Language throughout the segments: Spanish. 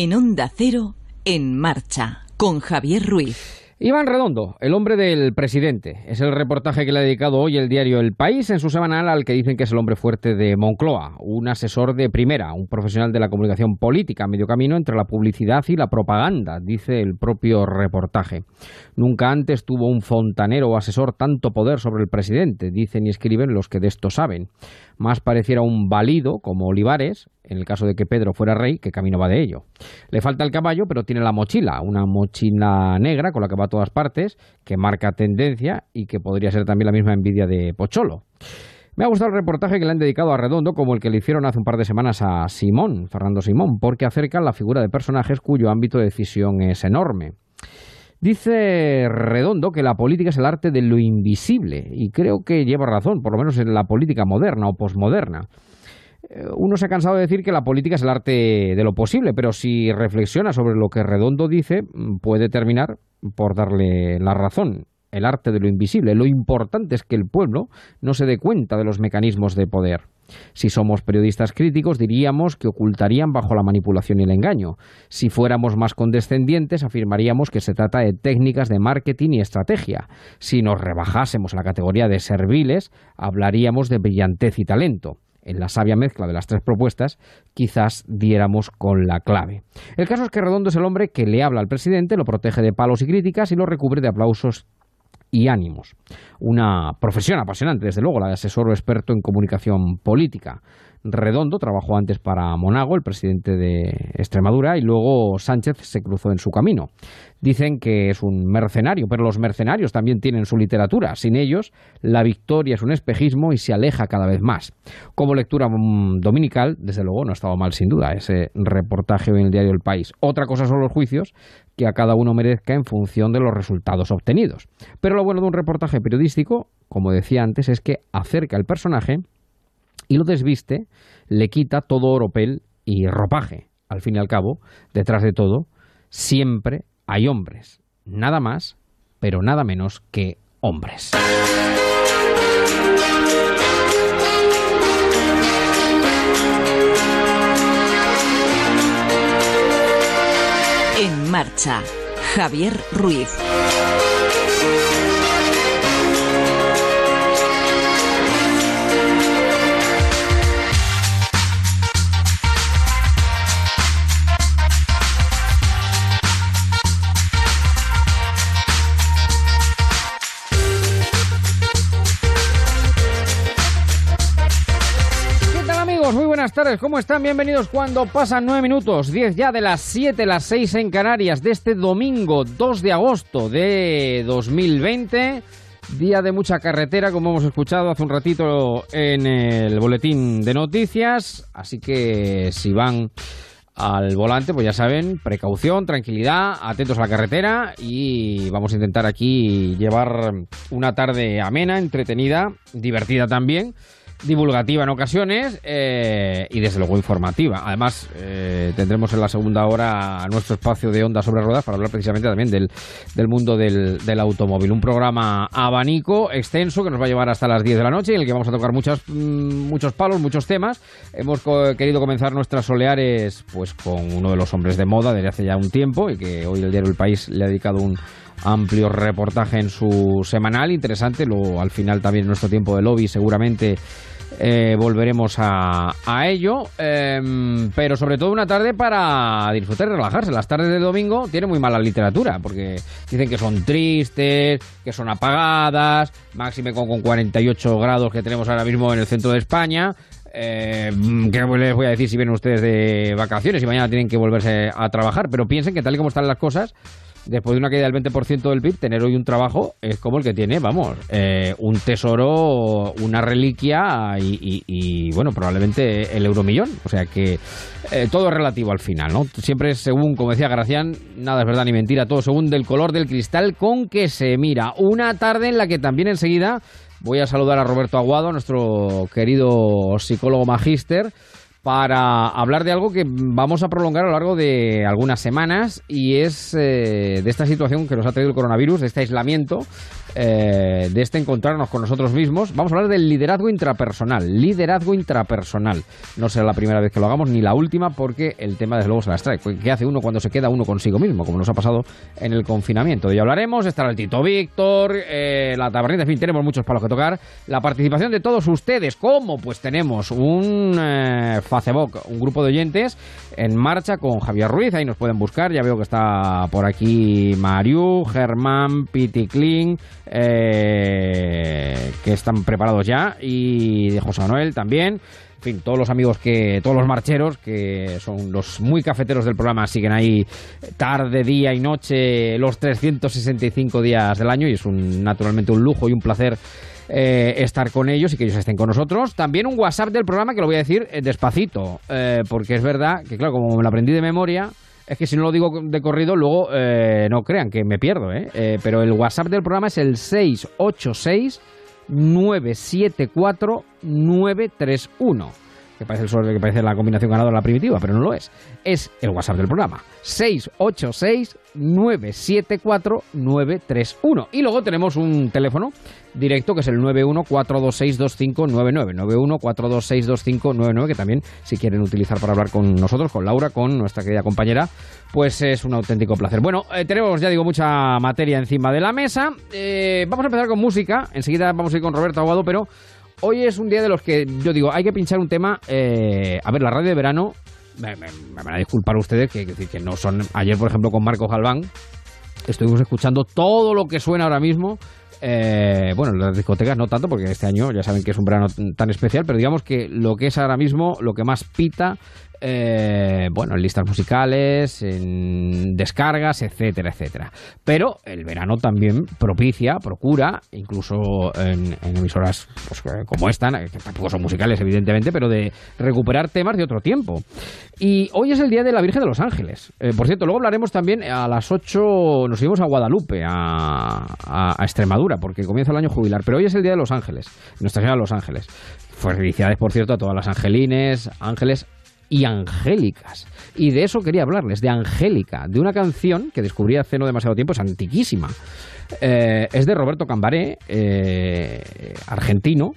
En Onda Cero, en marcha, con Javier Ruiz. Iván Redondo, el hombre del presidente. Es el reportaje que le ha dedicado hoy el diario El País en su semanal al que dicen que es el hombre fuerte de Moncloa, un asesor de primera, un profesional de la comunicación política, medio camino entre la publicidad y la propaganda, dice el propio reportaje. Nunca antes tuvo un fontanero o asesor tanto poder sobre el presidente, dicen y escriben los que de esto saben. Más pareciera un valido como Olivares, en el caso de que Pedro fuera rey, que camino va de ello. Le falta el caballo, pero tiene la mochila, una mochila negra con la que va a todas partes, que marca tendencia y que podría ser también la misma envidia de Pocholo. Me ha gustado el reportaje que le han dedicado a Redondo, como el que le hicieron hace un par de semanas a Simón, Fernando Simón, porque acerca la figura de personajes cuyo ámbito de decisión es enorme. Dice Redondo que la política es el arte de lo invisible, y creo que lleva razón, por lo menos en la política moderna o posmoderna. Eh, uno se ha cansado de decir que la política es el arte de lo posible, pero si reflexiona sobre lo que Redondo dice, mm, puede terminar por darle la razón. El arte de lo invisible. Lo importante es que el pueblo no se dé cuenta de los mecanismos de poder. Si somos periodistas críticos, diríamos que ocultarían bajo la manipulación y el engaño. Si fuéramos más condescendientes, afirmaríamos que se trata de técnicas de marketing y estrategia. Si nos rebajásemos a la categoría de serviles, hablaríamos de brillantez y talento en la sabia mezcla de las tres propuestas, quizás diéramos con la clave. El caso es que Redondo es el hombre que le habla al presidente, lo protege de palos y críticas y lo recubre de aplausos y ánimos. Una profesión apasionante, desde luego, la de asesor o experto en comunicación política. Redondo trabajó antes para Monago, el presidente de Extremadura, y luego Sánchez se cruzó en su camino. Dicen que es un mercenario, pero los mercenarios también tienen su literatura. Sin ellos, la victoria es un espejismo y se aleja cada vez más. Como lectura mm, dominical, desde luego, no ha estado mal sin duda ese reportaje en el diario El País. Otra cosa son los juicios que a cada uno merezca en función de los resultados obtenidos. Pero lo bueno de un reportaje periodístico, como decía antes, es que acerca al personaje y lo desviste, le quita todo oropel y ropaje. Al fin y al cabo, detrás de todo, siempre hay hombres. Nada más, pero nada menos que hombres. En marcha, Javier Ruiz. Buenas tardes, ¿cómo están? Bienvenidos cuando pasan nueve minutos, 10 ya de las 7, las 6 en Canarias de este domingo 2 de agosto de 2020. Día de mucha carretera, como hemos escuchado hace un ratito en el boletín de noticias. Así que si van al volante, pues ya saben, precaución, tranquilidad, atentos a la carretera y vamos a intentar aquí llevar una tarde amena, entretenida, divertida también divulgativa en ocasiones eh, y desde luego informativa. Además, eh, tendremos en la segunda hora nuestro espacio de Onda sobre Ruedas para hablar precisamente también del, del mundo del, del, automóvil. Un programa abanico, extenso, que nos va a llevar hasta las 10 de la noche y en el que vamos a tocar muchos, mm, muchos palos, muchos temas. Hemos querido comenzar nuestras soleares pues con uno de los hombres de moda desde hace ya un tiempo y que hoy el diario El País le ha dedicado un amplio reportaje en su semanal, interesante, luego al final también en nuestro tiempo de lobby seguramente eh, volveremos a, ello, em, pero sobre todo una tarde para disfrutar y relajarse. Las tardes de domingo tienen muy mala literatura, porque dicen que son tristes, que son apagadas, máxime con, con 48 grados que tenemos ahora mismo en el centro de España. Eh, ¿Qué les voy a decir si vienen ustedes de vacaciones y mañana tienen que volverse a trabajar? Pero piensen que tal y como están las cosas, después de una caída del 20% del PIB, tener hoy un trabajo es como el que tiene, vamos, eh, un tesoro, una reliquia y, bueno, probablemente el euromillón. O sea que eh, todo es relativo al final, ¿no? Siempre según, como decía Gracián, nada es verdad ni mentira, todo según del color del cristal con que se mira. Una tarde en la que también enseguida voy a saludar a Roberto Aguado, nuestro querido psicólogo magíster para hablar de algo que vamos a prolongar a lo largo de algunas semanas y es eh, de esta situación que nos ha traído el coronavirus, de este aislamiento, eh, de este encontrarnos con nosotros mismos. Vamos a hablar del liderazgo intrapersonal. Liderazgo intrapersonal. No será la primera vez que lo hagamos ni la última porque el tema desde luego se las trae. ¿Qué hace uno cuando se queda uno consigo mismo? Como nos ha pasado en el confinamiento. De ello hablaremos. Estará el Tito Víctor, eh, la tabernita, en fin, tenemos muchos palos que tocar. La participación de todos ustedes. ¿Cómo? Pues tenemos un Facebook, un grupo de oyentes en marcha con Javier Ruiz. Ahí nos pueden buscar. Ya veo que está por aquí Mariu, Germán, Piti Kling, eh, que están preparados ya, y José Manuel también. En fin, todos los amigos que, todos los marcheros, que son los muy cafeteros del programa, siguen ahí tarde, día y noche, los 365 días del año, y es un, naturalmente un lujo y un placer eh, estar con ellos y que ellos estén con nosotros. También un WhatsApp del programa que lo voy a decir eh, despacito, porque es verdad que, claro, como me lo aprendí de memoria, es que si no lo digo de corrido, luego eh, no crean que me pierdo, ¿eh? ¿eh? Pero el WhatsApp del programa es el 686 974 931 que parece el sobre que parece la combinación ganadora la primitiva, pero no lo es. Es el WhatsApp del programa. 686-974-931. Y luego tenemos un teléfono directo que es el 914262599. 914262599, que también, si quieren utilizar para hablar con nosotros, con Laura, con nuestra querida compañera, pues es un auténtico placer. Bueno, eh, tenemos, ya digo, mucha materia encima de la mesa. Eh, vamos a empezar con música. Enseguida vamos a ir con Roberto Aguado, pero hoy es un día de los que yo digo, hay que pinchar un tema. Eh, a ver, la radio de verano, me, van a disculpar ustedes que, no son. Ayer, por ejemplo, con Marco Galván, estuvimos escuchando todo lo que suena ahora mismo. Eh, bueno, las discotecas no tanto, porque este año ya saben que es un verano tan especial, pero digamos que lo que es ahora mismo, lo que más pita eh, bueno, en listas musicales, en descargas, etcétera, etcétera. Pero el verano también propicia, procura, incluso en, emisoras pues, como esta, que tampoco son musicales, evidentemente, pero de recuperar temas de otro tiempo. Y hoy es el día de la Virgen de los Ángeles. Eh, por cierto, luego hablaremos también a las 8, nos iremos a Guadalupe, a, a, Extremadura, porque comienza el año jubilar. Pero hoy es el día de los Ángeles, Nuestra Señora de los Ángeles. Felicidades, por cierto, a todas las angelines, ángeles, y angélicas. Y de eso quería hablarles, de Angélica, de una canción que descubrí hace no demasiado tiempo, es antiquísima. Eh, es de Roberto Cambaré, eh, argentino,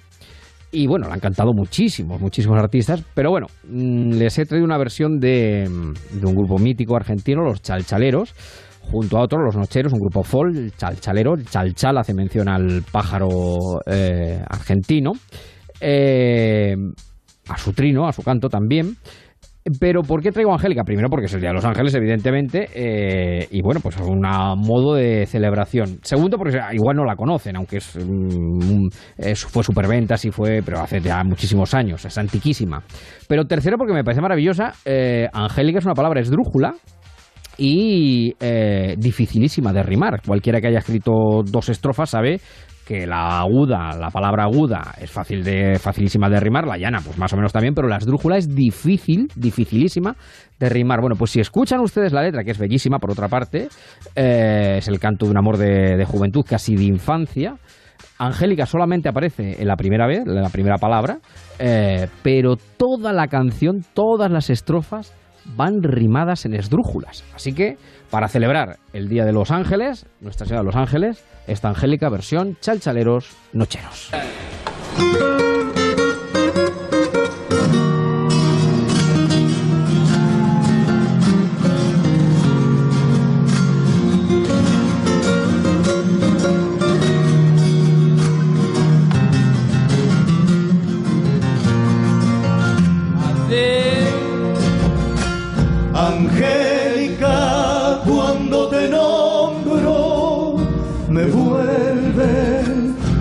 y bueno, la han cantado muchísimos, muchísimos artistas, pero bueno, mm, les he traído una versión de, de, un grupo mítico argentino, los Chalchaleros, junto a otros, los Nocheros, un grupo folk, Chalchalero, Chalchal hace mención al pájaro eh, argentino, a su trino, a su canto también. Pero ¿por qué traigo a Angélica? Primero porque es el Día de los Ángeles, evidentemente, eh, y bueno, pues es un modo de celebración. Segundo, porque igual no la conocen, aunque es, mm, fue superventas y fue, pero hace ya muchísimos años, es antiquísima. Pero tercero, porque me parece maravillosa, eh, Angélica es una palabra esdrújula, y eh, dificilísima de rimar. Cualquiera que haya escrito dos estrofas sabe que la aguda, la palabra aguda es fácil de, facilísima de rimar, la llana pues más o menos también, pero la esdrújula es difícil, dificilísima de rimar. Bueno, pues si escuchan ustedes la letra, que es bellísima por otra parte, eh, es el canto de un amor de, juventud, casi de infancia, Angélica solamente aparece en la primera vez, en la primera palabra, eh, pero toda la canción, todas las estrofas van rimadas en esdrújulas. Así que, para celebrar el Día de los Ángeles, Nuestra Señora de los Ángeles, esta angélica versión chalchaleros nocheros.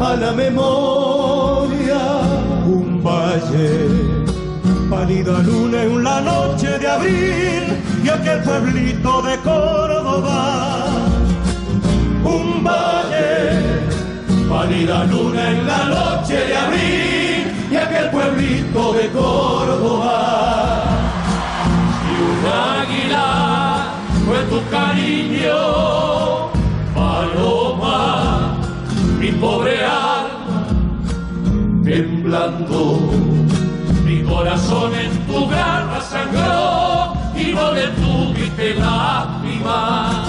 La memoria un valle, pálida luna en la noche de abril y aquel pueblito de Córdoba. Un valle, pálida luna en la noche de abril y aquel pueblito de Córdoba. Y un águila fue tu cariño, pobre temblando, mi corazón en tu garra sangró y no le tuviste lástima.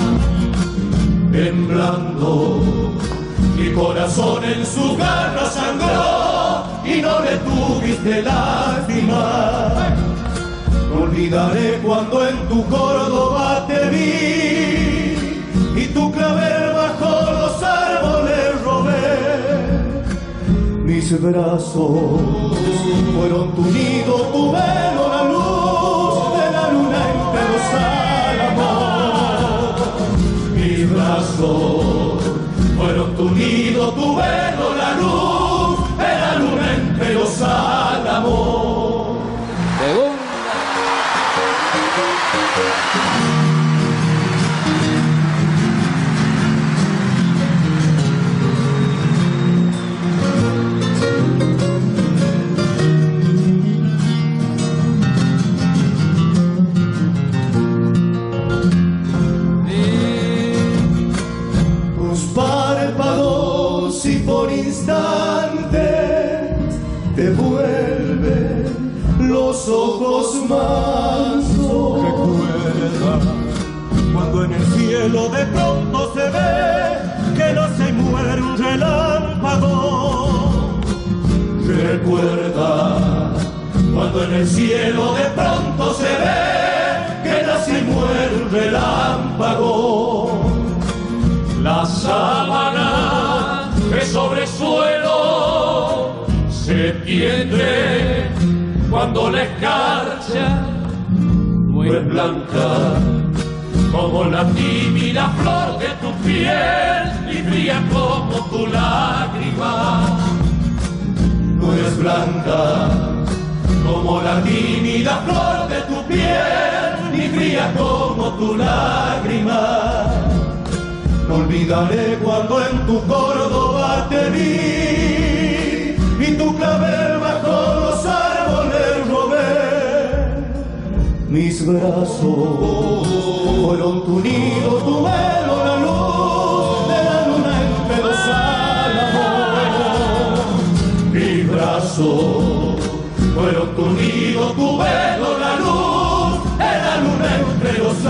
Temblando, mi corazón en su garra sangró y no le tuviste lástima. No olvidaré cuando en tu Córdoba te vi y tu clavel Mis brazos fueron tu nido, tu velo, la luz de la luna entre los álamos. Mis brazos fueron tu nido, tu velo, la luz de la luna entre los álamos. tus por instante te vuelven los ojos mansos. Recuerda cuando en el cielo de pronto se ve que nace y muere un relámpago. Recuerda cuando en el cielo de pronto se ve que nace y muere un relámpago. La sábana sobre el suelo se tiende cuando la escarcha no es blanca como la tímida flor de tu piel y fría como tu lágrima. No es blanca como la tímida flor de tu piel y fría como tu lágrima. Olvidaré cuando en tu Córdoba te vi y tu clavel bajo los árboles robé. Mis brazos fueron tu nido, tu velo, la luz de la luna los álamos. Mis brazos fueron tu nido, tu velo, la luz de la luna entre los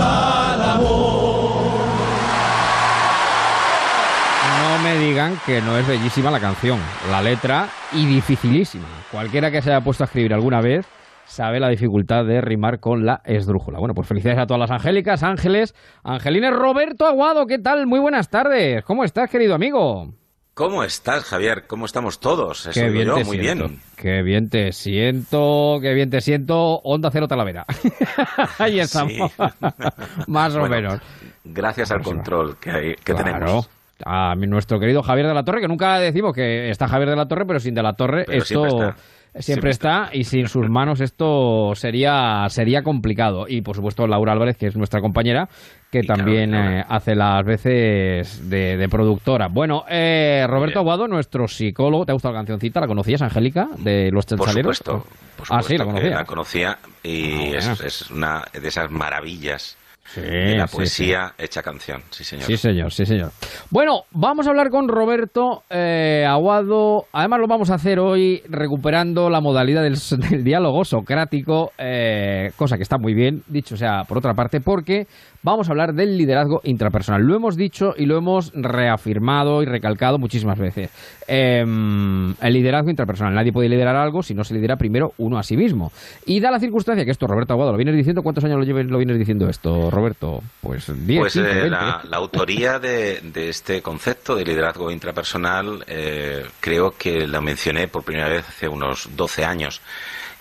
me digan que no es bellísima la canción, la letra y dificilísima. Cualquiera que se haya puesto a escribir alguna vez sabe la dificultad de rimar con la esdrújula. Bueno, pues felicidades a todas las angélicas, ángeles, angelines. Roberto Aguado, ¿qué tal? Muy buenas tardes. ¿Cómo estás, querido amigo? ¿Cómo estás, Javier? ¿Cómo estamos todos? Eso Qué bien yo, te muy siento. bien. Qué bien te siento, qué bien te siento. Onda Cero Talavera. Ahí estamos. Más o menos. Gracias al control que, hay- que Claro. tenemos. A mi- nuestro querido Javier de la Torre, que nunca decimos que está Javier de la Torre, pero sin de la Torre Pero esto siempre está. siempre Siempre está, y sin sus manos esto sería sería complicado. Y por supuesto Laura Álvarez, que es nuestra compañera, que Y también claro. eh, hace las veces de, de productora. Bueno, eh, Roberto. Aguado, nuestro psicólogo, ¿te ha gustado la cancioncita? ¿La conocías, Angélica, de los Por Chalchaleros? supuesto. por Ah, sí, la supuesto conocía. La conocía y Ah, es una de esas maravillas Sí, de la sí, sí. poesía hecha canción. Sí, señor. Sí, señor, sí, señor. Bueno, vamos a hablar con Roberto eh, Aguado. Además, lo vamos a hacer hoy recuperando la modalidad del, del diálogo socrático, eh, cosa que está muy bien, dicho sea por otra parte, porque vamos a hablar del liderazgo intrapersonal. Lo hemos dicho y lo hemos reafirmado y recalcado muchísimas veces. Eh, el liderazgo intrapersonal. Nadie puede liderar algo si no se lidera primero uno a sí mismo. Y da la circunstancia que esto, Roberto Aguado, lo vienes diciendo, ¿cuántos años lo, lleves- lo vienes diciendo esto, Roberto? Pues 10, Pues 15, eh, 20. la, la autoría de, de este concepto de liderazgo intrapersonal eh, creo que la mencioné por primera vez hace unos 12 años.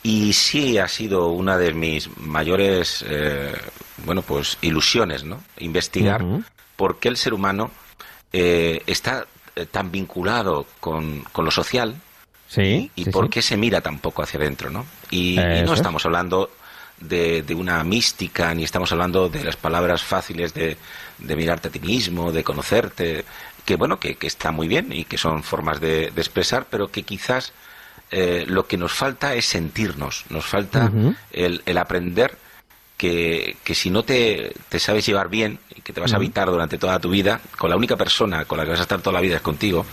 Y sí ha sido una de mis mayores, eh, bueno, pues ilusiones, ¿no? Investigar Ujú. por qué el ser humano eh, está eh, tan vinculado con, con lo social Sí, y sí, por sí. qué se mira tan poco hacia adentro, ¿no? Y, y no es. estamos hablando de, de una mística, ni estamos hablando de las palabras fáciles de, de mirarte a ti mismo, de conocerte, que bueno, que, que está muy bien y que son formas de, de expresar, pero que quizás eh, lo que nos falta es sentirnos, nos falta el, el aprender que, que si no te, te sabes llevar bien que te vas a habitar durante toda tu vida, con la única persona con la que vas a estar toda la vida es contigo,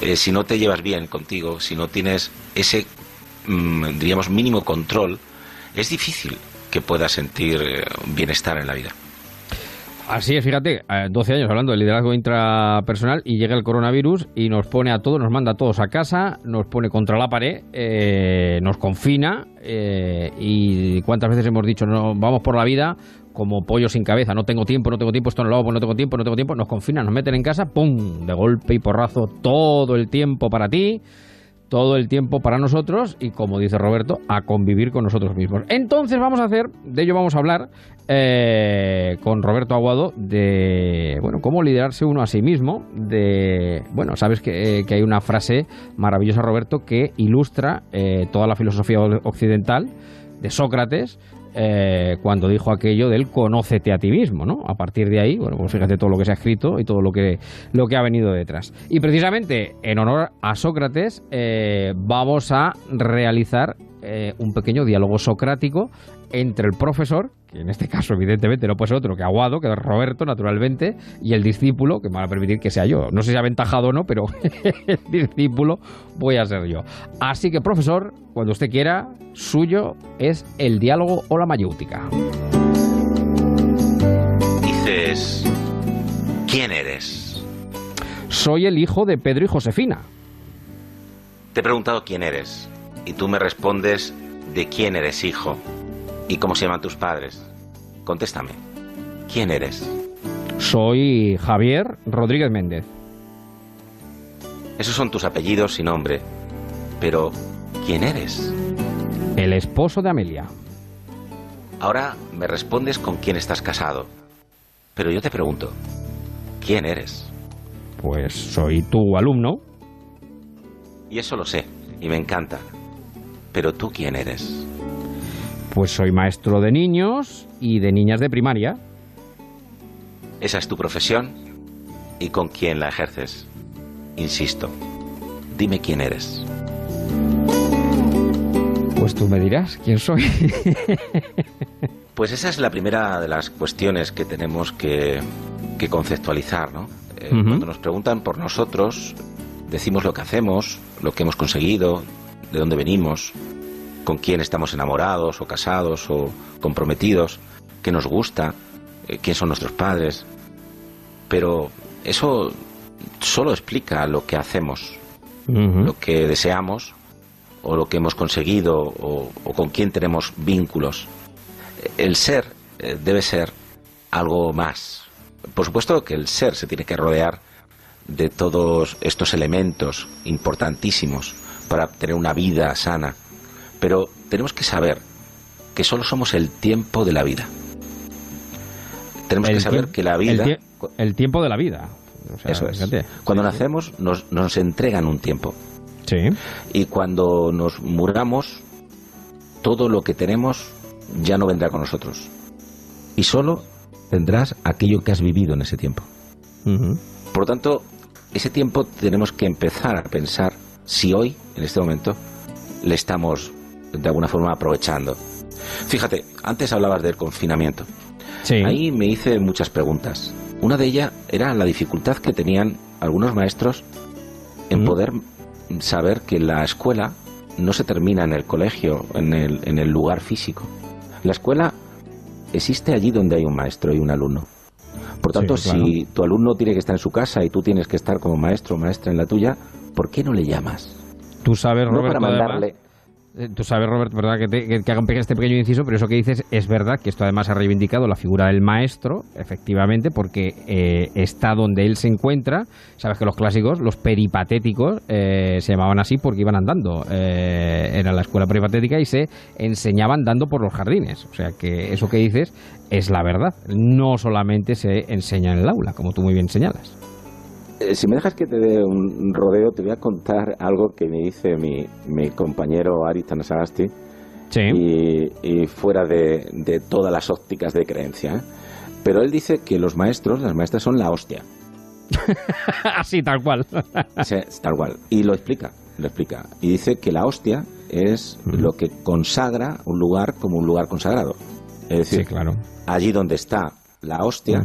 eh, si no te llevas bien contigo, si no tienes ese, mm, diríamos, mínimo control, es difícil que pueda sentir eh, bienestar en la vida. Así es, fíjate, 12 años hablando de liderazgo intrapersonal y llega el coronavirus y nos pone a todos, nos manda a todos a casa, nos pone contra la pared, eh, nos confina eh, y cuántas veces hemos dicho, no, vamos por la vida como pollo sin cabeza, no tengo tiempo, no tengo tiempo, esto no lo hago, no tengo tiempo, no tengo tiempo, nos confinan, nos meten en casa, ¡pum! De golpe y porrazo, todo el tiempo para ti todo el tiempo para nosotros y, como dice Roberto, a convivir con nosotros mismos. Entonces vamos a hacer, de ello vamos a hablar eh, con Roberto Aguado de, bueno, cómo liderarse uno a sí mismo. De, bueno, sabes que, hay una frase maravillosa, Roberto, que ilustra eh, toda la filosofía occidental de Sócrates, eh, cuando dijo aquello del conócete a ti mismo, ¿no? A partir de ahí, bueno, pues fíjate todo lo que se ha escrito y todo lo que, lo que ha venido detrás. Y precisamente en honor a Sócrates eh, vamos a realizar eh, un pequeño diálogo socrático entre el profesor, que en este caso evidentemente no puede ser otro que Aguado, que es Roberto naturalmente, y el discípulo, que me va a permitir que sea yo. No sé si aventajado o no, pero el discípulo voy a ser yo. Así que profesor, cuando usted quiera, suyo es el diálogo o la mayéutica. Dices, ¿quién eres? Soy el hijo de Pedro y Josefina. Te he preguntado quién eres y tú me respondes de quién eres hijo. ¿Y cómo se llaman tus padres? Contéstame. ¿Quién eres? Soy Javier Rodríguez Méndez. Esos son tus apellidos y nombre. Pero, ¿quién eres? El esposo de Amelia. Ahora me respondes con quién estás casado. Pero yo te pregunto, ¿quién eres? Pues soy tu alumno. Y eso lo sé, y me encanta. Pero tú quién eres? Pues soy maestro de niños y de niñas de primaria. Esa es tu profesión y con quién la ejerces. Insisto, dime quién eres. Pues tú me dirás quién soy. pues esa es la primera de las cuestiones que tenemos que, conceptualizar, ¿no? Eh, cuando nos preguntan por nosotros, decimos lo que hacemos, lo que hemos conseguido, de dónde venimos, con quién estamos enamorados o casados o comprometidos, qué nos gusta, eh, quién son nuestros padres. Pero eso solo explica lo que hacemos, lo que deseamos o lo que hemos conseguido o, con quién tenemos vínculos. El ser eh, debe ser algo más. Por supuesto que el ser se tiene que rodear de todos estos elementos importantísimos para tener una vida sana pero tenemos que saber que solo somos el tiempo de la vida. Tenemos que saber que la vida... El, tiempo de la vida. Eso es. Cuando nacemos nos, nos entregan un tiempo. Sí. Y cuando nos muramos, todo lo que tenemos ya no vendrá con nosotros. Y solo tendrás aquello que has vivido en ese tiempo. Por lo tanto, ese tiempo tenemos que empezar a pensar si hoy, en este momento, le estamos de alguna forma aprovechando. Fíjate, antes hablabas del confinamiento. Ahí me hice muchas preguntas. Una de ellas era la dificultad que tenían algunos maestros en mm. poder saber que la escuela no se termina en el colegio, en el, en el lugar físico. La escuela existe allí donde hay un maestro y un alumno. Por tanto, si tu alumno tiene que estar en su casa y tú tienes que estar como maestro o maestra en la tuya, ¿por qué no le llamas? Tú sabes, Roberto, para mandarle, tú sabes, Robert, ¿verdad? Que, te, que, haga este pequeño inciso, pero eso que dices es verdad, que esto además ha reivindicado la figura del maestro, efectivamente, porque eh, está donde él se encuentra. Sabes que los clásicos, los peripatéticos, eh, se llamaban así porque iban andando. era la escuela peripatética y se enseñaban dando por los jardines. O sea que eso que dices es la verdad. No solamente se enseña en el aula, como tú muy bien señalas. Eh, si me dejas que te dé un rodeo, te voy a contar algo que me dice mi, mi compañero Aristan Sagasti. Sí. Y, fuera de, todas las ópticas de creencia. ¿eh? Pero él dice que los maestros, las maestras son la hostia. Así, tal cual. tal cual. Y lo explica, lo explica. Y dice que la hostia es lo que consagra un lugar como un lugar consagrado. Es decir, claro. allí donde está la hostia,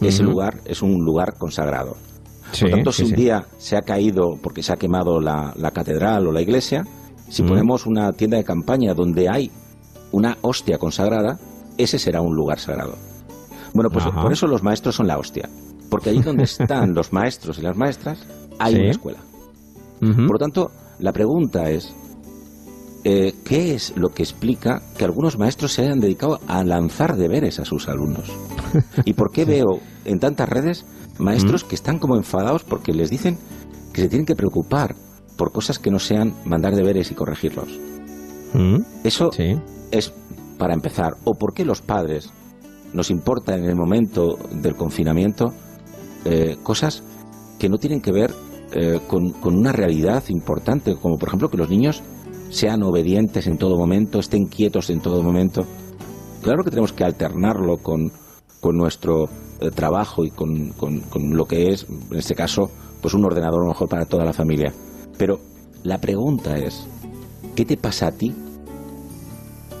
ese lugar es un lugar consagrado. Por tanto, si un día se ha caído porque se ha quemado la, catedral o la iglesia, si ponemos una tienda de campaña donde hay una hostia consagrada, ese será un lugar sagrado. Bueno, pues por eso los maestros son la hostia. Porque allí donde están los maestros y las maestras, hay una escuela. Por lo tanto, la pregunta es, eh, ¿qué es lo que explica que algunos maestros se hayan dedicado a lanzar deberes a sus alumnos? ¿Y por qué veo en tantas redes maestros que están como enfadados porque les dicen que se tienen que preocupar por cosas que no sean mandar deberes y corregirlos? Eso es para empezar. ¿O por qué los padres nos importa en el momento del confinamiento eh, cosas que no tienen que ver eh, con, una realidad importante, como por ejemplo que los niños sean obedientes en todo momento, estén quietos en todo momento. Claro que tenemos que alternarlo con, nuestro eh, trabajo y con, lo que es, en este caso, pues un ordenador mejor para toda la familia. Pero la pregunta es, ¿qué te pasa a ti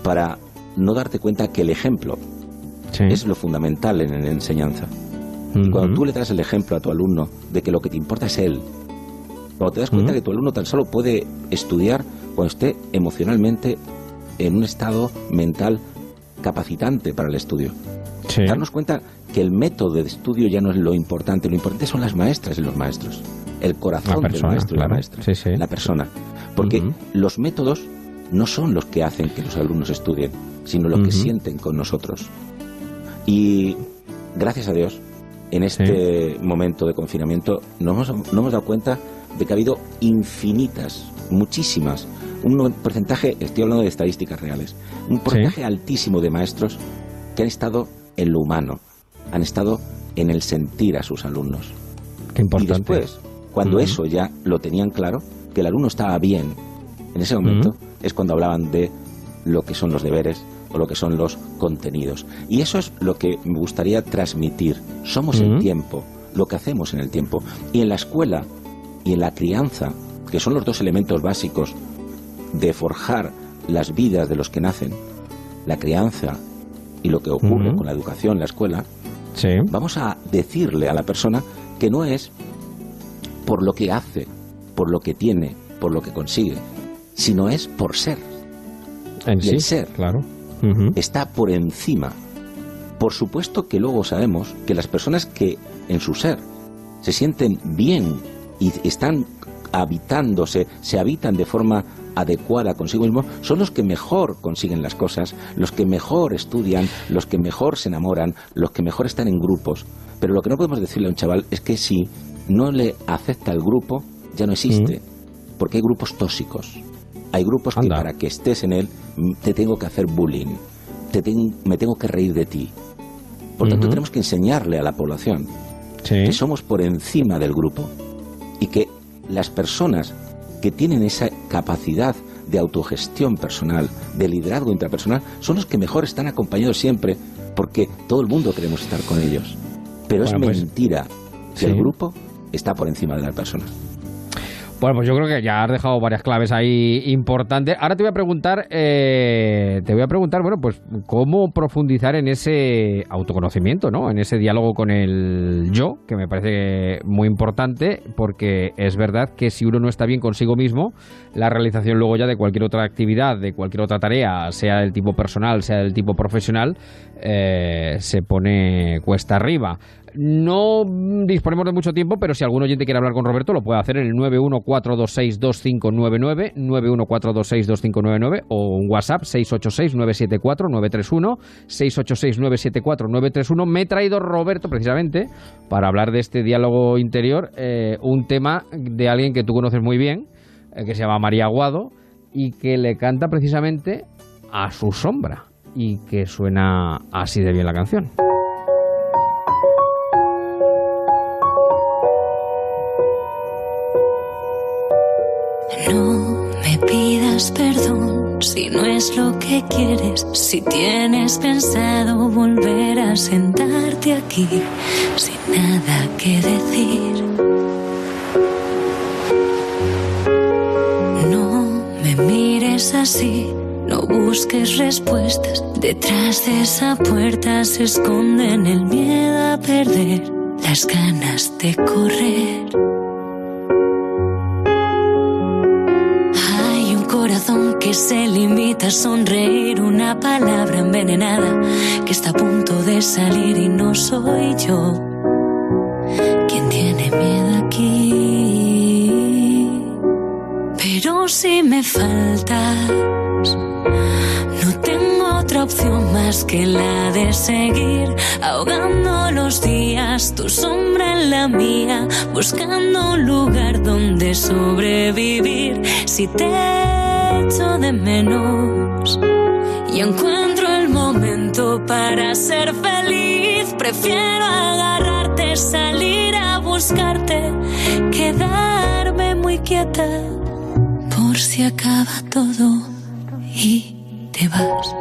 para no darte cuenta que el ejemplo es lo fundamental en la enseñanza? cuando tú le das el ejemplo a tu alumno de que lo que te importa es él, cuando te das cuenta que tu alumno tan solo puede estudiar cuando esté emocionalmente en un estado mental capacitante para el estudio. Darnos cuenta que el método de estudio ya no es lo importante, lo importante son las maestras y los maestros, el corazón del maestro y la maestra, la persona. Porque los métodos no son los que hacen que los alumnos estudien, sino lo que sienten con nosotros. Y gracias a Dios, en este momento de confinamiento no hemos, no hemos dado cuenta de que ha habido infinitas, muchísimas, un porcentaje, estoy hablando de estadísticas reales, un porcentaje altísimo de maestros que han estado en lo humano, han estado en el sentir a sus alumnos. Qué importante. Y después, cuando eso ya lo tenían claro, que el alumno estaba bien, en ese momento es cuando hablaban de lo que son los deberes, o lo que son los contenidos. Y eso es lo que me gustaría transmitir. Somos el tiempo, lo que hacemos en el tiempo. Y en la escuela y en la crianza, que son los dos elementos básicos de forjar las vidas de los que nacen, la crianza y lo que ocurre con la educación, la escuela, vamos a decirle a la persona que no es por lo que hace, por lo que tiene, por lo que consigue, sino es por ser. En y el ser claro está por encima. Por supuesto que luego sabemos que las personas que en su ser se sienten bien y están habitándose, se habitan de forma adecuada consigo mismo, son los que mejor consiguen las cosas, los que mejor estudian, los que mejor se enamoran, los que mejor están en grupos. Pero lo que no podemos decirle a un chaval es que si no le acepta el grupo, ya no existe, porque hay grupos tóxicos. Hay grupos que para que estés en él te tengo que hacer bullying, te me tengo que reír de ti. Por tanto, tenemos que enseñarle a la población que somos por encima del grupo y que las personas que tienen esa capacidad de autogestión personal, de liderazgo intrapersonal, son los que mejor están acompañados siempre, porque todo el mundo queremos estar con ellos. Pero es pues mentira que el grupo está por encima de la persona. Bueno, pues yo creo que ya has dejado varias claves ahí importantes. Ahora te voy a preguntar, eh, te voy a preguntar, bueno, pues cómo profundizar en ese autoconocimiento, ¿no? En ese diálogo con el yo, que me parece muy importante, porque es verdad que si uno no está bien consigo mismo, la realización luego ya de cualquier otra actividad, de cualquier otra tarea, sea del tipo personal, sea del tipo profesional, eh, se pone cuesta arriba. No disponemos de mucho tiempo, pero si algún oyente quiere hablar con Roberto, lo puede hacer en el 914262599, 914262599 o un WhatsApp 686-974-931, 686-974-931. Me he traído Roberto precisamente para hablar de este diálogo interior, eh, un tema de alguien que tú conoces muy bien, eh, que se llama María Aguado y que le canta precisamente a su sombra y que suena así de bien la canción. No me pidas perdón si no es lo que quieres, si tienes pensado volver a sentarte aquí sin nada que decir. No me mires así, no busques respuestas. Detrás de esa puerta se esconden el miedo a perder, las ganas de correr. Que se limita a sonreír, una palabra envenenada que está a punto de salir y no soy yo quien tiene miedo aquí. Pero si me faltas, no tengo otra opción más que la de seguir ahogando los días, tu sombra en la mía, buscando un lugar donde sobrevivir. Si te echo de menos y encuentro el momento para ser feliz. Prefiero agarrarte, salir a buscarte, quedarme muy quieta por si acaba todo y te vas.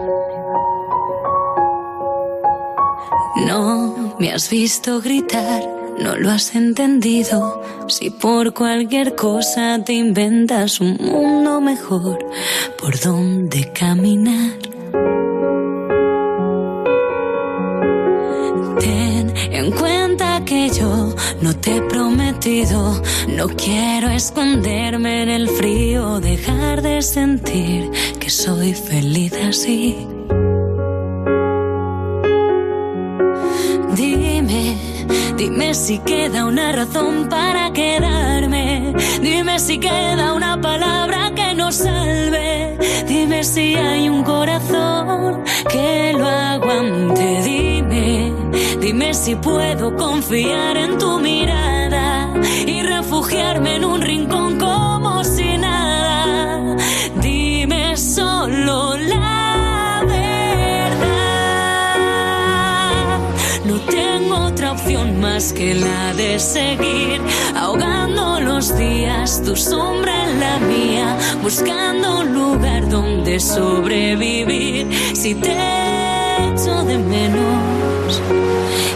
No me has visto gritar no lo has entendido. Si por cualquier cosa te inventas un mundo mejor por donde caminar. Ten en cuenta que yo no te he prometido, no quiero esconderme en el frío, dejar de sentir que soy feliz así. Dime si queda una razón para quedarme. Dime si queda una palabra que nos salve. Dime si hay un corazón que lo aguante. Dime, dime si puedo confiar en tu mirada y refugiarme en un rincón como si nada. Dime solo la que la de seguir ahogando los días, tu sombra en la mía, buscando un lugar donde sobrevivir. Si te echo de menos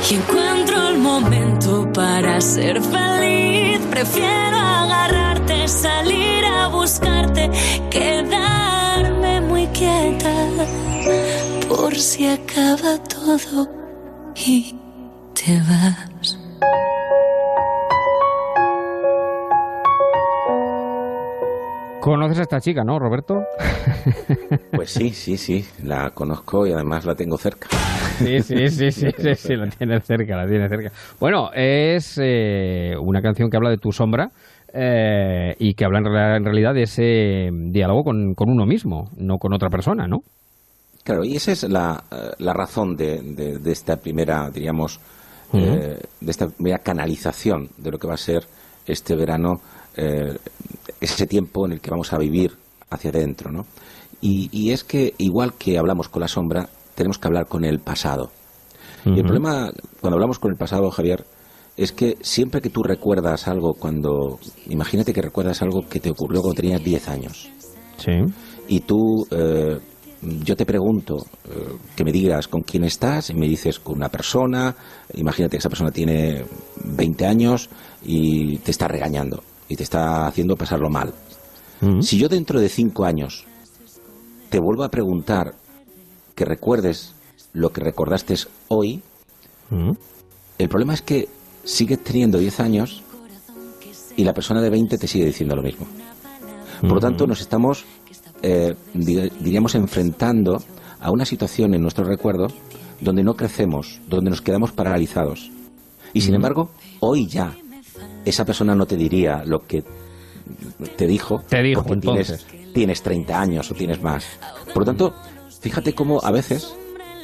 y encuentro el momento para ser feliz, prefiero agarrarte, salir a buscarte, quedarme muy quieta por si acaba todo te vas. ¿Conoces a esta chica, no, Roberto? Pues sí, sí, sí, la conozco y además la tengo cerca. Sí, sí, sí, sí, sí, la tiene cerca, la tiene cerca. Bueno, es eh, una canción que habla de tu sombra eh, y que habla en, realidad de ese diálogo con, con uno mismo, no con otra persona, ¿no? Claro, y esa es la, eh, la razón de, de, de, esta primera, diríamos, eh, de esta primera canalización de lo que va a ser este verano, eh, ese tiempo en el que vamos a vivir hacia adentro. ¿no? Y, es que, igual que hablamos con la sombra, tenemos que hablar con el pasado. Y el problema, cuando hablamos con el pasado, Javier, es que siempre que tú recuerdas algo, cuando. Imagínate que recuerdas algo que te ocurrió cuando tenías 10 años. Sí. Y tú eh, yo te pregunto eh, que me digas con quién estás y me dices con una persona, imagínate que esa persona tiene 20 años y te está regañando y te está haciendo pasarlo mal. Si yo dentro de 5 años te vuelvo a preguntar que recuerdes lo que recordaste hoy, el problema es que sigues teniendo 10 años y la persona de 20 te sigue diciendo lo mismo. Por lo tanto, nos estamos eh, diríamos, enfrentando a una situación en nuestro recuerdo donde no crecemos, donde nos quedamos paralizados. Y sin embargo, hoy ya, esa persona no te diría lo que te dijo, te dijo porque tienes, tienes 30 años o tienes más. Por lo tanto, fíjate cómo a veces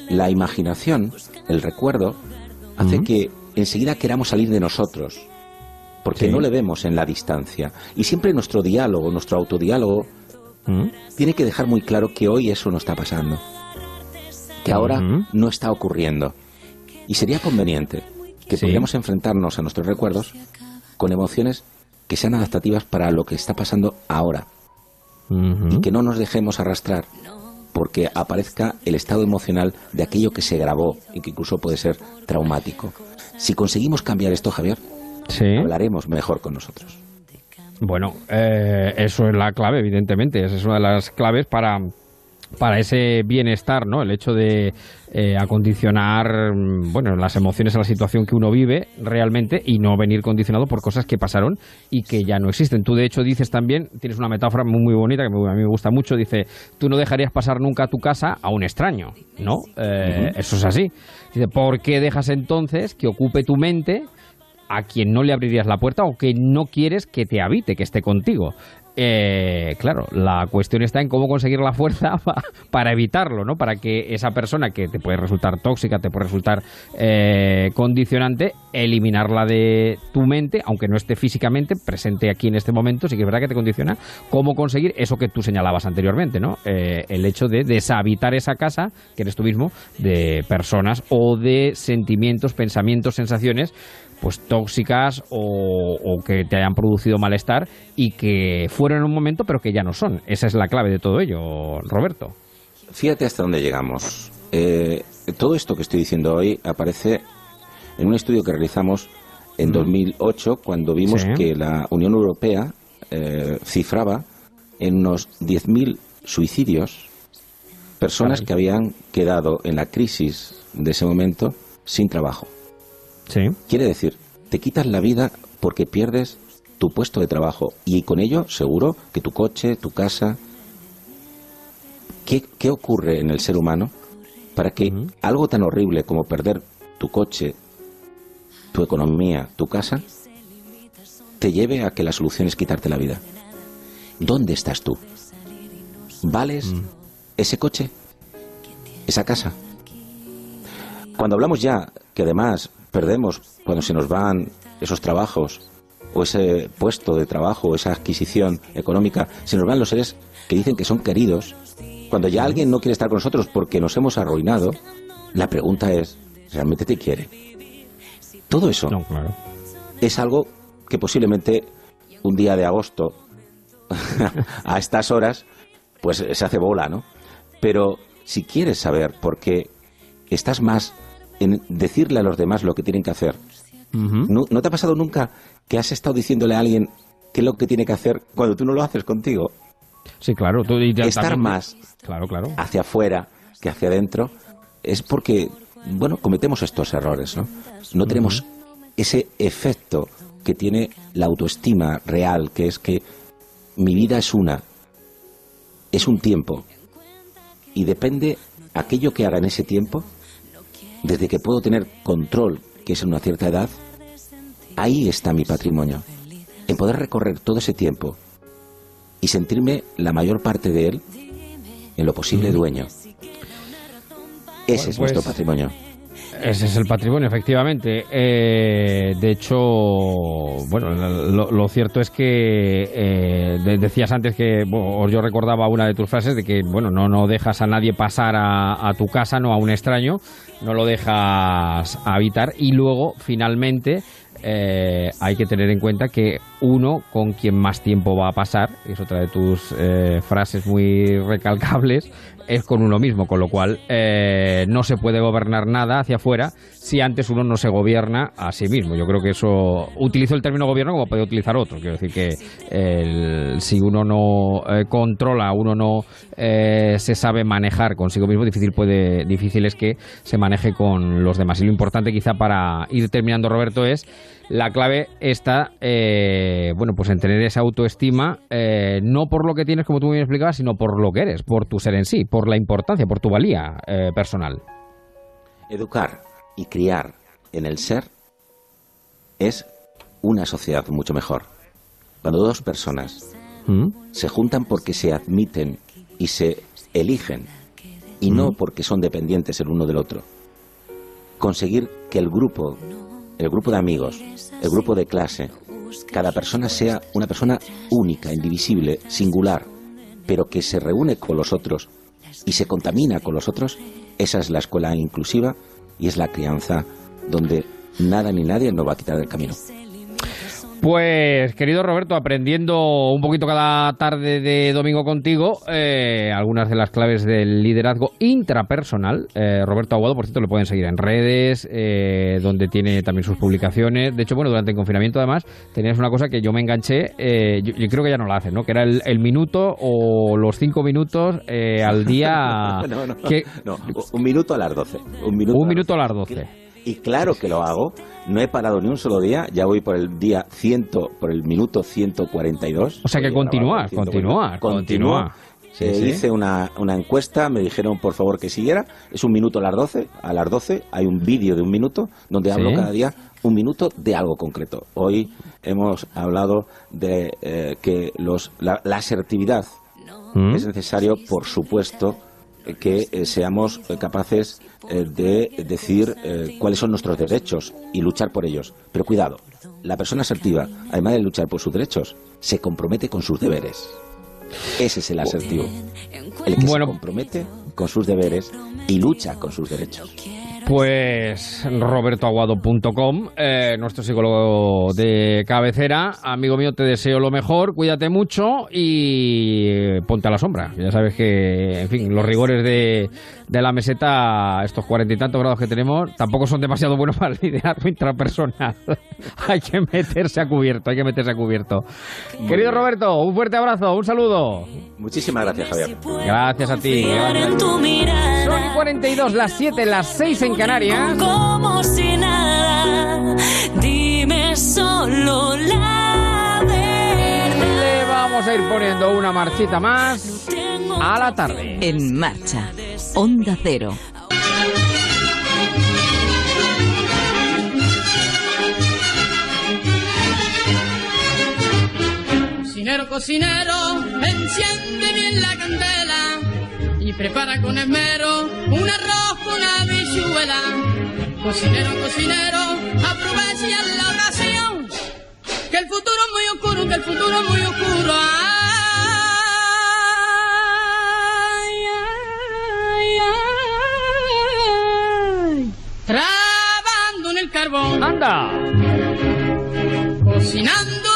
la imaginación, el recuerdo, hace que enseguida queramos salir de nosotros, porque no le vemos en la distancia. Y siempre nuestro diálogo, nuestro autodiálogo, tiene que dejar muy claro que hoy eso no está pasando, que ahora no está ocurriendo. Y sería conveniente que pudiéramos enfrentarnos a nuestros recuerdos con emociones que sean adaptativas para lo que está pasando ahora. Y que no nos dejemos arrastrar porque aparezca el estado emocional de aquello que se grabó y que incluso puede ser traumático. Si conseguimos cambiar esto, Javier, hablaremos mejor con nosotros. Bueno, eh, eso es la clave, evidentemente. Esa es una de las claves para para ese bienestar, ¿no? El hecho de eh, acondicionar, mm, bueno, las emociones a la situación que uno vive realmente y no venir condicionado por cosas que pasaron y que ya no existen. Tú, de hecho, dices también, tienes una metáfora muy, muy bonita que a mí me gusta mucho, dice, tú no dejarías pasar nunca a tu casa a un extraño, ¿no? Eh, eso es así. Dice, ¿por qué dejas entonces que ocupe tu mente a quien no le abrirías la puerta o que no quieres que te habite, que esté contigo. Eh, claro, la cuestión está en cómo conseguir la fuerza para evitarlo, ¿no? Para que esa persona que te puede resultar tóxica, te puede resultar eh, condicionante, eliminarla de tu mente, aunque no esté físicamente presente aquí en este momento, sí que es verdad que te condiciona. Cómo conseguir eso que tú señalabas anteriormente, ¿no? Eh, el hecho de deshabitar esa casa, que eres tú mismo, de personas o de sentimientos, pensamientos, sensaciones pues tóxicas o, que te hayan producido malestar y que fueron en un momento pero que ya no son. Esa es la clave de todo ello, Roberto. Fíjate hasta dónde llegamos. Eh, todo esto que estoy diciendo hoy aparece en un estudio que realizamos en 2008 mm. cuando vimos que la Unión Europea eh, cifraba en unos 10.000 suicidios personas que habían quedado en la crisis de ese momento sin trabajo. Quiere decir, te quitas la vida porque pierdes tu puesto de trabajo y con ello seguro que tu coche, tu casa... ¿Qué, ocurre en el ser humano para que algo tan horrible como perder tu coche, tu economía, tu casa, te lleve a que la solución es quitarte la vida? ¿Dónde estás tú? ¿Vales mm. ese coche? ¿Esa casa? Cuando hablamos ya que además perdemos cuando se nos van esos trabajos o ese puesto de trabajo, o esa adquisición económica, se nos van los seres que dicen que son queridos, cuando ya alguien no quiere estar con nosotros porque nos hemos arruinado, la pregunta es, ¿realmente te quiere? Todo eso es algo que posiblemente un día de agosto, a estas horas, pues se hace bola, ¿no? Pero si quieres saber por qué estás más en decirle a los demás lo que tienen que hacer. ¿No, te ha pasado nunca que has estado diciéndole a alguien qué es lo que tiene que hacer cuando tú no lo haces contigo? Sí, claro. Tú, Estar más claro, claro. hacia afuera que hacia adentro es porque, bueno, cometemos estos errores, ¿no? No tenemos ese efecto que tiene la autoestima real, que es que mi vida es una, es un tiempo, y depende aquello que haga en ese tiempo, desde que puedo tener control, que es en una cierta edad, ahí está mi patrimonio. En poder recorrer todo ese tiempo y sentirme la mayor parte de él, en lo posible dueño. Ese es nuestro pues, patrimonio. Ese es el patrimonio, efectivamente. Eh, de hecho, bueno, lo, cierto es que eh, decías antes que, yo recordaba una de tus frases de que, bueno, no, no dejas a nadie pasar a, tu casa, no a un extraño, no lo dejas habitar y luego, finalmente, eh, hay que tener en cuenta que uno con quien más tiempo va a pasar, es otra de tus frases muy recalcables, es con uno mismo, con lo cual eh, no se puede gobernar nada hacia afuera si antes uno no se gobierna a sí mismo. Yo creo que eso, utilizo el término gobierno como puede utilizar otro, quiero decir que si uno no eh, controla, uno no eh, se sabe manejar consigo mismo, difícil, puede, difícil es que se maneje con los demás. Y lo importante quizá para ir terminando, Roberto, es la clave está, eh, bueno, pues en tener esa autoestima, eh, no por lo que tienes, como tú me explicabas, sino por lo que eres, por tu ser en sí, por la importancia, por tu valía eh, personal. Educar y criar en el ser es una sociedad mucho mejor. Cuando dos personas ¿Mm? se juntan porque se admiten y se eligen y no ¿Mm? porque son dependientes el uno del otro. Conseguir que el grupo el grupo de amigos, el grupo de clase, cada persona sea una persona única, indivisible, singular, pero que se reúne con los otros y se contamina con los otros, esa es la escuela inclusiva y es la crianza donde nada ni nadie nos va a quitar del camino. Pues, querido Roberto, aprendiendo un poquito cada tarde de domingo contigo, eh, algunas de las claves del liderazgo intrapersonal. Eh, Roberto Aguado, por cierto, lo pueden seguir en redes, eh, donde tiene también sus publicaciones. De hecho, bueno, durante el confinamiento, además, tenías una cosa que yo me enganché, yo, creo que ya no la hacen, ¿no? Que era el, minuto o los cinco minutos al día. no, no, no, un minuto a las doce. Un minuto, un minuto a las doce. Y claro que lo hago. No he parado ni un solo día. Ya voy por el día 100, por el minuto 142. O sea que continúa, continúa, continúa. Hice una, una, encuesta, me dijeron por favor que siguiera. Es un minuto a las 12. A las 12 hay un vídeo de un minuto donde hablo cada día un minuto de algo concreto. Hoy hemos hablado de eh, que los, la, asertividad ¿Mm? es necesario, por supuesto, que eh, seamos eh, capaces eh, de decir cuáles son nuestros derechos y luchar por ellos. Pero cuidado, la persona asertiva, además de luchar por sus derechos, se compromete con sus deberes. Ese es el asertivo. El que se compromete con sus deberes y lucha con sus derechos. Pues robertoaguado.com, eh, nuestro psicólogo de cabecera. Amigo mío, te deseo lo mejor, cuídate mucho y ponte a la sombra. Ya sabes que, en fin, los rigores de, de la meseta, estos cuarenta y tantos grados que tenemos, tampoco son demasiado buenos para el liderazgo intrapersonal. hay que meterse a cubierto, hay que meterse a cubierto. Querido Roberto, un fuerte abrazo, un saludo. Muchísimas gracias, Javier. Gracias a ti. Son 42, las 7, las 6 en Canarias. Como si nada, dime solo la verdad. Le vamos a ir poniendo una marchita más a la tarde. En marcha, Onda Cero. Cocinero, cocinero, enciende bien la candela y prepara con esmero un arroz con habichuela. Cocinero, cocinero, aprovecha la ocasión, que el futuro es muy oscuro, que el futuro es muy oscuro. Ay, ay, ay, Trabando en el carbón. ¡Anda! Cocinando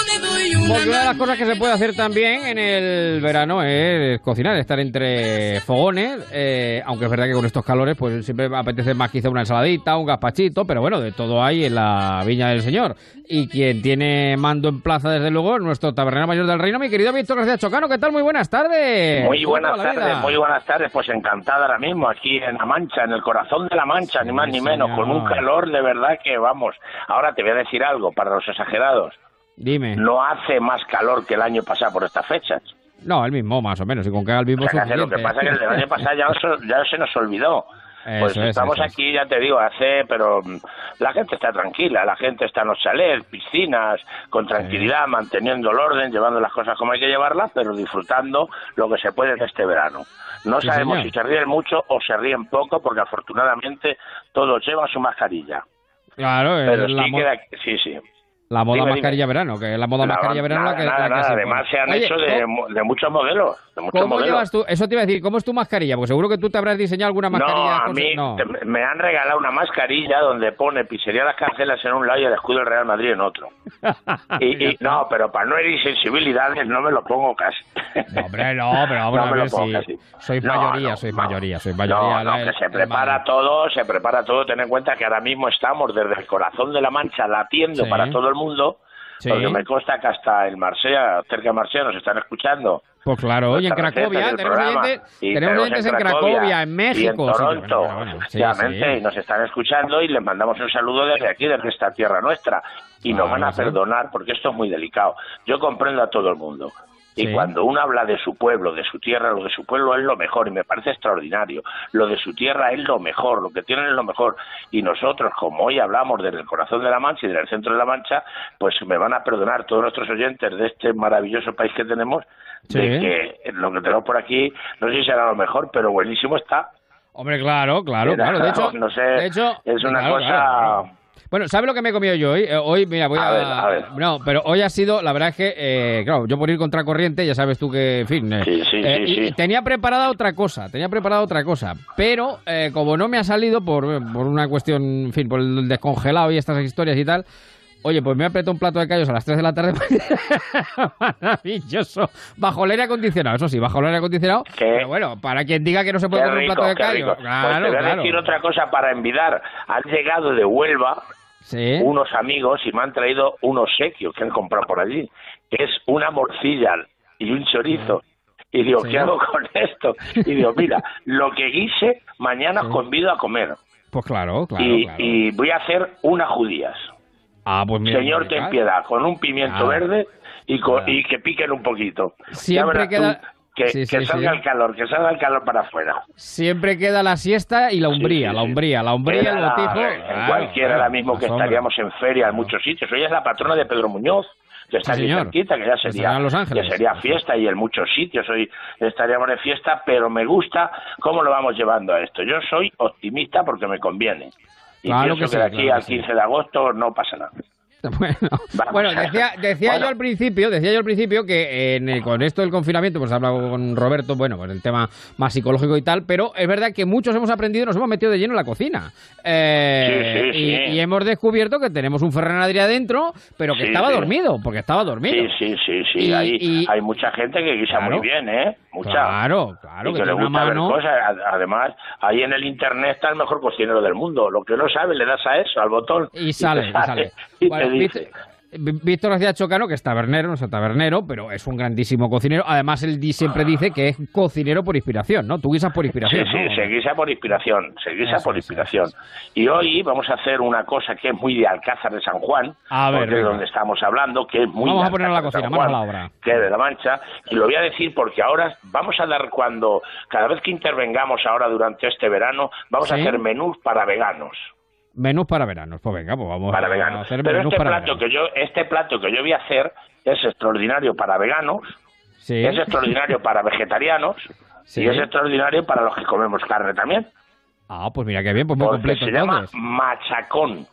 porque una de las cosas que se puede hacer también en el verano es cocinar, estar entre fogones, eh, aunque es verdad que con estos calores pues siempre apetece más quizá una ensaladita, un gazpachito, pero bueno, de todo hay en la Viña del Señor. Y quien tiene mando en plaza, desde luego, nuestro tabernero mayor del reino, mi querido Víctor García Chocano, ¿qué tal? Muy buenas tardes. Muy buenas tardes, muy buenas tardes, pues encantada ahora mismo aquí en La Mancha, en el corazón de La Mancha, ni más ni menos, con un calor de verdad que vamos. Ahora te voy a decir algo para los exagerados. Dime. No hace más calor que el año pasado por estas fechas. No, el mismo más o menos, y con que haga el mismo Lo que pasa es que el año pasado ya, se nos olvidó. pues estamos aquí, ya te digo, hace, pero mm, la gente está tranquila, la gente está en los chalets, piscinas, con tranquilidad, manteniendo el orden, llevando las cosas como hay que llevarlas, pero disfrutando lo que se puede de este verano. No sabemos si se ríen mucho o se ríen poco, porque afortunadamente todos llevan su mascarilla. Claro, pero sí, queda, sí, sí. La moda mascarilla verano, que la moda mascarilla verano la que, Además se han hecho de, muchos modelos. ¿Cómo llevas tú? Eso te iba a decir, ¿cómo es tu mascarilla? Porque seguro que tú te habrás diseñado alguna mascarilla. No, a mí me han regalado una mascarilla donde pone pizzería Las Cancelas en un lado y el escudo del Real Madrid en otro. y, no, pero para no herir sensibilidades no me lo pongo casi. no, hombre, no, pero vamos a ver si... Soy mayoría, soy mayoría, soy mayoría. No, que se prepara todo, se prepara todo. Ten en cuenta que ahora mismo estamos desde el corazón de la Mancha latiendo para todo el mundo. Porque me consta que hasta el Marsella, cerca de Marsella, nos están escuchando. Pues claro, oye, en Cracovia, tenemos oyentes, tenemos en, Cracovia, en México. Y en Toronto, efectivamente, y nos están escuchando y les mandamos un saludo desde aquí, desde esta tierra nuestra. Y nos van a perdonar porque esto es muy delicado. Yo comprendo a todo el mundo. Y cuando uno habla de su pueblo, de su tierra, lo de su pueblo es lo mejor y me parece extraordinario. Lo de su tierra es lo mejor, lo que tienen es lo mejor. Y nosotros, como hoy hablamos desde el corazón de la Mancha y desde el centro de la Mancha, pues me van a perdonar todos nuestros oyentes de este maravilloso país que tenemos, de que lo que tenemos por aquí, no sé si será lo mejor, pero buenísimo está. Hombre, claro, claro, claro. De hecho, no sé, es una cosa... Bueno, ¿sabes lo que me he comido yo hoy? Eh, hoy, mira, voy a... No, pero hoy ha sido, la verdad es que, eh, claro, yo por ir contra corriente, ya sabes tú que, en fin... Eh, sí, sí, sí, tenía preparada otra cosa, tenía preparada otra cosa, pero como no me ha salido por, por una cuestión, en fin, por el descongelado y estas historias y tal, Oye, pues me apretado un plato de callos a las 3 de la tarde. Maravilloso. Bajo el aire acondicionado, eso sí, bajo el aire acondicionado. Pero bueno, para quien diga que no se puede comer un plato de callos. Claro, pues te voy a decir otra cosa para envidar. Han llegado de Huelva unos amigos y me han traído un obsequio que han comprado por allí. Que es una morcilla y un chorizo. Y digo, ¿qué hago con esto? Y digo, mira, lo que guise, mañana os convido a comer. Pues claro, claro y, y voy a hacer unas judías. Ah, pues Señor, ten piedad, con un pimiento verde y, y que piquen un poquito. Siempre queda... que, salga el calor, que salga el calor para afuera. Siempre queda la siesta y la umbría, la umbría, la umbría, el botijo. En cualquiera, ahora mismo que estaríamos en feria en muchos sitios. Hoy es la patrona de Pedro Muñoz, que está aquí cerquita, que ya sería, que sería fiesta y en muchos sitios hoy estaríamos de fiesta, pero me gusta cómo lo vamos llevando a esto. Yo soy optimista porque me conviene. Y claro pienso que, de aquí al 15 de agosto no pasa nada. Bueno, decía, decía yo al principio, decía yo al principio que en con esto del confinamiento, pues he hablado con Roberto, bueno, pues el tema más psicológico y tal, pero es verdad que muchos hemos aprendido, nos hemos metido de lleno en la cocina. Eh, y, hemos descubierto que tenemos un Ferran adentro, pero que estaba dormido, porque estaba dormido. Sí, sí, sí, sí. hay, hay mucha gente que guisa muy bien, ¿eh? Mucha. Claro, claro. que, le gusta ver cosas. Además, ahí en el internet está el mejor cocinero del mundo. Lo que no sabe, le das a eso, al botón. Y sale, y, sale. Y te dice. Víctor García Chocano, que es tabernero, no es tabernero, pero es un grandísimo cocinero. Además, él siempre dice que es cocinero por inspiración, ¿no? Tú guisas por inspiración. Sí, sí, se guisa por inspiración, se guisa por inspiración. Y hoy vamos a hacer una cosa que es muy de Alcázar de San Juan, a ver, de donde estamos hablando, que es muy Vamos a poner la cocina, a la obra. Que es de La Mancha. Y lo voy a decir porque ahora vamos a dar cuando, cada vez que intervengamos ahora durante este verano, vamos a hacer menús para veganos. Menús para veranos, pues venga, pues vamos para a hacer Pero este plato que yo, este plato que yo voy a hacer es extraordinario para veganos, es extraordinario para vegetarianos y es extraordinario para los que comemos carne también. Ah, pues mira qué bien, pues muy completo. Se llama machacón.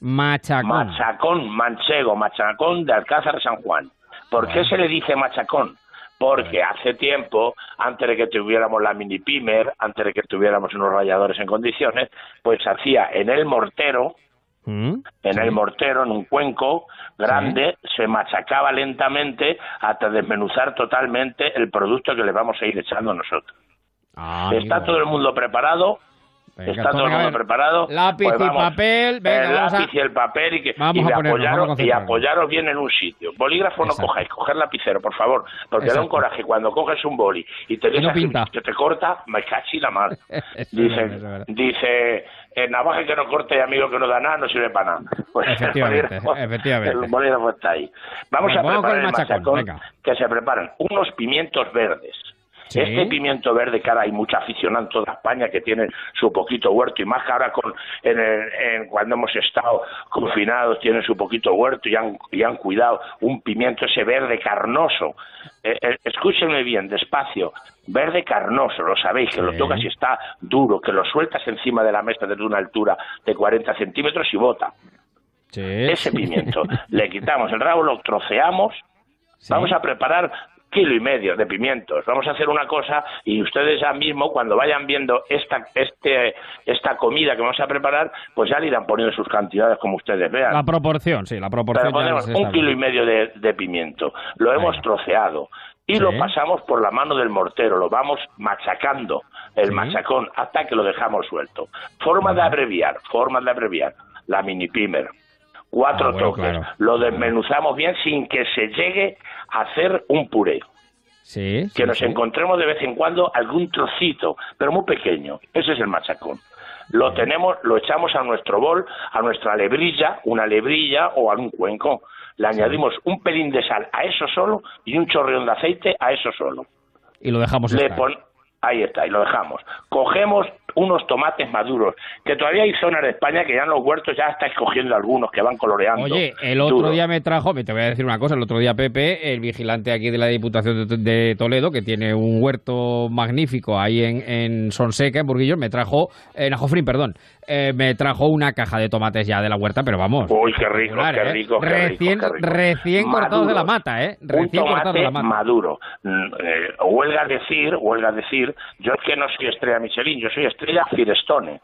Machacón. Machacón, manchego, machacón de Alcázar San Juan. ¿Por qué se le dice machacón? Porque hace tiempo, antes de que tuviéramos la mini pimer, antes de que tuviéramos unos ralladores en condiciones, pues hacía en el mortero, mm, en el mortero, en un cuenco grande, se machacaba lentamente hasta desmenuzar totalmente el producto que le vamos a ir echando nosotros. Ah, Está todo el mundo preparado, Está todo el mundo preparado. Lápiz pues y papel. Venga, el lápiz y el papel y, que, y, apoyaros, y apoyaros bien en un sitio. Bolígrafo no cojáis, coger lapicero, por favor. Porque da un coraje cuando coges un boli y te dejas que te corta, me cachi la mal. dice, dice el navaja que no corta y amigo que no da nada no sirve para nada. Pues efectivamente, el efectivamente. El bolígrafo está ahí. Vamos a preparar el machacón, que se preparan unos pimientos verdes este pimiento verde, que ahora hay mucha afición en toda España que tienen su poquito huerto y más que ahora con, en, cuando hemos estado confinados tienen su poquito huerto y han, y han cuidado un pimiento ese verde carnoso. Eh, eh, escúchenme bien, despacio, verde carnoso, lo sabéis, que lo tocas y está duro, que lo sueltas encima de la mesa desde una altura de 40 centímetros y bota. Ese pimiento, le quitamos el rabo, lo troceamos, vamos a preparar kilo y medio de pimientos. Vamos a hacer una cosa y ustedes ya mismo, cuando vayan viendo esta, este, esta comida que vamos a preparar, pues ya le irán poniendo sus cantidades como ustedes vean. La proporción, sí, la proporción. ponemos un kilo y medio de, pimiento. Lo hemos troceado y lo pasamos por la mano del mortero, lo vamos machacando, el machacón, hasta que lo dejamos suelto. Forma de abreviar, forma de abreviar, la mini pimer. Cuatro ah, toques. Lo desmenuzamos bien sin que se llegue hacer un puré. Sí, que nos encontremos de vez en cuando algún trocito, pero muy pequeño. Ese es el machacón. Lo tenemos, lo echamos a nuestro bol, a nuestra lebrilla, una lebrilla o a un cuenco. Le añadimos un pelín de sal a eso solo y un chorreón de aceite a eso solo. Y lo dejamos Le Ahí está, y lo dejamos. Cogemos unos tomates maduros, que todavía hay zonas de España que ya en los huertos ya está escogiendo algunos que van coloreando. Oye, el otro día me trajo, te voy a decir una cosa, el otro día Pepe, el vigilante aquí de la Diputación de, Toledo, que tiene un huerto magnífico ahí en, en Sonseca, en Burguillos, me trajo, en Ajofrín, perdón, eh, me trajo una caja de tomates ya de la huerta, pero vamos. Uy, qué rico, qué ¿eh? rico, recién, Recién cortados de la mata, ¿eh? Recién cortados de la mata. maduro. Mm, eh, huelga decir, huelga decir, yo es que no soy estrella Michelin, yo soy estrella Firestone.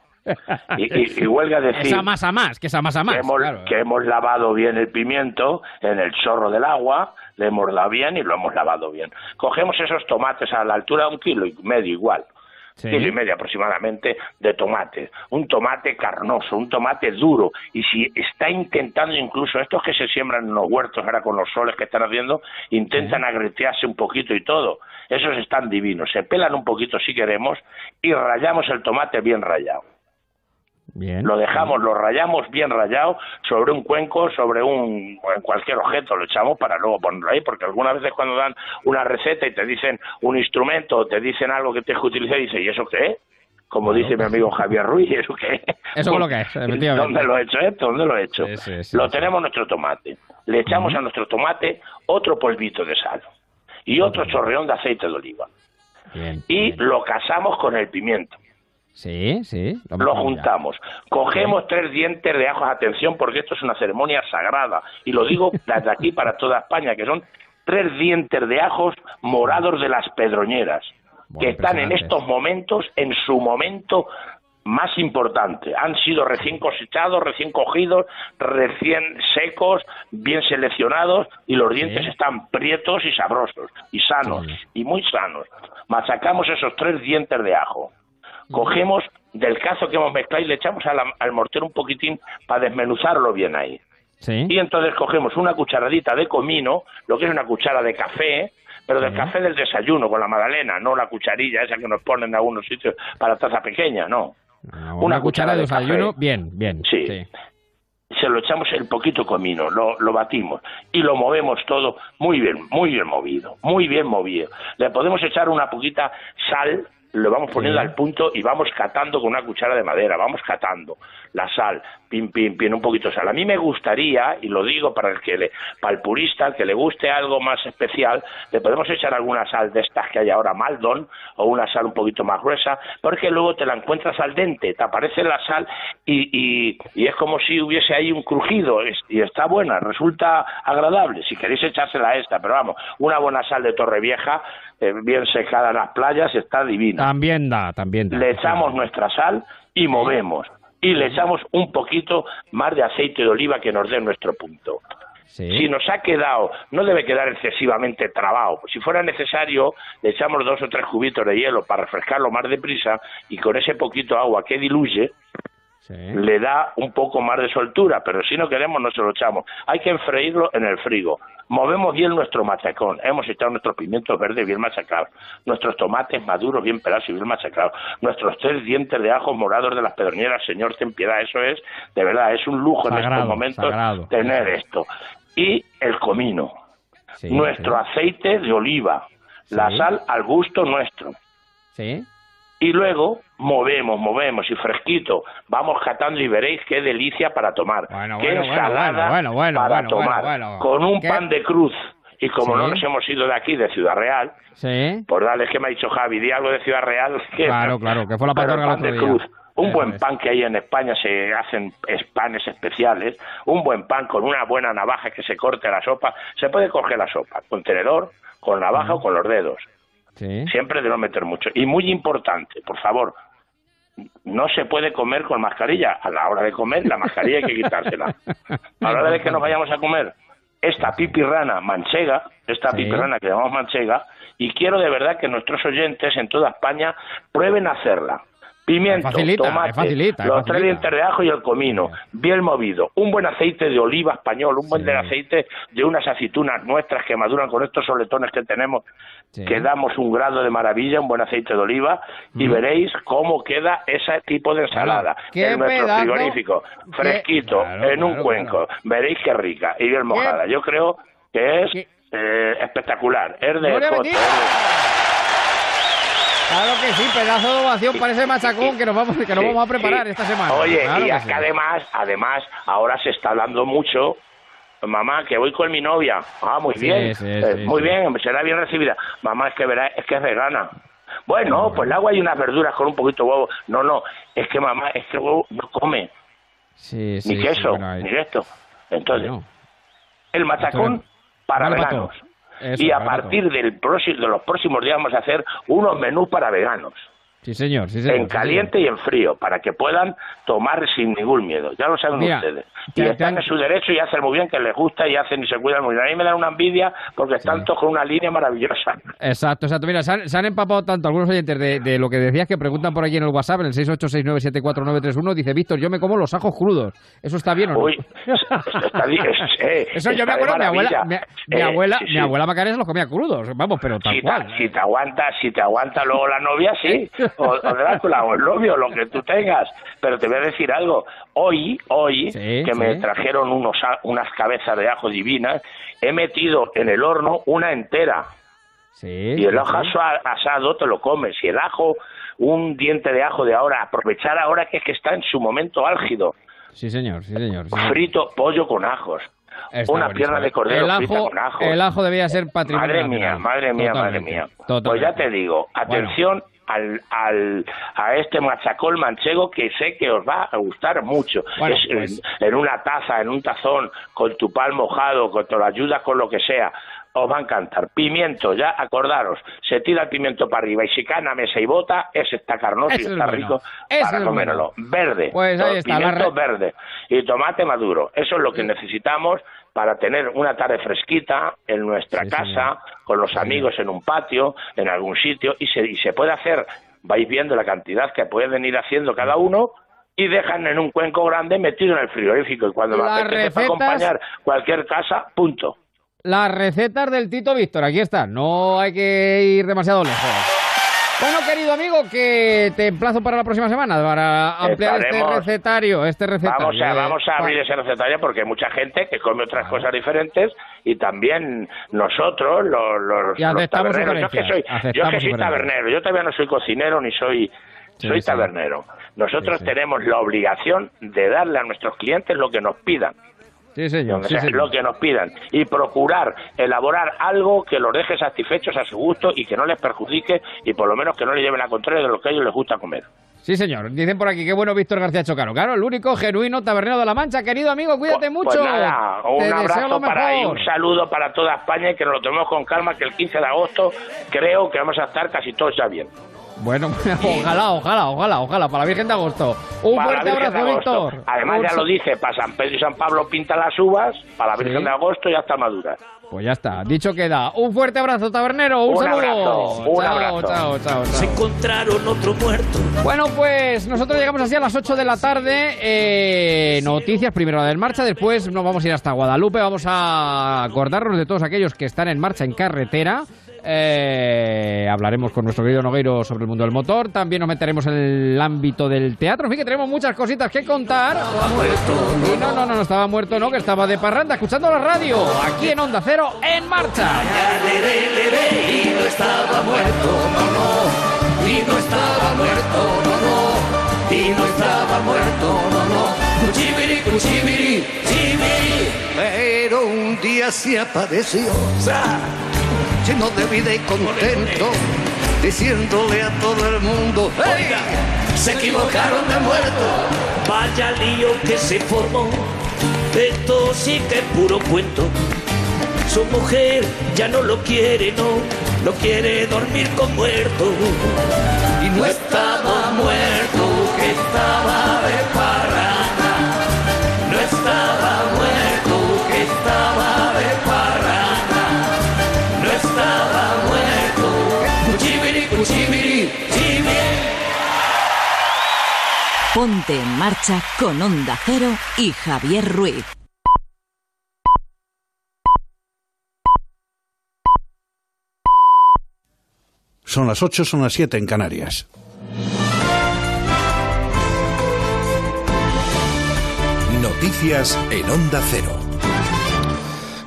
Y, y, huelga decir... Esa masa más, que esa masa más. Que hemos, que hemos lavado bien el pimiento en el chorro del agua, le hemos lavado bien y lo hemos lavado bien. Cogemos esos tomates a la altura de un kilo y medio igual, kilo y medio aproximadamente de tomate, un tomate carnoso, un tomate duro, y si está intentando incluso estos que se siembran en los huertos ahora con los soles que están haciendo, intentan agretearse un poquito y todo, esos están divinos, se pelan un poquito si queremos y rayamos el tomate bien rayado. Lo dejamos, lo rayamos bien rayado sobre un cuenco, sobre un cualquier objeto, lo echamos para luego ponerlo ahí, porque algunas veces cuando dan una receta y te dicen un instrumento, te dicen algo que tienes que utilizar, y dices, ¿y eso qué es? Como dice mi amigo Javier Ruiz, ¿eso qué es? Eso es lo que es, ¿Dónde lo he hecho esto? ¿Dónde lo he hecho? lo tenemos nuestro tomate. Le echamos a nuestro tomate otro polvito de sal y otro chorreón de aceite de oliva. y lo casamos con el pimiento. Sí, sí. Lo, juntamos. Cogemos tres dientes de ajo, atención, porque esto es una ceremonia sagrada. Y lo digo desde aquí para toda España, que son tres dientes de ajos morados de las pedroñeras, que están en estos momentos, en su momento más importante. Han sido recién cosechados, recién cogidos, recién secos, bien seleccionados y los dientes están prietos y sabrosos y sanos y muy sanos. Machacamos esos tres dientes de ajo cogemos del cazo que hemos mezclado y le echamos al mortero un poquitín para desmenuzarlo bien ahí. Y entonces cogemos una cucharadita de comino, lo que es una cuchara de café, pero del café del desayuno con la magdalena, no la cucharilla esa que nos ponen en algunos sitios para taza pequeña, no. una, cuchara, de desayuno, bien, bien. Sí. Se lo echamos el poquito comino, lo, lo batimos y lo movemos todo muy bien, muy bien movido, muy bien movido. Le podemos echar una poquita sal lo vamos poniendo al punto y vamos catando con una cuchara de madera, vamos catando la sal, pim, pim, pim, un poquito de sal. A mí me gustaría, y lo digo para el que le, para el purista, que le guste algo más especial, le podemos echar alguna sal de estas que hay ahora, Maldon, o una sal un poquito más gruesa, porque luego te la encuentras al dente, te aparece la sal y, y, y es como si hubiese ahí un crujido, y está buena, resulta agradable. Si queréis echársela a esta, pero vamos, una buena sal de Torrevieja, eh, bien secada en las playas, está divina. También da, también da. Le echamos nuestra sal y movemos. Y le echamos un poquito más de aceite de oliva que nos dé nuestro punto. Si nos ha quedado, no debe quedar excesivamente trabado. Si fuera necesario, le echamos dos o tres cubitos de hielo para refrescarlo más deprisa y con ese poquito agua que diluye, le da un poco más de soltura, pero si no queremos no se lo echamos. Hay que enfreírlo en el frigo. Movemos bien nuestro machacón. Hemos echado nuestros pimientos verdes bien machacados, nuestros tomates maduros bien pelados y bien machacados, nuestros tres dientes de ajo morados de las pedroñeras. Señor, ten piedad. Eso es, de verdad, es un lujo en estos momentos tener esto. Y el comino, nuestro aceite de oliva, la sal al gusto nuestro. Sí y luego movemos, movemos y fresquito, vamos catando y veréis qué delicia para tomar, qué ensalada para tomar, con un pan de cruz. Y como no nos hemos ido de aquí, de Ciudad Real, por darles que me ha dicho Javi, di algo de Ciudad Real. claro, claro, que fue la pan de cruz. Un buen pan que hay en España, se hacen panes especiales, un buen pan con una buena navaja que se corte la sopa, se puede coger la sopa con tenedor, con navaja o con los dedos Siempre de no meter mucho. Y muy importante, por favor, no se puede comer con mascarilla. A la hora de comer, la mascarilla hay que quitársela. A la hora de que nos vayamos a comer esta pipirrana manchega, esta pipirrana que llamamos manchega, y quiero de verdad que nuestros oyentes en toda España prueben a hacerla pimiento, tomate, los tres dientes de ajo y el comino, bien movido, un buen aceite de oliva español, un buen aceite de unas aceitunas nuestras que maduran con estos soletones que tenemos, que damos un grado de maravilla, un buen aceite de oliva, y veréis cómo queda ese tipo de ensalada en nuestro frigorífico, fresquito, en un cuenco, veréis qué rica y bien mojada. Yo creo que es eh, espectacular, es de, Claro que sí, pedazo de ovación para ese machacón que nos vamos, que nos vamos a preparar esta semana. Oye, y es que además, además, ahora se está hablando mucho mamá, que voy con mi novia. Ah, muy bien, eh, muy bien, será bien recibida. Mamá, es que verá, es que es vegana. Bueno, pues el agua y unas verduras con un poquito de huevo. No, no, es que mamá, es que huevo no come. ni queso, ni esto. Entonces, el machacón para veganos y a partir del de los próximos días vamos a hacer unos menús para veganos. Sí, señor, sí, señor. En caliente y en frío, para que puedan tomar sin ningún miedo. Ya lo saben ustedes. Y están en su derecho y hacen muy bien, que les gusta y hacen y se cuidan muy bien. A mí me dan una envidia porque están todos con una línea maravillosa. Exacto, exacto. Mira, se han, empapado tanto algunos oyentes de, lo que decías que preguntan por allí en el WhatsApp, en el 686974931, dice Víctor, yo me como los ajos crudos. ¿Eso está bien o no? Uy, está bien. Eh, Eso yo me acuerdo, mi abuela, mi, abuela, mi abuela Macarena los comía crudos, vamos, pero tal si cual. si te aguanta, si te aguanta luego la novia, sí. o, o Drácula o el novio, lo que tú tengas. Pero te voy a decir algo. Hoy, hoy, que me trajeron unos, unas cabezas de ajo divinas, he metido en el horno una entera. y el ajo asado te lo comes. Y el ajo, un diente de ajo de ahora, aprovechar ahora que, es que está en su momento álgido. Sí, señor, sí, señor. Frito pollo con ajos. una pierna de cordero el ajo, con ajo. El ajo debía ser patrimonio. Madre mía, madre mía, madre mía. Pues ya te digo, atención al, al, a este machacol manchego que sé que os va a gustar mucho. Pues en, una taza, en un tazón, con tu pan mojado, con tu ayuda, con lo que sea. Os va a encantar. Pimiento, ya acordaros, se tira el pimiento para arriba y si cae a mesa y bota, ese está carnoso y está rico para comérlo. Verde, pues pimiento verde y tomate maduro. Eso es lo que necesitamos para tener una tarde fresquita en nuestra casa, con los amigos en un patio, en algún sitio, y se, y se puede hacer, vais viendo la cantidad que pueden ir haciendo cada uno, y dejan en un cuenco grande metido en el frigorífico, y cuando la para acompañar cualquier casa, punto. Las recetas del Tito Víctor, aquí están, no hay que ir demasiado lejos. Bueno, querido amigo, que te emplazo para la próxima semana para ampliar este recetario, este recetario. Vamos a, vamos a abrir ese recetario porque hay mucha gente que come otras cosas diferentes y también nosotros, los, los, taberneros. Yo que soy, yo que soy tabernero, yo todavía no soy cocinero ni soy soy tabernero. Nosotros tenemos la obligación de darle a nuestros clientes lo que nos pidan. Sí, señor. lo que nos pidan. Y procurar elaborar algo que los deje satisfechos a su gusto y que no les perjudique y por lo menos que no le lleven a contrario de lo que a ellos les gusta comer. Sí, señor. Dicen por aquí, qué bueno Víctor García Chocaro. Claro, el único genuino tabernero de la Mancha. Querido amigo, cuídate pues, mucho. un abrazo para y un saludo para toda España y que nos lo tomemos con calma, que el 15 de agosto creo que vamos a estar casi todos ya bien. Bueno, ojalá, ojalá, ojalá, ojalá, para la Virgen de Agosto. Un fuerte abrazo, Víctor. Además, ya lo dice, para San Pedro y San Pablo pinta las uvas, para la Virgen de Agosto ya está madura. Pues ya está, dicho queda. Un fuerte abrazo, tabernero. Un, saludo. Abrazo, un chao, abrazo. Chao, chao, Se encontraron otro muerto. Bueno, pues nosotros llegamos así a las 8 de la tarde. Eh, noticias, primero la del marcha, después nos vamos a ir hasta Guadalupe. Vamos a acordarnos de todos aquellos que están en marcha en carretera. Eh, hablaremos con nuestro querido Nogueiro sobre el mundo del motor. También nos meteremos en el ámbito del teatro. En fin, que tenemos muchas cositas que contar. Y no, no, no, no estaba muerto, no, que estaba de parranda, escuchando la radio. Aquí en Onda Cero, en marcha. Y no estaba muerto, no, no. Y no estaba muerto, no, no. Y no estaba muerto, no, no. Cuchibiri, cuchibiri, chibiri. Pero un día se apareció lleno de vida y contento, diciéndole a todo el mundo, oiga, se equivocaron de muerto. Vaya lío que se formó, esto sí que es puro cuento. Su mujer ya no lo quiere, no, no quiere dormir con muerto. Y no estaba muerto, que estaba de parranda. Ponte en marcha con Onda Cero y Javier Ruiz. Son las 8, son las 7 en Canarias. Noticias en Onda Cero.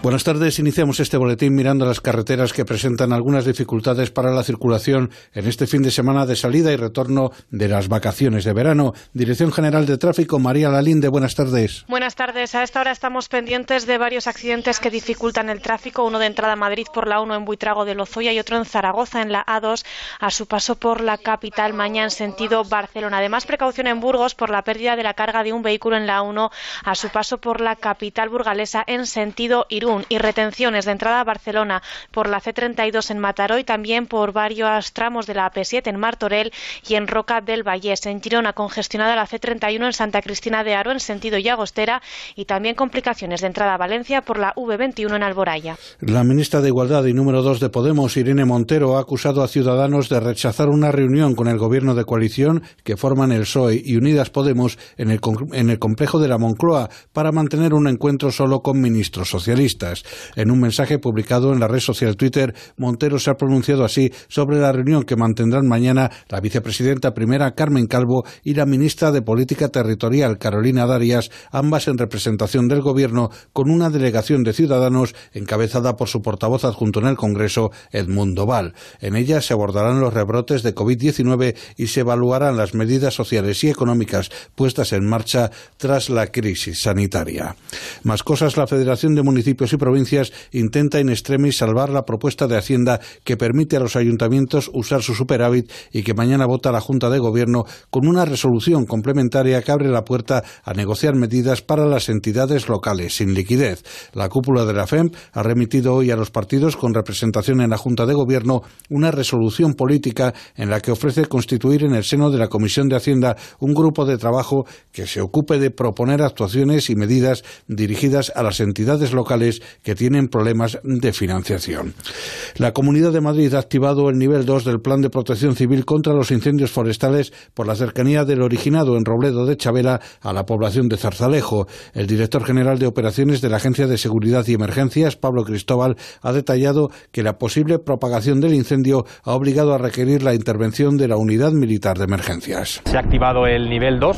Buenas tardes. Iniciamos este boletín mirando las carreteras que presentan algunas dificultades para la circulación en este fin de semana de salida y retorno de las vacaciones de verano. Dirección General de Tráfico, María Lalinde. Buenas tardes. Buenas tardes. A esta hora estamos pendientes de varios accidentes que dificultan el tráfico. Uno de entrada a Madrid por la 1 en Buitrago de Lozoya y otro en Zaragoza en la A2 a su paso por la capital mañana en sentido Barcelona. Además, precaución en Burgos por la pérdida de la carga de un vehículo en la 1 a su paso por la capital burgalesa en sentido Irún Y retenciones de entrada a Barcelona por la C32 en Mataró y también por varios tramos de la AP7 en Martorell y en Roca del Vallés. En Girona congestionada la C31 en Santa Cristina de Aro en sentido Llagostera y también complicaciones de entrada a Valencia por la V21 en Alboraya. La ministra de Igualdad y número 2 de Podemos, Irene Montero, ha acusado a Ciudadanos de rechazar una reunión con el gobierno de coalición que forman el PSOE y Unidas Podemos en el, en el complejo de la Moncloa para mantener un encuentro solo con ministros socialistas. En un mensaje publicado en la red social Twitter, Montero se ha pronunciado así sobre la reunión que mantendrán mañana la vicepresidenta primera Carmen Calvo y la ministra de Política Territorial Carolina Darias, ambas en representación del Gobierno, con una delegación de ciudadanos encabezada por su portavoz adjunto en el Congreso, Edmundo Val. En ella se abordarán los rebrotes de COVID-19 y se evaluarán las medidas sociales y económicas puestas en marcha tras la crisis sanitaria. Más cosas, la Federación de Municipios y Provincias intenta in extremis salvar la propuesta de Hacienda que permite a los ayuntamientos usar su superávit y que mañana vota la Junta de Gobierno con una resolución complementaria que abre la puerta a negociar medidas para las entidades locales sin liquidez. La cúpula de la FEM ha remitido hoy a los partidos con representación en la Junta de Gobierno una resolución política en la que ofrece constituir en el seno de la Comisión de Hacienda un grupo de trabajo que se ocupe de proponer actuaciones y medidas dirigidas a las entidades locales que tienen problemas de financiación. La Comunidad de Madrid ha activado el nivel 2 del Plan de Protección Civil contra los incendios forestales por la cercanía del originado en Robledo de Chavela a la población de Zarzalejo. El director general de operaciones de la Agencia de Seguridad y Emergencias, Pablo Cristóbal, ha detallado que la posible propagación del incendio ha obligado a requerir la intervención de la Unidad Militar de Emergencias. Se ha activado el nivel 2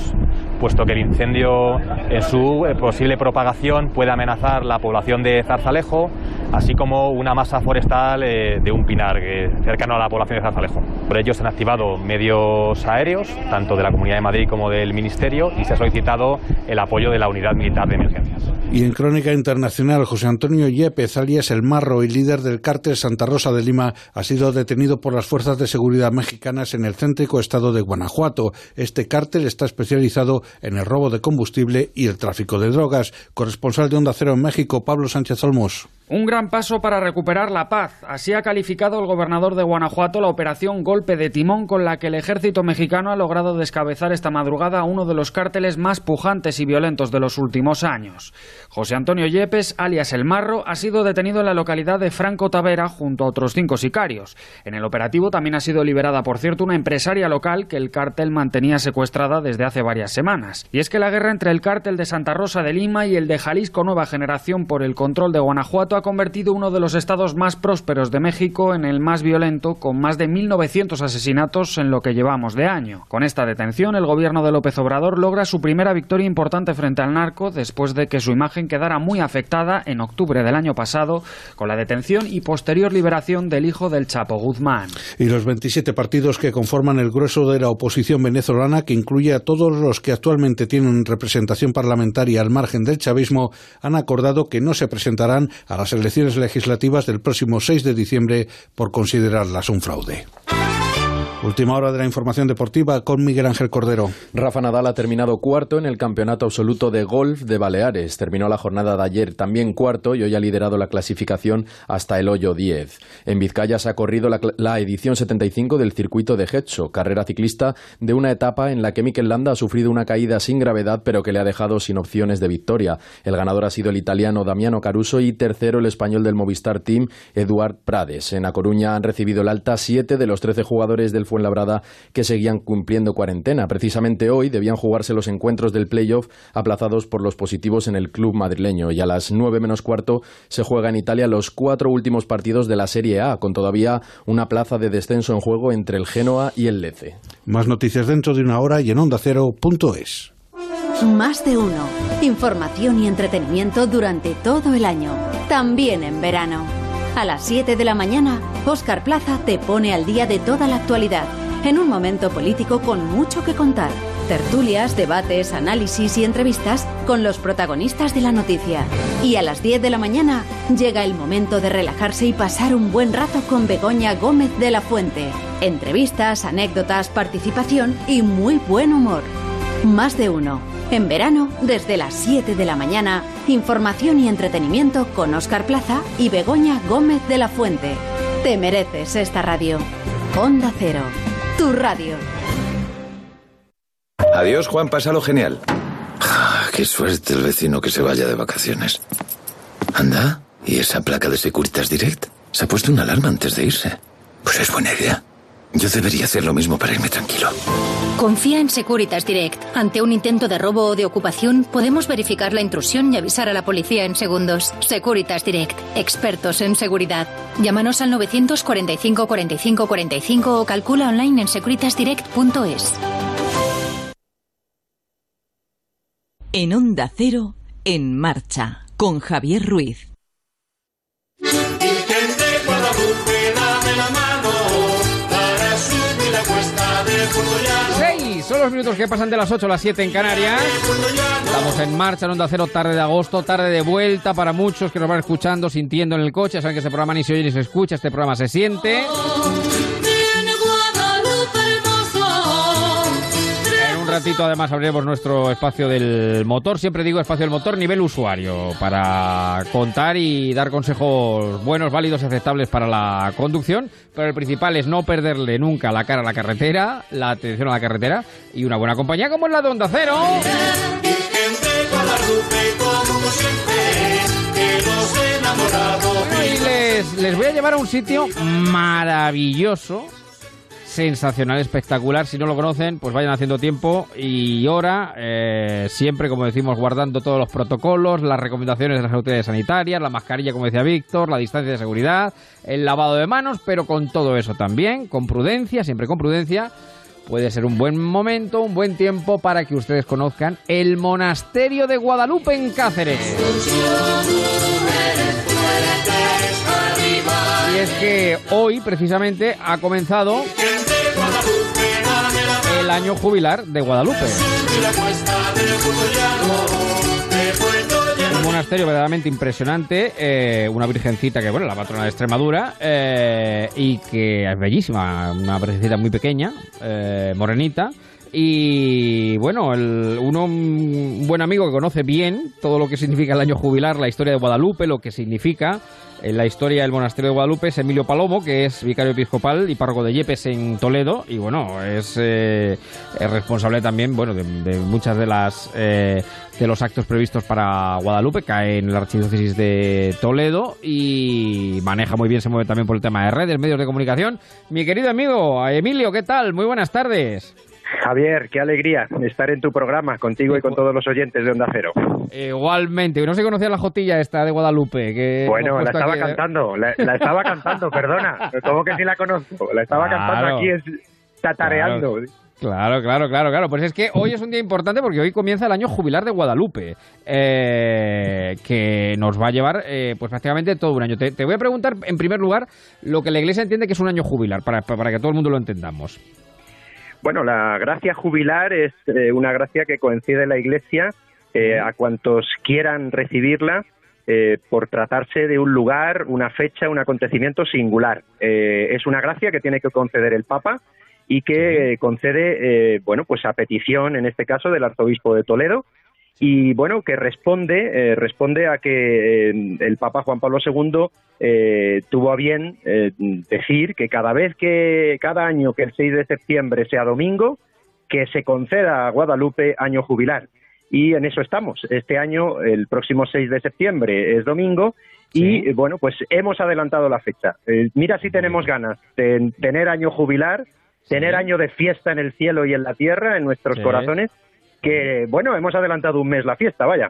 puesto que el incendio en su eh, posible propagación puede amenazar la población de Zarzalejo, así como una masa forestal eh, de un pinar cercano a la población de Zarzalejo. Por ello se han activado medios aéreos, tanto de la Comunidad de Madrid como del Ministerio, y se ha solicitado el apoyo de la Unidad Militar de Emergencias. Y en Crónica Internacional, José Antonio Yepez, alias El Marro y líder del cártel Santa Rosa de Lima, ha sido detenido por las fuerzas de seguridad mexicanas en el céntrico estado de Guanajuato. Este cártel está especializado en el robo de combustible y el tráfico de drogas. Corresponsal de Onda Cero en México, Pablo Sánchez Olmos. Un gran paso para recuperar la paz. Así ha calificado el gobernador de Guanajuato la operación Golpe de Timón con la que el ejército mexicano ha logrado descabezar esta madrugada a uno de los cárteles más pujantes y violentos de los últimos años. José Antonio Yepes, alias El Marro, ha sido detenido en la localidad de Franco Tavera junto a otros cinco sicarios. En el operativo también ha sido liberada, por cierto, una empresaria local que el cártel mantenía secuestrada desde hace varias semanas. Y es que la guerra entre el cártel de Santa Rosa de Lima y el de Jalisco Nueva Generación por el control de Guanajuato ha convertido uno de los estados más prósperos de México en el más violento, con más de 1.900 asesinatos en lo que llevamos de año. Con esta detención, el gobierno de López Obrador logra su primera victoria importante frente al narco después de que su imagen quedara muy afectada en octubre del año pasado con la detención y posterior liberación del hijo del Chapo Guzmán. Y los 27 partidos que conforman el grueso de la oposición venezolana, que incluye a todos los que actualmente tienen representación parlamentaria al margen del chavismo, han acordado que no se presentarán a las elecciones legislativas del próximo 6 de diciembre por considerarlas un fraude. Última hora de la información deportiva con Miguel Ángel Cordero. Rafa Nadal ha terminado cuarto en el campeonato absoluto de golf de Baleares. Terminó la jornada de ayer también cuarto y hoy ha liderado la clasificación hasta el hoyo 10. En Vizcaya se ha corrido la, edición 75 del circuito de Getxo, carrera ciclista de una etapa en la que Mikel Landa ha sufrido una caída sin gravedad pero que le ha dejado sin opciones de victoria. El ganador ha sido el italiano Damiano Caruso y tercero el español del Movistar Team Eduard Prades. En A Coruña han recibido el alta siete de los 13 jugadores del Fuenlabrada que seguían cumpliendo cuarentena. Precisamente hoy debían jugarse los encuentros del playoff aplazados por los positivos en el club madrileño y a las nueve menos cuarto se juega en Italia los cuatro últimos partidos de la Serie A, con todavía una plaza de descenso en juego entre el Genoa y el Lecce. Más noticias dentro de una hora y en ondacero.es. Más de uno. Información y entretenimiento durante todo el año. También en verano. A las 7 de la mañana, Oscar Plaza te pone al día de toda la actualidad, en un momento político con mucho que contar. Tertulias, debates, análisis y entrevistas con los protagonistas de la noticia. Y a las 10 de la mañana llega el momento de relajarse y pasar un buen rato con Begoña Gómez de la Fuente. Entrevistas, anécdotas, participación y muy buen humor. Más de uno En verano, desde las 7 de la mañana, información y entretenimiento con Oscar Plaza y Begoña Gómez de la Fuente. Te mereces esta radio. Onda Cero, tu radio. Adiós, Juan, pásalo genial. Ah, qué suerte el vecino que se vaya de vacaciones. Anda, ¿y esa placa de Securitas Direct? Se ha puesto una alarma antes de irse. Pues es buena idea. Yo debería hacer lo mismo para irme tranquilo. Confía en Securitas Direct. Ante un intento de robo o de ocupación, podemos verificar la intrusión y avisar a la policía en segundos. Securitas Direct. Expertos en seguridad. Llámanos al 945 45 45 o calcula online en securitasdirect.es. En Onda Cero, en marcha, con Javier Ruiz. Seis son los minutos que pasan de las 8 a las 7 en Canarias. Estamos en marcha en Onda Cero, tarde de agosto, tarde de vuelta para muchos que nos van escuchando, sintiendo en el coche. Saben que este programa ni se oye ni se escucha, este programa se siente. Ratito además abriremos nuestro espacio del motor, siempre digo espacio del motor nivel usuario, para contar y dar consejos buenos, válidos, aceptables para la conducción, pero el principal es no perderle nunca la cara a la carretera, la atención a la carretera y una buena compañía como es la de Onda Cero. Y les, les voy a llevar a un sitio maravilloso sensacional, espectacular. Si no lo conocen, pues vayan haciendo tiempo y hora, eh, siempre, como decimos, guardando todos los protocolos, las recomendaciones de las autoridades sanitarias, la mascarilla, como decía Víctor, la distancia de seguridad, el lavado de manos, pero con todo eso también, con prudencia, siempre con prudencia. Puede ser un buen momento, un buen tiempo para que ustedes conozcan el monasterio de Guadalupe en Cáceres. Y es que hoy, precisamente, ha comenzado el año jubilar de Guadalupe. Un monasterio verdaderamente impresionante, eh, una virgencita que, bueno, la patrona de Extremadura, eh, y que es bellísima, una virgencita muy pequeña, eh, morenita, y bueno, el, uno, un buen amigo que conoce bien todo lo que significa el año jubilar, la historia de Guadalupe, lo que significa en la historia del monasterio de Guadalupe es Emilio Palomo, que es vicario episcopal y párroco de Yepes en Toledo, y bueno, es, eh, responsable también, bueno, de, muchas de las eh, de los actos previstos para Guadalupe, cae en la archidiócesis de Toledo y maneja muy bien, se mueve también por el tema de redes, medios de comunicación. Mi querido amigo Emilio, ¿qué tal? Muy buenas tardes. Javier, qué alegría estar en tu programa contigo y con todos los oyentes de Onda Cero. Igualmente, no se conocía la jotilla esta de Guadalupe. Que bueno, la estaba cantando, la, estaba cantando, perdona. ¿Cómo que sí la conozco? La estaba cantando aquí, es, tatareando. Claro. Claro, claro, claro, Pues es que hoy es un día importante porque hoy comienza el año jubilar de Guadalupe, eh, que nos va a llevar eh, pues prácticamente todo un año. Te, voy a preguntar, en primer lugar, lo que la Iglesia entiende que es un año jubilar, para, para que todo el mundo lo entendamos. Bueno, la gracia jubilar es eh, una gracia que coincide la Iglesia eh, a cuantos quieran recibirla eh, por tratarse de un lugar, una fecha, un acontecimiento singular. es una gracia que tiene que conceder el Papa y que concede, bueno, pues a petición, en este caso, del arzobispo de Toledo, y bueno, que responde, responde a que el Papa Juan Pablo II eh, tuvo a bien eh, decir que cada vez que, cada año que el 6 de septiembre sea domingo, que se conceda a Guadalupe año jubilar. Y en eso estamos. Este año, el próximo 6 de septiembre es domingo y bueno, pues hemos adelantado la fecha. Eh, mira si tenemos ganas de tener año jubilar, tener año de fiesta en el cielo y en la tierra, en nuestros corazones, que bueno, hemos adelantado un mes la fiesta, vaya.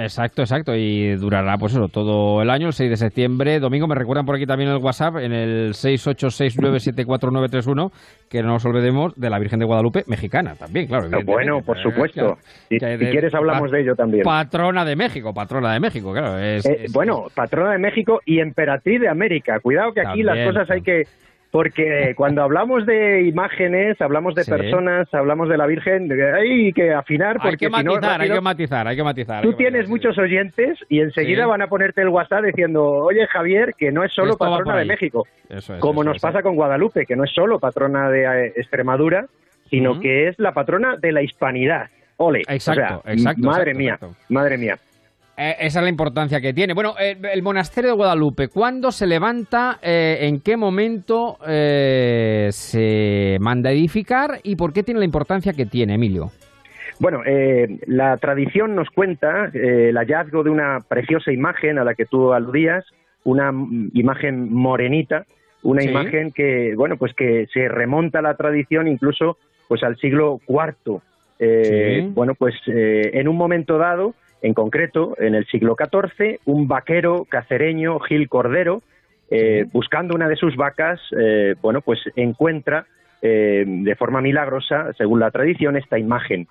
Exacto, exacto. Y durará, pues eso, todo el año, el 6 de septiembre. Domingo, me recuerdan por aquí también el WhatsApp, en el 686974931, que no nos olvidemos de la Virgen de Guadalupe mexicana también, claro. Bueno, por supuesto. Si, quieres hablamos de ello también. Patrona de México, patrona de México, claro. Eh, bueno, patrona de México y emperatriz de América. Cuidado que aquí las cosas hay que porque cuando hablamos de imágenes, hablamos de personas, hablamos de la Virgen, hay que afinar porque hay que matizar, hay que matizar, hay que matizar. Tú tienes muchos oyentes y enseguida van a ponerte el WhatsApp diciendo, oye Javier, que no es solo patrona de México, como nos pasa con Guadalupe, que no es solo patrona de eh, Extremadura, sino que es la patrona de la hispanidad. ole. Exacto, exacto. Madre mía, madre mía. Eh, esa es la importancia que tiene. Bueno, eh, el monasterio de Guadalupe, ¿cuándo se levanta? Eh, ¿En qué momento se manda a edificar? ¿Y por qué tiene la importancia que tiene, Emilio? Bueno, la tradición nos cuenta el hallazgo de una preciosa imagen a la que tú aludías, una imagen morenita, una imagen que, bueno, pues que se remonta a la tradición incluso pues al siglo IV. Bueno, pues en un momento dado en concreto, en el siglo XIV, un vaquero cacereño, Gil Cordero, eh, buscando una de sus vacas, eh, bueno, pues encuentra eh, de forma milagrosa, según la tradición, esta imagen.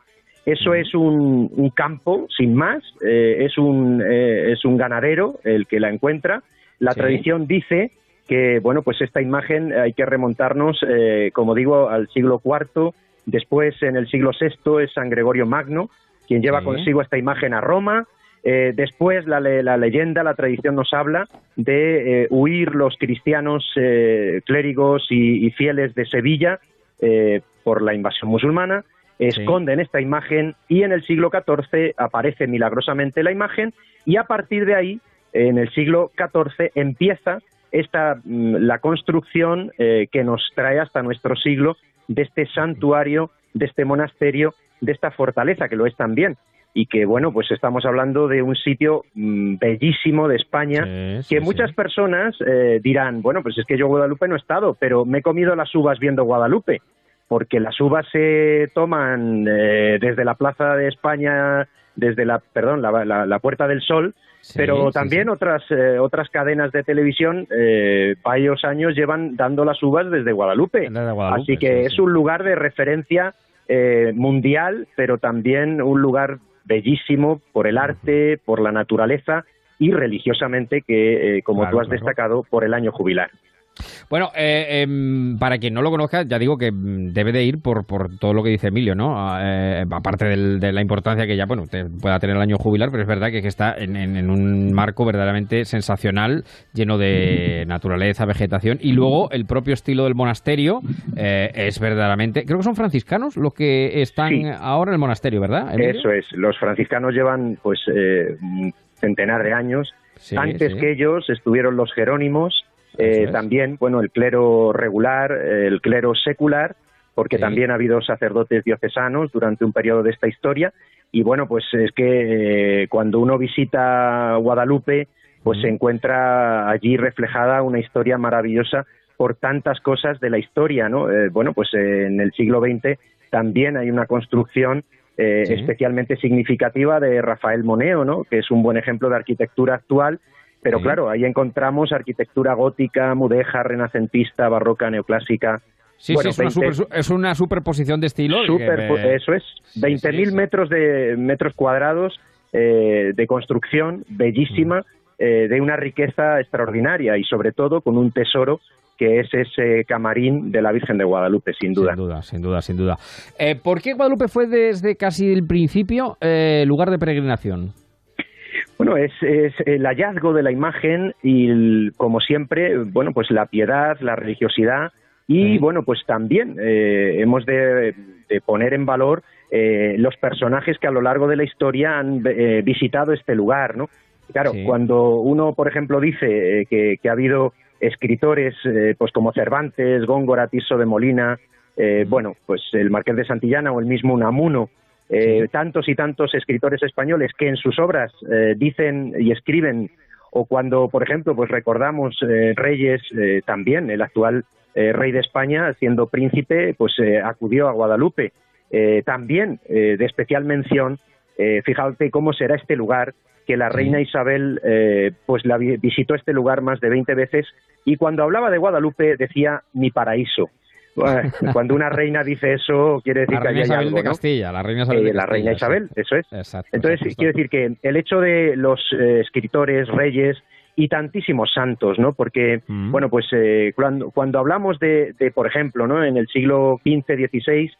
Eso es un, campo, sin más, es, un, es un ganadero el que la encuentra. La tradición dice que, bueno, pues esta imagen hay que remontarnos, como digo, al siglo IV, después en el siglo VI es San Gregorio Magno, quien lleva consigo esta imagen a Roma. Eh, después la, leyenda, la tradición nos habla de eh, huir los cristianos eh, clérigos y, fieles de Sevilla por la invasión musulmana. Esconden esta imagen y en el siglo XIV aparece milagrosamente la imagen y a partir de ahí, en el siglo XIV, empieza esta, mm, la construcción que nos trae hasta nuestro siglo de este santuario, de este monasterio de esta fortaleza, que lo es también. Y que, bueno, pues estamos hablando de un sitio mm, bellísimo de España, que muchas personas eh, dirán, bueno, pues es que yo Guadalupe no he estado, pero me he comido las uvas viendo Guadalupe, porque las uvas se toman eh, desde la Plaza de España, desde la, perdón, la, Puerta del Sol, pero también otras eh, otras cadenas de televisión varios años llevan dando las uvas desde Guadalupe. Así que es un lugar de referencia eh, mundial, pero también un lugar bellísimo por el arte, por la naturaleza y religiosamente, que, eh, como tú has destacado, por el año jubilar. Bueno, eh, em, para quien no lo conozca, ya digo que mm, debe de ir por, por todo lo que dice Emilio, ¿no? Ah, eh, aparte de la importancia que ya, bueno, pueda tener el año jubilar, pero es verdad que, está en, un marco verdaderamente sensacional, lleno de naturaleza, vegetación, y luego el propio estilo del monasterio eh, es verdaderamente, creo que son franciscanos los que están ahora en el monasterio, ¿verdad? Eso es, los franciscanos llevan pues un centenar de años. Antes que ellos estuvieron los jerónimos, eh, también, bueno, el clero regular, el clero secular, porque también ha habido sacerdotes diocesanos durante un periodo de esta historia. Y bueno, pues es que eh, cuando uno visita Guadalupe, pues se encuentra allí reflejada una historia maravillosa por tantas cosas de la historia, ¿no? Eh, bueno, pues en el siglo XX también hay una construcción especialmente significativa de Rafael Moneo, ¿no? Que es un buen ejemplo de arquitectura actual pero claro, ahí encontramos arquitectura gótica, mudeja, renacentista, barroca, neoclásica. Sí, sí, es, una superposición de estilos. Eso es, 20.000 metros, de, metros cuadrados eh, de construcción bellísima, eh, de una riqueza extraordinaria y sobre todo con un tesoro que es ese camarín de la Virgen de Guadalupe, sin duda. Sin duda, sin duda, sin duda. Eh, ¿Por qué Guadalupe fue desde casi el principio lugar de peregrinación? Bueno, es, el hallazgo de la imagen y, como siempre, bueno, pues la piedad, la religiosidad y, bueno, pues también eh, hemos de, poner en valor eh, los personajes que a lo largo de la historia han eh, visitado este lugar, ¿no? Claro, cuando uno, por ejemplo, dice que, ha habido escritores pues como Cervantes, Góngora, Tiso de Molina, bueno, pues el Marqués de Santillana o el mismo Unamuno, eh, tantos y tantos escritores españoles que en sus obras eh, dicen y escriben, o cuando, por ejemplo, pues recordamos eh, reyes también, el actual rey de España, siendo príncipe, pues acudió a Guadalupe. también de especial mención, fíjate cómo será este lugar, que la reina Isabel pues la visitó este lugar más de 20 veces y cuando hablaba de Guadalupe decía mi paraíso. cuando una reina dice eso, quiere decir que hay Isabel algo, de Castilla, la reina Isabel. Eh, la reina Isabel, eso es. Entonces, quiere decir que el hecho de los eh, escritores, reyes y tantísimos santos, ¿no? Porque, mm. bueno, pues eh, cuando, cuando, hablamos de, de, por ejemplo, ¿no? En el siglo XV, XVI,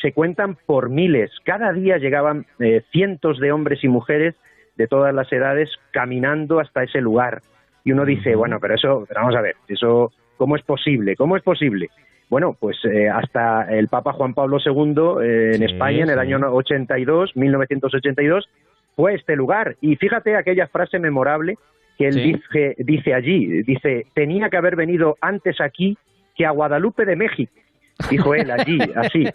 se cuentan por miles. Cada día llegaban cientos de hombres y mujeres de todas las edades caminando hasta ese lugar. Y uno dice, bueno, pero eso, vamos a ver, eso, ¿cómo es posible? ¿Cómo es posible? Bueno, pues eh, hasta el Papa Juan Pablo II en España en el año 82, 1982, fue este lugar. Y fíjate aquella frase memorable que él dice, dice allí, dice, tenía que haber venido antes aquí que a Guadalupe de México dijo él allí, así.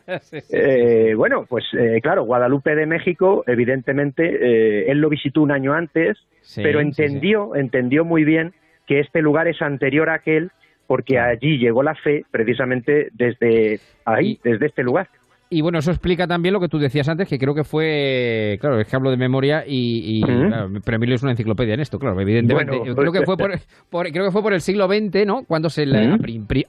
Eh, bueno, pues eh, claro, Guadalupe de México, evidentemente, eh, él lo visitó un año antes, pero entendió, entendió muy bien que este lugar es anterior a aquel, porque allí llegó la fe precisamente desde ahí, desde este lugar. Y bueno, eso explica también lo que tú decías antes, que creo que fue, claro, es que hablo de memoria y, pero Emilio es una enciclopedia en esto, claro, evidentemente. creo que fue por, creo que fue por el siglo XX, ¿no? Cuando se, uh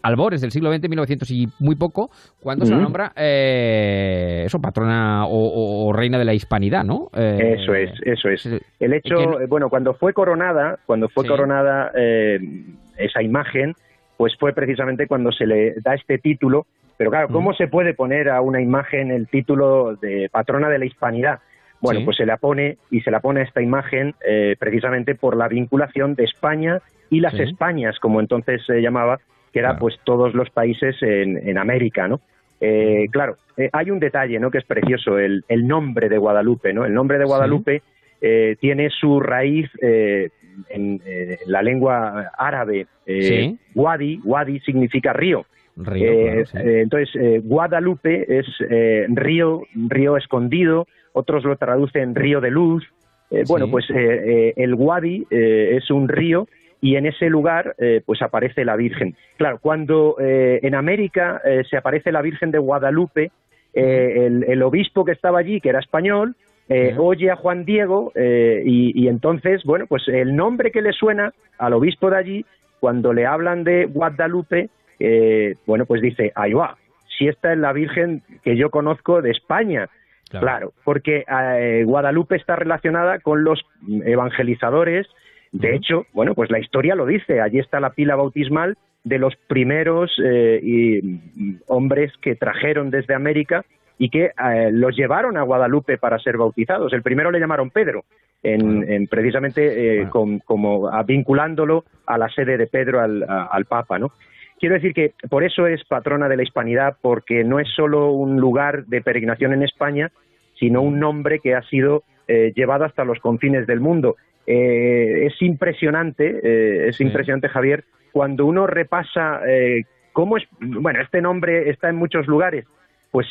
albores del siglo XX, 1900 y muy poco, cuando se la nombra, eh, eso, patrona o, reina de la hispanidad, ¿no? Eh, eso es, eso es. El hecho, bueno, cuando fue coronada, cuando fue coronada eh, esa imagen, pues fue precisamente cuando se le da este título pero claro, ¿cómo se puede poner a una imagen el título de patrona de la hispanidad? Bueno, pues se la pone y se la pone a esta imagen eh, precisamente por la vinculación de España y las Españas, como entonces se llamaba, que era pues todos los países en, América, ¿no? Eh, claro, eh, hay un detalle, ¿no? Que es precioso, el, nombre de Guadalupe, ¿no? El nombre de Guadalupe tiene su raíz en la lengua árabe. Wadi, Wadi significa río. Eh, eh, entonces, eh, Guadalupe es río, río escondido, otros lo traducen río de luz. Bueno, pues el Wadi es un río y en ese lugar pues aparece la Virgen. Claro, cuando en América se aparece la Virgen de Guadalupe, el, obispo que estaba allí, que era español, oye a Juan Diego y, y, entonces, bueno, pues el nombre que le suena al obispo de allí, cuando le hablan de Guadalupe, eh, bueno, pues dice, ahí va, si esta es la Virgen que yo conozco de España. Claro, porque eh, Guadalupe está relacionada con los evangelizadores. De hecho, bueno, pues la historia lo dice. Allí está la pila bautismal de los primeros eh, y, hombres que trajeron desde América y que los llevaron a Guadalupe para ser bautizados. El primero le llamaron Pedro, en, precisamente como vinculándolo a la sede de Pedro al, al Papa, ¿no? quiero decir que por eso es patrona de la hispanidad, porque no es solo un lugar de peregrinación en España, sino un nombre que ha sido eh, llevado hasta los confines del mundo. Eh, es impresionante, eh, es impresionante, Javier, cuando uno repasa cómo es, bueno, este nombre está en muchos lugares, pues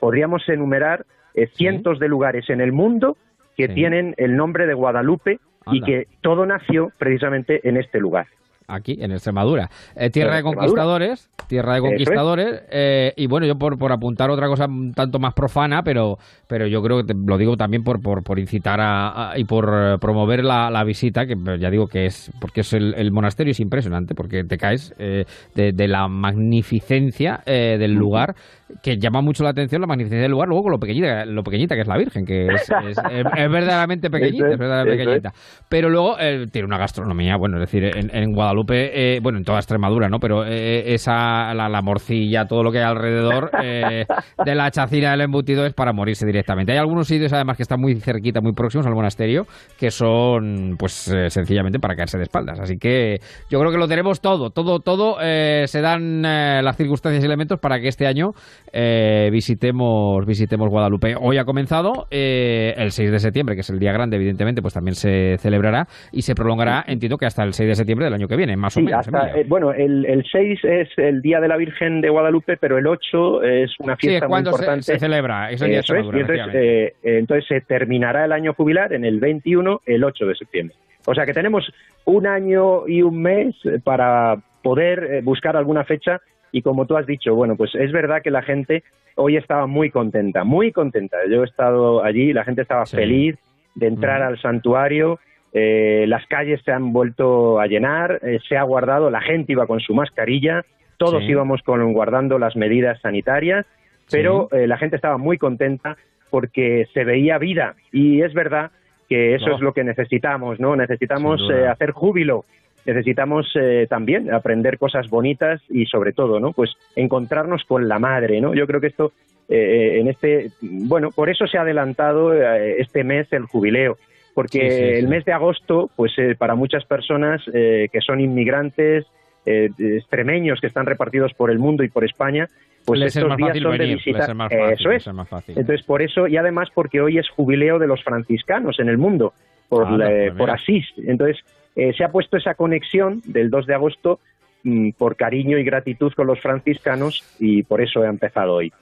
podríamos enumerar cientos de lugares en el mundo que tienen el nombre de Guadalupe y que todo nació precisamente en este lugar aquí en Extremadura. Eh, tierra de conquistadores, tierra de conquistadores. Eh, y bueno, yo por, por apuntar otra cosa un tanto más profana, pero, pero yo creo que lo digo también por, por, por incitar a, y por eh, promover la, la, visita, que ya digo que es, porque es el, monasterio es impresionante, porque te caes de, de, la magnificencia del lugar que llama mucho la atención la magnificencia del lugar, luego con lo pequeñita, lo pequeñita que es la Virgen, que es, verdaderamente pequeñita, es, verdaderamente pequeñita. Pero luego eh, tiene una gastronomía, bueno, es decir, en, Guadalupe, eh, bueno, en toda Extremadura, ¿no? Pero eh, esa, la, morcilla, todo lo que hay alrededor de la chacina del embutido es para morirse directamente. Hay algunos sitios, además, que están muy cerquita, muy próximos al monasterio, que son, pues, sencillamente para caerse de espaldas. Así que yo creo que lo tenemos todo, todo, todo. se dan las circunstancias y elementos para que este año eh, visitemos, visitemos Guadalupe. Hoy ha comenzado, eh, el 6 de septiembre, que es el día grande, evidentemente, pues también se celebrará y se prolongará, entiendo que hasta el 6 de septiembre del año que viene, más o menos. Eh, bueno, el, el, 6 es el Día de la Virgen de Guadalupe, pero el 8 es una fiesta muy importante. Se, se celebra, entonces, entonces se terminará el año jubilar en el 21, el 8 de septiembre. O sea que tenemos un año y un mes para poder buscar alguna fecha y como tú has dicho, bueno, pues es verdad que la gente hoy estaba muy contenta, muy contenta. Yo he estado allí, la gente estaba feliz de entrar al santuario, eh, las calles se han vuelto a llenar, eh, se ha guardado, la gente iba con su mascarilla, todos íbamos con, guardando las medidas sanitarias, pero eh, la gente estaba muy contenta porque se veía vida. Y es verdad que eso es lo que necesitamos, ¿no? Necesitamos hacer júbilo. Necesitamos eh, también aprender cosas bonitas y sobre todo, ¿no? Pues encontrarnos con la madre, ¿no? Yo creo que esto eh, eh, en este, bueno, por eso se ha adelantado este mes el jubileo, porque el mes de agosto, pues para muchas personas que son inmigrantes, eh, extremeños que están repartidos por el mundo y por España, pues estos días son de visita. eso es. Entonces, por eso, y además porque hoy es jubileo de los franciscanos en el mundo, por, ah, por Asís. Entonces, eh, se ha puesto esa conexión del 2 de agosto mm, por cariño y gratitud con los franciscanos y por eso he empezado hoy.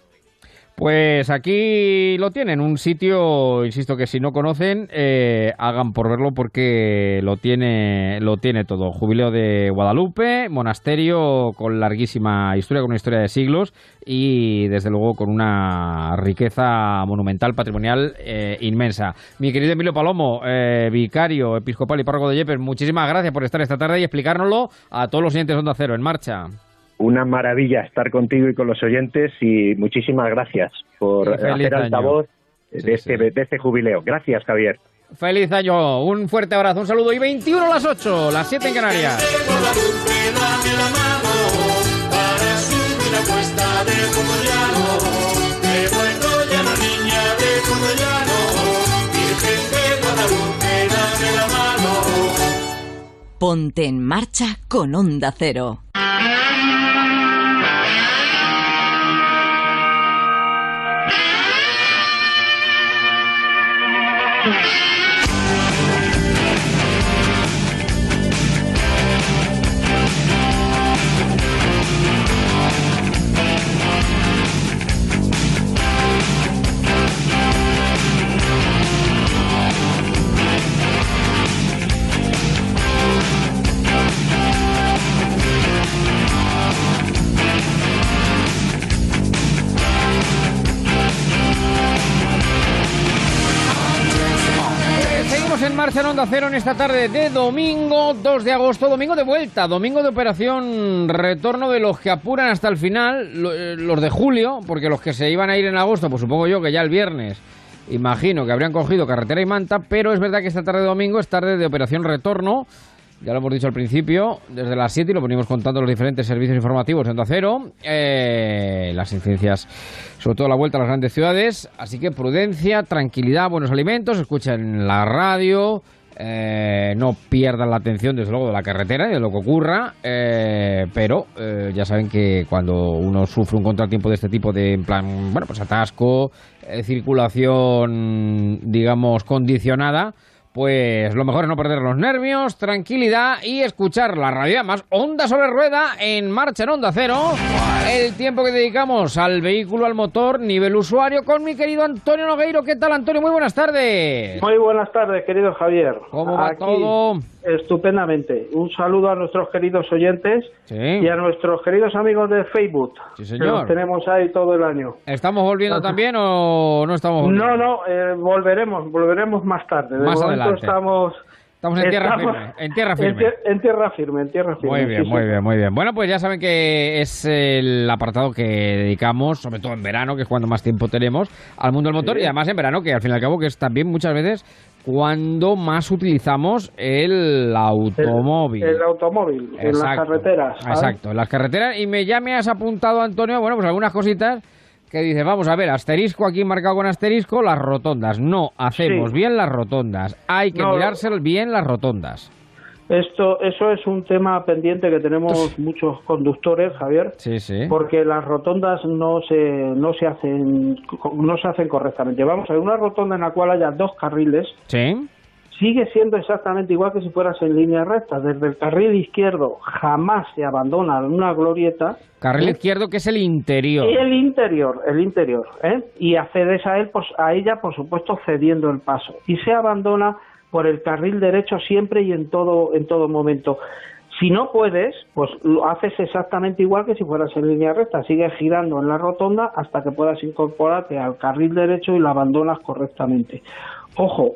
Pues aquí lo tienen, un sitio, insisto que si no conocen, eh, hagan por verlo porque lo tiene, lo tiene todo. Jubileo de Guadalupe, monasterio con larguísima historia, con una historia de siglos y desde luego con una riqueza monumental, patrimonial eh, inmensa. Mi querido Emilio Palomo, eh, vicario episcopal y párroco de Yepes, muchísimas gracias por estar esta tarde y explicárnoslo a todos los de Onda Cero en marcha una maravilla estar contigo y con los oyentes y muchísimas gracias por hacer altavoz de, este, de este jubileo. Gracias, Javier. Feliz año, un fuerte abrazo, un saludo y 21 a las 8, las 7 en Canarias. Ponte en marcha con Onda Cero. En marcha en Cero en esta tarde de domingo 2 de agosto, domingo de vuelta, domingo de operación retorno de los que apuran hasta el final, eh, los de julio, porque los que se iban a ir en agosto, pues supongo yo que ya el viernes, imagino que habrían cogido carretera y manta, pero es verdad que esta tarde de domingo es tarde de operación retorno. Ya lo hemos dicho al principio, desde las 7 y lo venimos contando los diferentes servicios informativos de Onda Cero, eh, las incidencias, sobre todo la vuelta a las grandes ciudades. Así que prudencia, tranquilidad, buenos alimentos, escuchen la radio, eh, no pierdan la atención desde luego de la carretera y de lo que ocurra, eh, pero ya saben que cuando uno sufre un contratiempo de este tipo de, en plan, bueno, pues atasco, circulación, digamos, condicionada, pues lo mejor es no perder los nervios, tranquilidad y escuchar la radio más onda sobre rueda en marcha en onda cero. El tiempo que dedicamos al vehículo, al motor, nivel usuario, con mi querido Antonio Nogueiro. ¿Qué tal, Antonio? Muy buenas tardes. Muy buenas tardes, querido Javier. ¿Cómo va todo? Estupendamente. Un saludo a nuestros queridos oyentes y a nuestros queridos amigos de Facebook. Sí, señor. Que tenemos ahí todo el año. ¿Estamos volviendo también o no estamos volviendo? No, no, eh, volveremos, volveremos más tarde. De más adelante. estamos... Estamos en tierra firme. En tierra firme. En, tierra firme, en tierra firme. Muy bien, muy bien, muy bien. Bueno, pues ya saben que es el apartado que dedicamos, sobre todo en verano, que es cuando más tiempo tenemos, al mundo del motor y además en verano, que al fin y al cabo que es también muchas veces cuando más utilizamos el automóvil. El, automóvil, en las carreteras. Exacto, en las carreteras. Y me, ya me has apuntado, Antonio, bueno, pues algunas cositas que dice, vamos a ver, asterisco aquí marcado con asterisco, las rotondas. No, hacemos bien las rotondas. Hay que mirarse bien las rotondas. Esto, eso es un tema pendiente que tenemos muchos conductores, Javier. Sí, sí. Porque las rotondas no se, no se hacen, no se hacen correctamente. Vamos a ver, una rotonda en la cual haya dos carriles. Sí. Sigue siendo exactamente igual que si fueras en línea recta. Desde el carril izquierdo jamás se abandona una glorieta. Carril ¿eh? izquierdo que es el interior. Y el interior, el interior. ¿eh? Y accedes a él, pues, a ella, por supuesto, cediendo el paso. Y se abandona por el carril derecho siempre y en todo, en todo momento. Si no puedes, pues lo haces exactamente igual que si fueras en línea recta. Sigues girando en la rotonda hasta que puedas incorporarte al carril derecho y la abandonas correctamente. Ojo,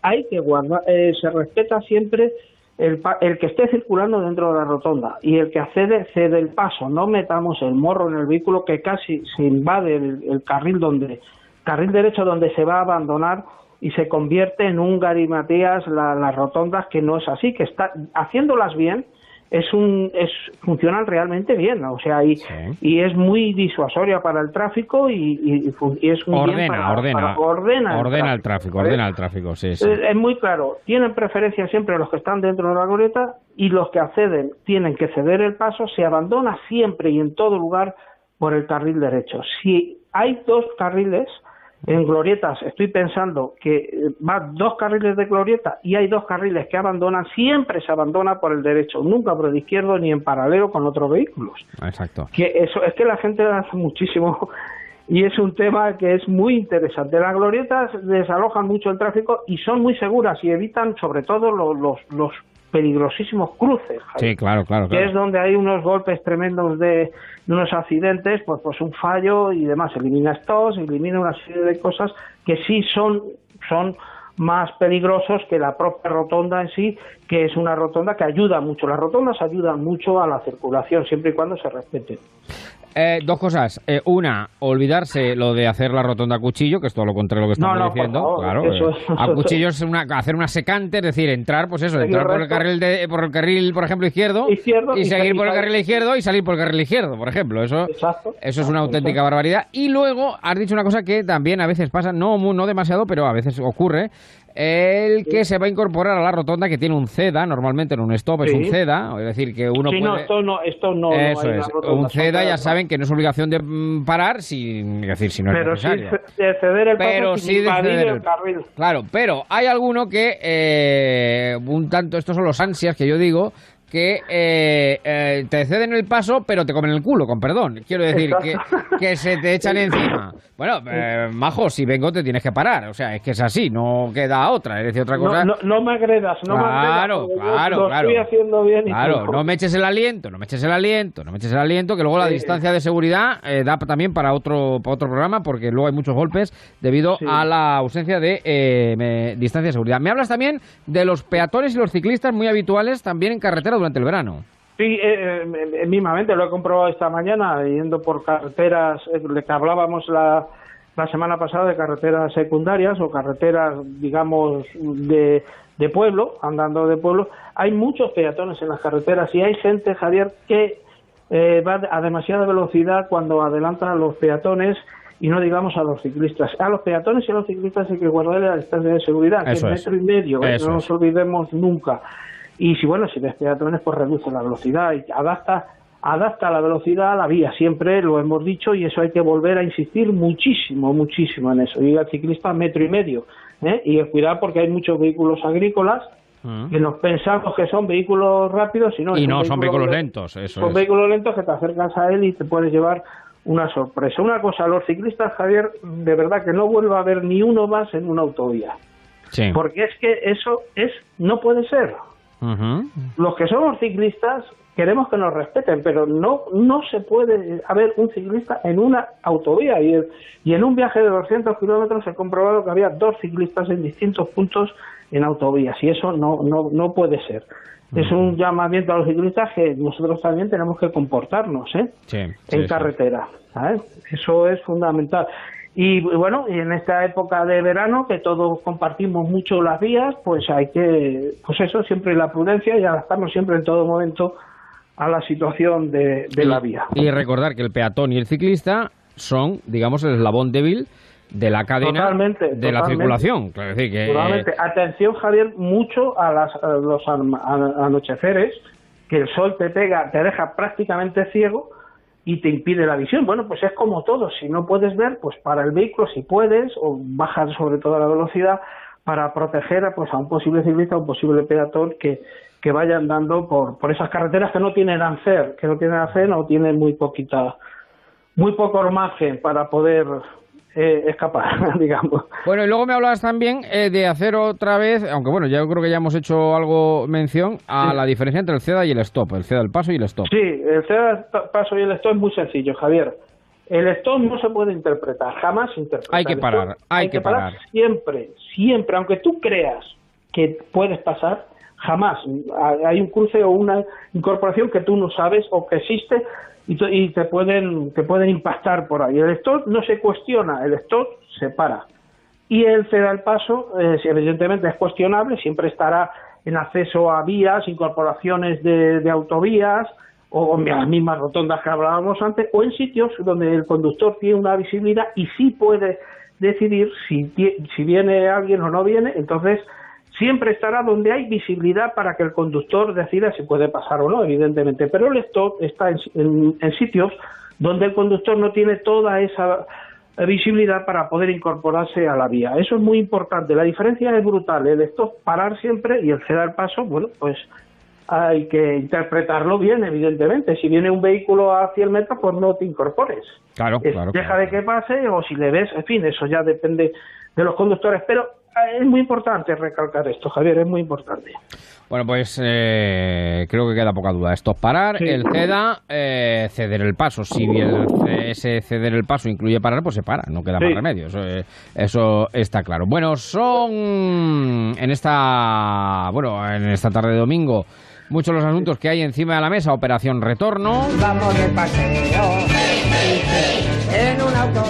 hay que guardar, eh, se respeta siempre el, el, que esté circulando dentro de la rotonda y el que accede cede el paso. No metamos el morro en el vehículo que casi se invade el, el carril donde carril derecho donde se va a abandonar y se convierte en un garimatías las rotondas que no es así, que está haciéndolas bien es un es funcionan realmente bien o sea y, y es muy disuasoria para el tráfico y, es un ordena bien para, ordena ordena, ordena el tráfico, ordena el tráfico sí, Es, es, muy claro tienen preferencia siempre los que están dentro de la glorieta y los que acceden tienen que ceder el paso se abandona siempre y en todo lugar por el carril derecho. Si hay dos carriles en glorietas estoy pensando que eh, va dos carriles de glorieta y hay dos carriles que abandonan, siempre se abandona por el derecho, nunca por el izquierdo ni en paralelo con otros vehículos. Exacto. Que eso es que la gente hace muchísimo y es un tema que es muy interesante. Las glorietas desalojan mucho el tráfico y son muy seguras y evitan sobre todo los, los, los peligrosísimos cruces. Sí, claro, claro, Que es donde hay unos golpes tremendos de, unos accidentes, pues, pues un fallo y demás. Elimina estos, elimina una serie de cosas que sí son, son más peligrosos que la propia rotonda en sí, que es una rotonda que ayuda mucho. Las rotondas ayudan mucho a la circulación, siempre y cuando se respeten. Eh, dos cosas. Eh, una, olvidarse lo de hacer la rotonda a cuchillo, que es todo lo contrario a lo que estamos diciendo. claro, eh, a cuchillo es una, hacer una secante, es decir, entrar, pues eso, entrar por el carril de, por el carril, por ejemplo, izquierdo, y, seguir por el carril izquierdo y salir por el carril izquierdo, por ejemplo. Eso, eso es una auténtica barbaridad. Y luego has dicho una cosa que también a veces pasa, no, no demasiado, pero a veces ocurre, el que se va a incorporar a la rotonda que tiene un CEDA, normalmente en un stop es un CEDA, es decir, que uno sí, puede... no, esto no, esto no, Eso es, un CEDA ya saben que no es obligación de mm, parar, sin decir, si no pero es necesario. Sí de ceder el pero sí de ceder el carril. Claro, pero hay alguno que, eh, un tanto, estos son los ansias que yo digo, que eh, eh, te ceden el paso, pero te comen el culo, con perdón. Quiero decir, que, que, se te echan encima. Bueno, eh, majo, si vengo te tienes que parar. O sea, es que es así, no queda otra. Es decir, otra cosa. No, no, me agredas, no claro, me agredas. Claro, lo claro. estoy haciendo bien. claro, no me eches el aliento, no me eches el aliento, no me eches el aliento, que luego la distancia de seguridad eh, da también para otro, para otro programa, porque luego hay muchos golpes debido a la ausencia de me, distancia de seguridad. Me hablas también de los peatones y los ciclistas muy habituales también en carretera durante el verano. Sí, eh, eh, mismamente lo he comprobado esta mañana yendo por carreteras, eh, le que hablábamos la, la semana pasada de carreteras secundarias o carreteras, digamos, de, de pueblo, andando de pueblo. Hay muchos peatones en las carreteras y hay gente, Javier, que eh, va a demasiada velocidad cuando adelantan a los peatones y no digamos a los ciclistas. A los peatones y a los ciclistas hay que guardar la distancia de seguridad, que es metro y medio, ¿eh? no nos olvidemos nunca. Y si bueno, si ves peatones, pues reduce la velocidad y adapta adapta la velocidad a la vía, siempre lo hemos dicho y eso hay que volver a insistir muchísimo, muchísimo en eso. Y al ciclista metro y medio. ¿eh? Y cuidado porque hay muchos vehículos agrícolas que nos pensamos que son vehículos rápidos y no, y no son vehículos lentos. Eso son es. vehículos lentos que te acercas a él y te puedes llevar una sorpresa. Una cosa, los ciclistas, Javier, de verdad que no vuelva a haber ni uno más en una autovía. Sí. Porque es que eso es no puede ser. Los que somos ciclistas queremos que nos respeten, pero no no se puede haber un ciclista en una autovía. Y, y en un viaje de 200 kilómetros he comprobado que había dos ciclistas en distintos puntos en autovías, y eso no, no, no puede ser. Es un llamamiento a los ciclistas que nosotros también tenemos que comportarnos ¿eh? Sí, en sí, carretera. ¿sabes? Eso es fundamental. Y bueno, y en esta época de verano, que todos compartimos mucho las vías, pues hay que, pues eso, siempre la prudencia y adaptarnos siempre en todo momento a la situación de, de la vía. Y recordar que el peatón y el ciclista son, digamos, el eslabón débil de la cadena Totalmente, de la circulación. Claro, es decir, que, Totalmente. Atención, Javier, mucho a, las, a los anocheceres, que el sol te pega, te deja prácticamente ciego y te impide la visión. Bueno, pues es como todo. Si no puedes ver, pues para el vehículo, si puedes, o bajar sobre todo la velocidad para proteger a, pues, a un posible ciclista o un posible peatón que, que vaya andando por, por esas carreteras que no tienen ANCER, que no tienen ANCER o tienen muy poquita, muy poco margen para poder eh, escapar, digamos. Bueno, y luego me hablabas también eh, de hacer otra vez, aunque bueno, ya creo que ya hemos hecho algo mención, a Sí. la diferencia entre el CEDA y el stop, el CEDA del paso y el stop. Sí, el ceda paso y el stop es muy sencillo, Javier. El stop no se puede interpretar, jamás interpretar. Hay que El parar, stop hay que parar. Siempre, siempre, aunque tú creas que puedes pasar, jamás. Hay un cruce o una incorporación que tú no sabes o que existe y, te- y te pueden te pueden impactar por ahí. El stop no se cuestiona, el stop se para. Y el ceda al paso, eh, si evidentemente es cuestionable, siempre estará en acceso a vías, incorporaciones de, autovías o en las mismas rotondas que hablábamos antes, o en sitios donde el conductor tiene una visibilidad y sí puede decidir si, si viene alguien o no viene, entonces siempre estará donde hay visibilidad para que el conductor decida si puede pasar o no, evidentemente. Pero el stop está en, sitios donde el conductor no tiene toda esa visibilidad para poder incorporarse a la vía. Eso es muy importante. La diferencia es brutal. El stop parar siempre y el ceder paso, bueno, pues hay que interpretarlo bien, evidentemente. Si viene un vehículo a 100 metros, pues no te incorpores. Claro, claro. Deja de que pase o si le ves, en fin, eso ya depende de los conductores. Pero es muy importante recalcar esto, Javier, es muy importante. Bueno, pues eh, creo que queda poca duda. Esto es parar, el CEDA, eh, ceder el paso. Si el, ese ceder el paso incluye parar, pues se para, no queda más remedio. Eso, eso, está claro. Bueno, son en esta, bueno, en esta tarde de domingo muchos los asuntos que hay encima de la mesa. Operación Retorno. Vamos de paseo en un auto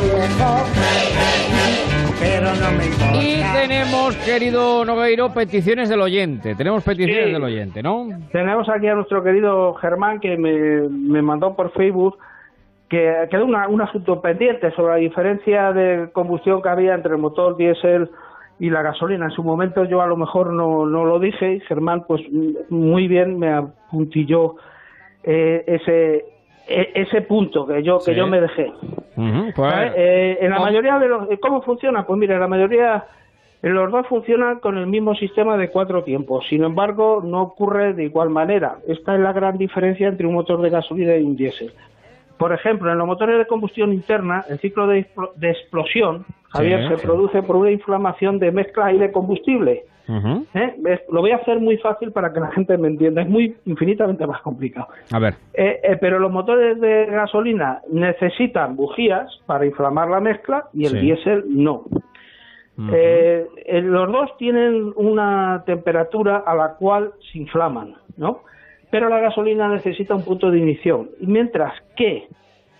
pero no me importa. Y tenemos, querido Nogueiro, peticiones del oyente. Tenemos peticiones del oyente, ¿no? Tenemos aquí a nuestro querido Germán que me, me mandó por Facebook que quedó una, un asunto pendiente sobre la diferencia de combustión que había entre el motor diésel y la gasolina. En su momento yo a lo mejor no, no lo dije y Germán pues muy bien me apuntilló eh, ese, e, ese punto que yo que yo me dejé. Pues, eh, en la mayoría de los cómo funciona, pues mira, la mayoría los dos funcionan con el mismo sistema de cuatro tiempos. Sin embargo, no ocurre de igual manera. Esta es la gran diferencia entre un motor de gasolina y un diésel. Por ejemplo, en los motores de combustión interna, el ciclo de, explosión, Javier, se produce por una inflamación de mezcla aire-combustible. ¿Eh? Lo voy a hacer muy fácil para que la gente me entienda. Es muy infinitamente más complicado. A ver. Eh, eh, pero los motores de gasolina necesitan bujías para inflamar la mezcla y el diésel no. Los dos tienen una temperatura a la cual se inflaman, ¿no? Pero la gasolina necesita un punto de ignición. Mientras que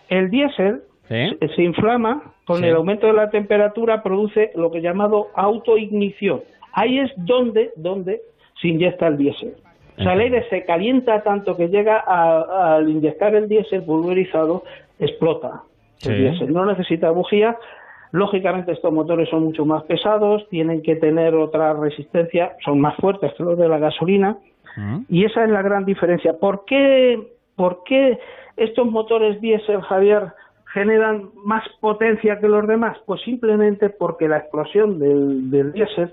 el diésel se, inflama con el aumento de la temperatura, produce lo que llamado autoignición. Ahí es donde, donde se inyecta el diésel. O sea, el aire se calienta tanto que llega al inyectar el diésel pulverizado, explota el diésel. No necesita bujía. Lógicamente estos motores son mucho más pesados, tienen que tener otra resistencia, son más fuertes que los de la gasolina. Mm. Y esa es la gran diferencia. ¿Por qué, por qué estos motores diésel, Javier, generan más potencia que los demás? Pues simplemente porque la explosión del, del diésel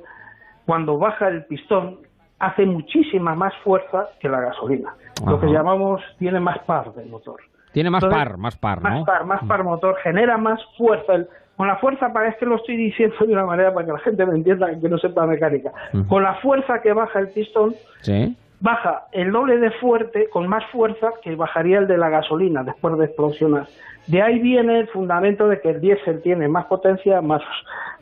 cuando baja el pistón, hace muchísima más fuerza que la gasolina. Lo que llamamos, tiene más par del motor. Tiene más par, más par, ¿no? Más par, más par motor, genera más fuerza. Con la fuerza, parece que lo estoy diciendo de una manera para que la gente me entienda que no sepa mecánica. Con la fuerza que baja el pistón, baja el doble de fuerte, con más fuerza que bajaría el de la gasolina después de explosionar. De ahí viene el fundamento de que el diésel tiene más potencia, más,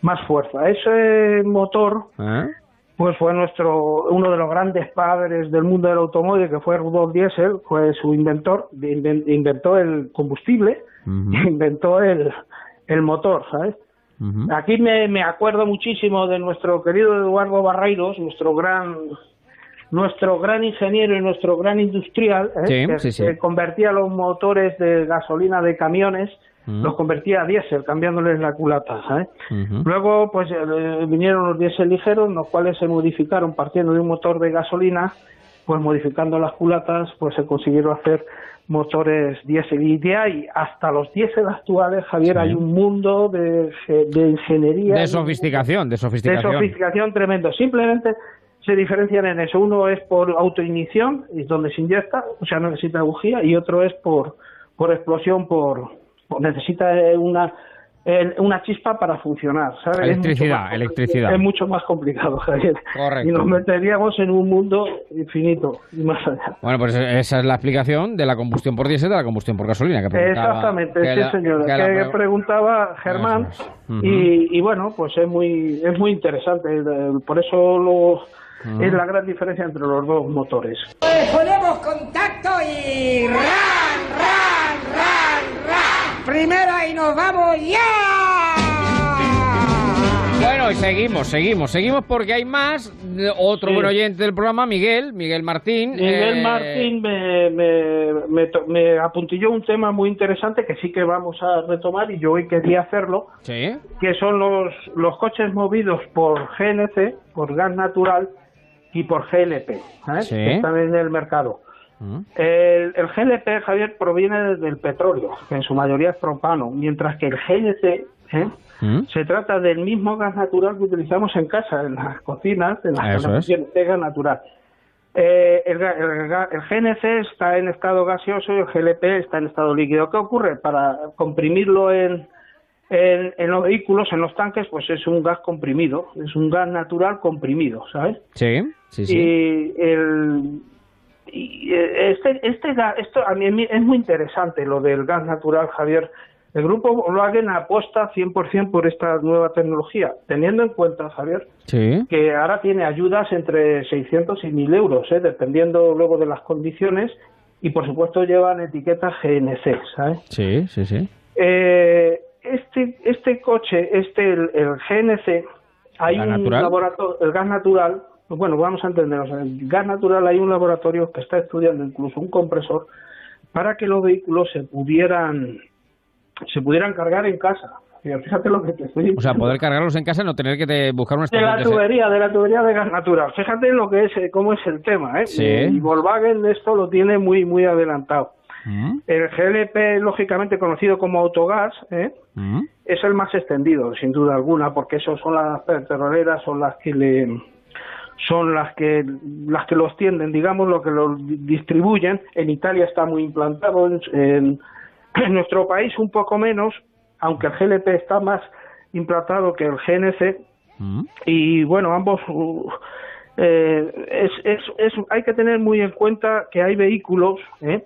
más fuerza. Ese motor, ¿Eh? pues fue nuestro uno de los grandes padres del mundo del automóvil, que fue Rudolf Diesel, fue su inventor, inventó el combustible, inventó el, el motor, ¿sabes? Aquí me, me acuerdo muchísimo de nuestro querido Eduardo Barreiros, nuestro gran nuestro gran ingeniero y nuestro gran industrial, ¿eh? que, convertía los motores de gasolina de camiones, los convertía a diésel, cambiándoles la culata. Luego, pues eh, vinieron los diésel ligeros, los cuales se modificaron partiendo de un motor de gasolina, pues modificando las culatas, pues se consiguieron hacer motores diésel. Y de ahí hasta los diésel actuales, Javier, hay un mundo de, de ingeniería. De sofisticación, de sofisticación. De sofisticación tremendo. Simplemente se diferencian en eso. Uno es por autoignición, es donde se inyecta, o sea, no necesita bujía, y otro es por, por explosión, por, necesita una una chispa para funcionar. Electricidad, es electricidad. Es mucho más complicado, Javier. Correcto. Y nos meteríamos en un mundo infinito y más allá. Bueno, pues esa es la explicación de la combustión por diésel de la combustión por gasolina. Que Exactamente, sí, señor. Que, preguntaba Germán. y, y, bueno, pues es muy, es muy interesante. Por eso lo es la gran diferencia entre los dos motores. Pues ponemos contacto y ran, ran, ran, ran. Primero y nos vamos ya. Bueno, y seguimos, seguimos, seguimos porque hay más. Otro buen oyente del programa, Miguel, Miguel Martín. Miguel eh, Martín me, me, me, me, apuntilló un tema muy interesante que sí que vamos a retomar y yo hoy quería hacerlo. Sí. Que son los, los coches movidos por GNC, por gas natural y por GLP, ¿sabes? Sí. que están en el mercado. El, el GLP, Javier, proviene del petróleo, que en su mayoría es propano, mientras que el GNC ¿eh? Mm. se trata del mismo gas natural que utilizamos en casa, en las cocinas, en las calefacciones, de gas natural. Eh, el GNC está en estado gaseoso y el GLP está en estado líquido. ¿Qué ocurre? Para comprimirlo en, en, en los vehículos, en los tanques, pues es un gas comprimido, es un gas natural comprimido, ¿sabes? Sí, sí, sí. Y el y eh, este este esto a mí es muy interesante lo del gas natural, Javier. El grupo Volkswagen apuesta 100% por esta nueva tecnología, teniendo en cuenta, Javier, Sí. que ahora tiene ayudas entre 600 y 1000 euros, ¿eh? dependiendo luego de las condiciones, y por supuesto llevan etiqueta GNC, ¿sabes? Sí, sí, sí. Eh, este, este coche, este, el, el GNC, hay ¿Gas un natural? laboratorio, el gas natural, bueno, vamos a entender, o sea, el gas natural hay un laboratorio que está estudiando incluso un compresor para que los vehículos se pudieran, se pudieran cargar en casa. Fíjate lo que te estoy O sea, diciendo. poder cargarlos en casa y no tener que te- buscar una estación la de se- tubería, de la tubería de gas natural. Fíjate lo que es, eh, cómo es el tema, ¿eh? Sí. Y Volkswagen esto lo tiene muy, muy adelantado. Mm, El GLP, lógicamente conocido como autogas, ¿eh? mm. es el más extendido, sin duda alguna, porque esos son las petroleras, son las que le son las que las que lo extienden, digamos, lo que lo di- distribuyen. En Italia está muy implantado, en, en- nuestro país un poco menos, aunque el GLP está más implantado que el GNC. Y bueno, ambos uh, eh, es, es, es- hay que tener muy en cuenta que hay vehículos ¿eh?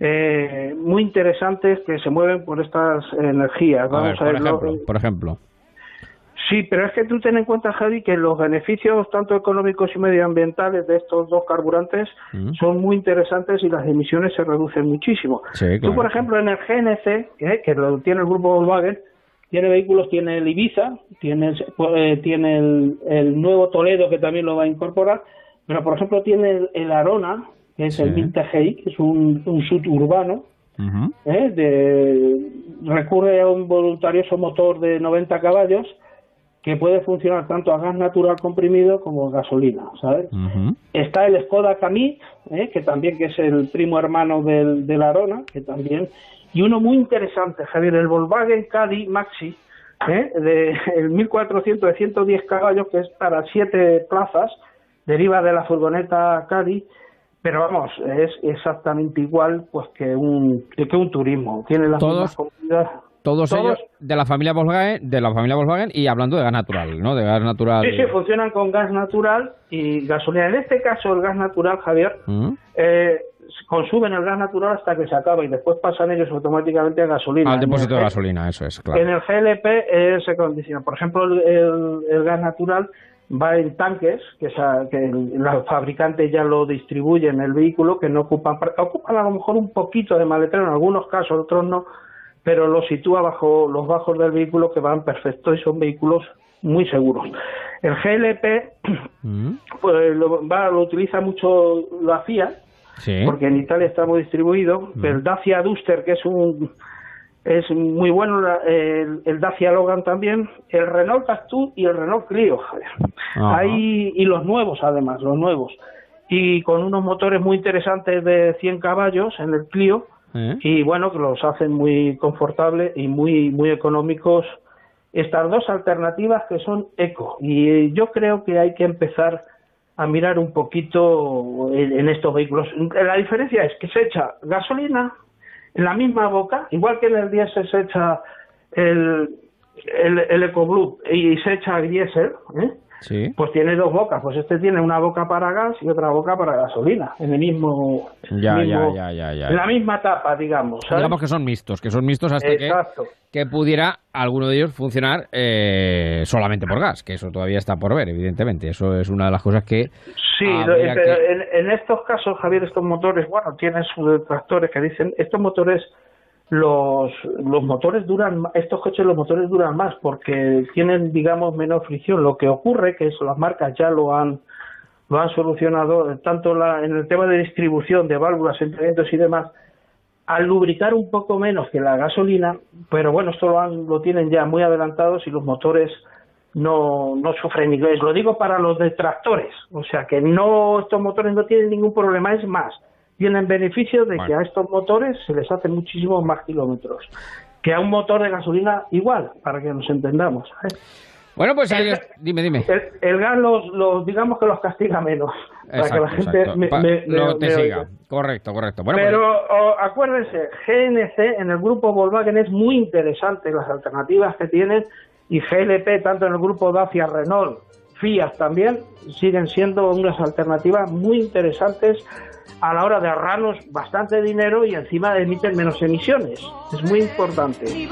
eh, muy interesantes que se mueven por estas energías. A ver, Vamos a, ver, ejemplo, por ejemplo. Sí, pero es que tú ten en cuenta, Javi, que los beneficios tanto económicos y medioambientales de estos dos carburantes Mm. son muy interesantes y las emisiones se reducen muchísimo. Sí, Tú, por ejemplo, en el GNC, ¿eh? que lo tiene el grupo Volkswagen, tiene vehículos, tiene el Ibiza, tiene, el- eh, tiene el, el nuevo Toledo que también lo va a incorporar, pero por ejemplo tiene el, el Arona, que es el 1000 TGI, que es un, un SUV urbano, Ujú. ¿eh? de, recurre a un voluntarioso motor de 90 caballos que puede funcionar tanto a gas natural comprimido como a gasolina, ¿sabes? Está el Skoda Kamiq, ¿eh? que también que es el primo hermano del, del Arona, que también y uno muy interesante, Javier, el Volkswagen Caddy Maxi, ¿eh? de el 1400 de 110 caballos, que es para siete plazas, deriva de la furgoneta Caddy, pero vamos, es exactamente igual pues que un que un turismo, tiene las Todos- mismas comodidades. Todos, Todos- ellos de la familia Volkswagen, de la familia Volkswagen y hablando de gas natural, ¿no? De gas natural. Sí, sí, funcionan con gas natural y gasolina. En este caso, el gas natural, Javier, Mm. eh, consumen el gas natural hasta que se acaba y después pasan ellos automáticamente a gasolina. Al depósito de gasolina, eso es, claro. En el GLP eh, se condiciona. Por ejemplo, el, el- el gas natural va en tanques, que, esa- que el- los fabricantes ya lo distribuyen en el vehículo, que no ocupan, ocupan a lo mejor un poquito de maletero en algunos casos, otros no, pero lo sitúa bajo los bajos del vehículo que van perfecto y son vehículos muy seguros. El GLP Mm. pues lo, va, lo utiliza mucho la FIA, Sí. porque en Italia está muy distribuido. El Dacia Duster, que es un es muy bueno, el, el Dacia Logan también, el Renault Cactus y el Renault Clio. Hay, y los nuevos además, los nuevos. Y con unos motores muy interesantes de 100 caballos en el Clio, ¿Eh? y bueno, que los hacen muy confortables y muy, muy económicos. Estas dos alternativas que son eco. Y yo creo que hay que empezar a mirar un poquito en, estos vehículos. La diferencia es que se echa gasolina en la misma boca, igual que en el diésel se echa el, el, el EcoBlue y se echa diésel, ¿eh? Sí. pues tiene dos bocas. Pues este tiene una boca para gas y otra boca para gasolina, en el mismo, Ya, mismo- ya, ya, ya, ya. en la misma tapa, digamos. ¿sabes? Digamos que son mixtos, que son mixtos hasta que, Exacto. que pudiera alguno de ellos funcionar eh, solamente por gas, que eso todavía está por ver, evidentemente. Eso es una de las cosas que Sí, habría pero que- en, en estos casos, Javier, estos motores, bueno, tienen sus detractores que dicen, estos motores los, los motores duran, estos coches los motores duran más porque tienen, digamos, menos fricción. Lo que ocurre, que eso las marcas ya lo han, lo han solucionado, tanto la, en el tema de distribución de válvulas, enfriamientos y demás, al lubricar un poco menos que la gasolina, pero bueno, esto lo, han, lo tienen ya muy adelantados y los motores no, no sufren inglés. Lo digo para los detractores, o sea que no estos motores no tienen ningún problema, es más, tienen beneficio de que a estos motores se les hacen muchísimos más kilómetros que a un motor de gasolina igual, para que nos entendamos. Bueno, pues dime, dime. El, gas los, digamos que los castiga menos, para que la gente me, te siga. Correcto, correcto. Bueno, Pero pues- acuérdense, GNC en el grupo Volkswagen es muy interesante las alternativas que tienen y GLP tanto en el grupo Dacia, Renault, Fiat también siguen siendo unas alternativas muy interesantes a la hora de ahorrarnos bastante dinero y encima emiten menos emisiones. Es muy importante.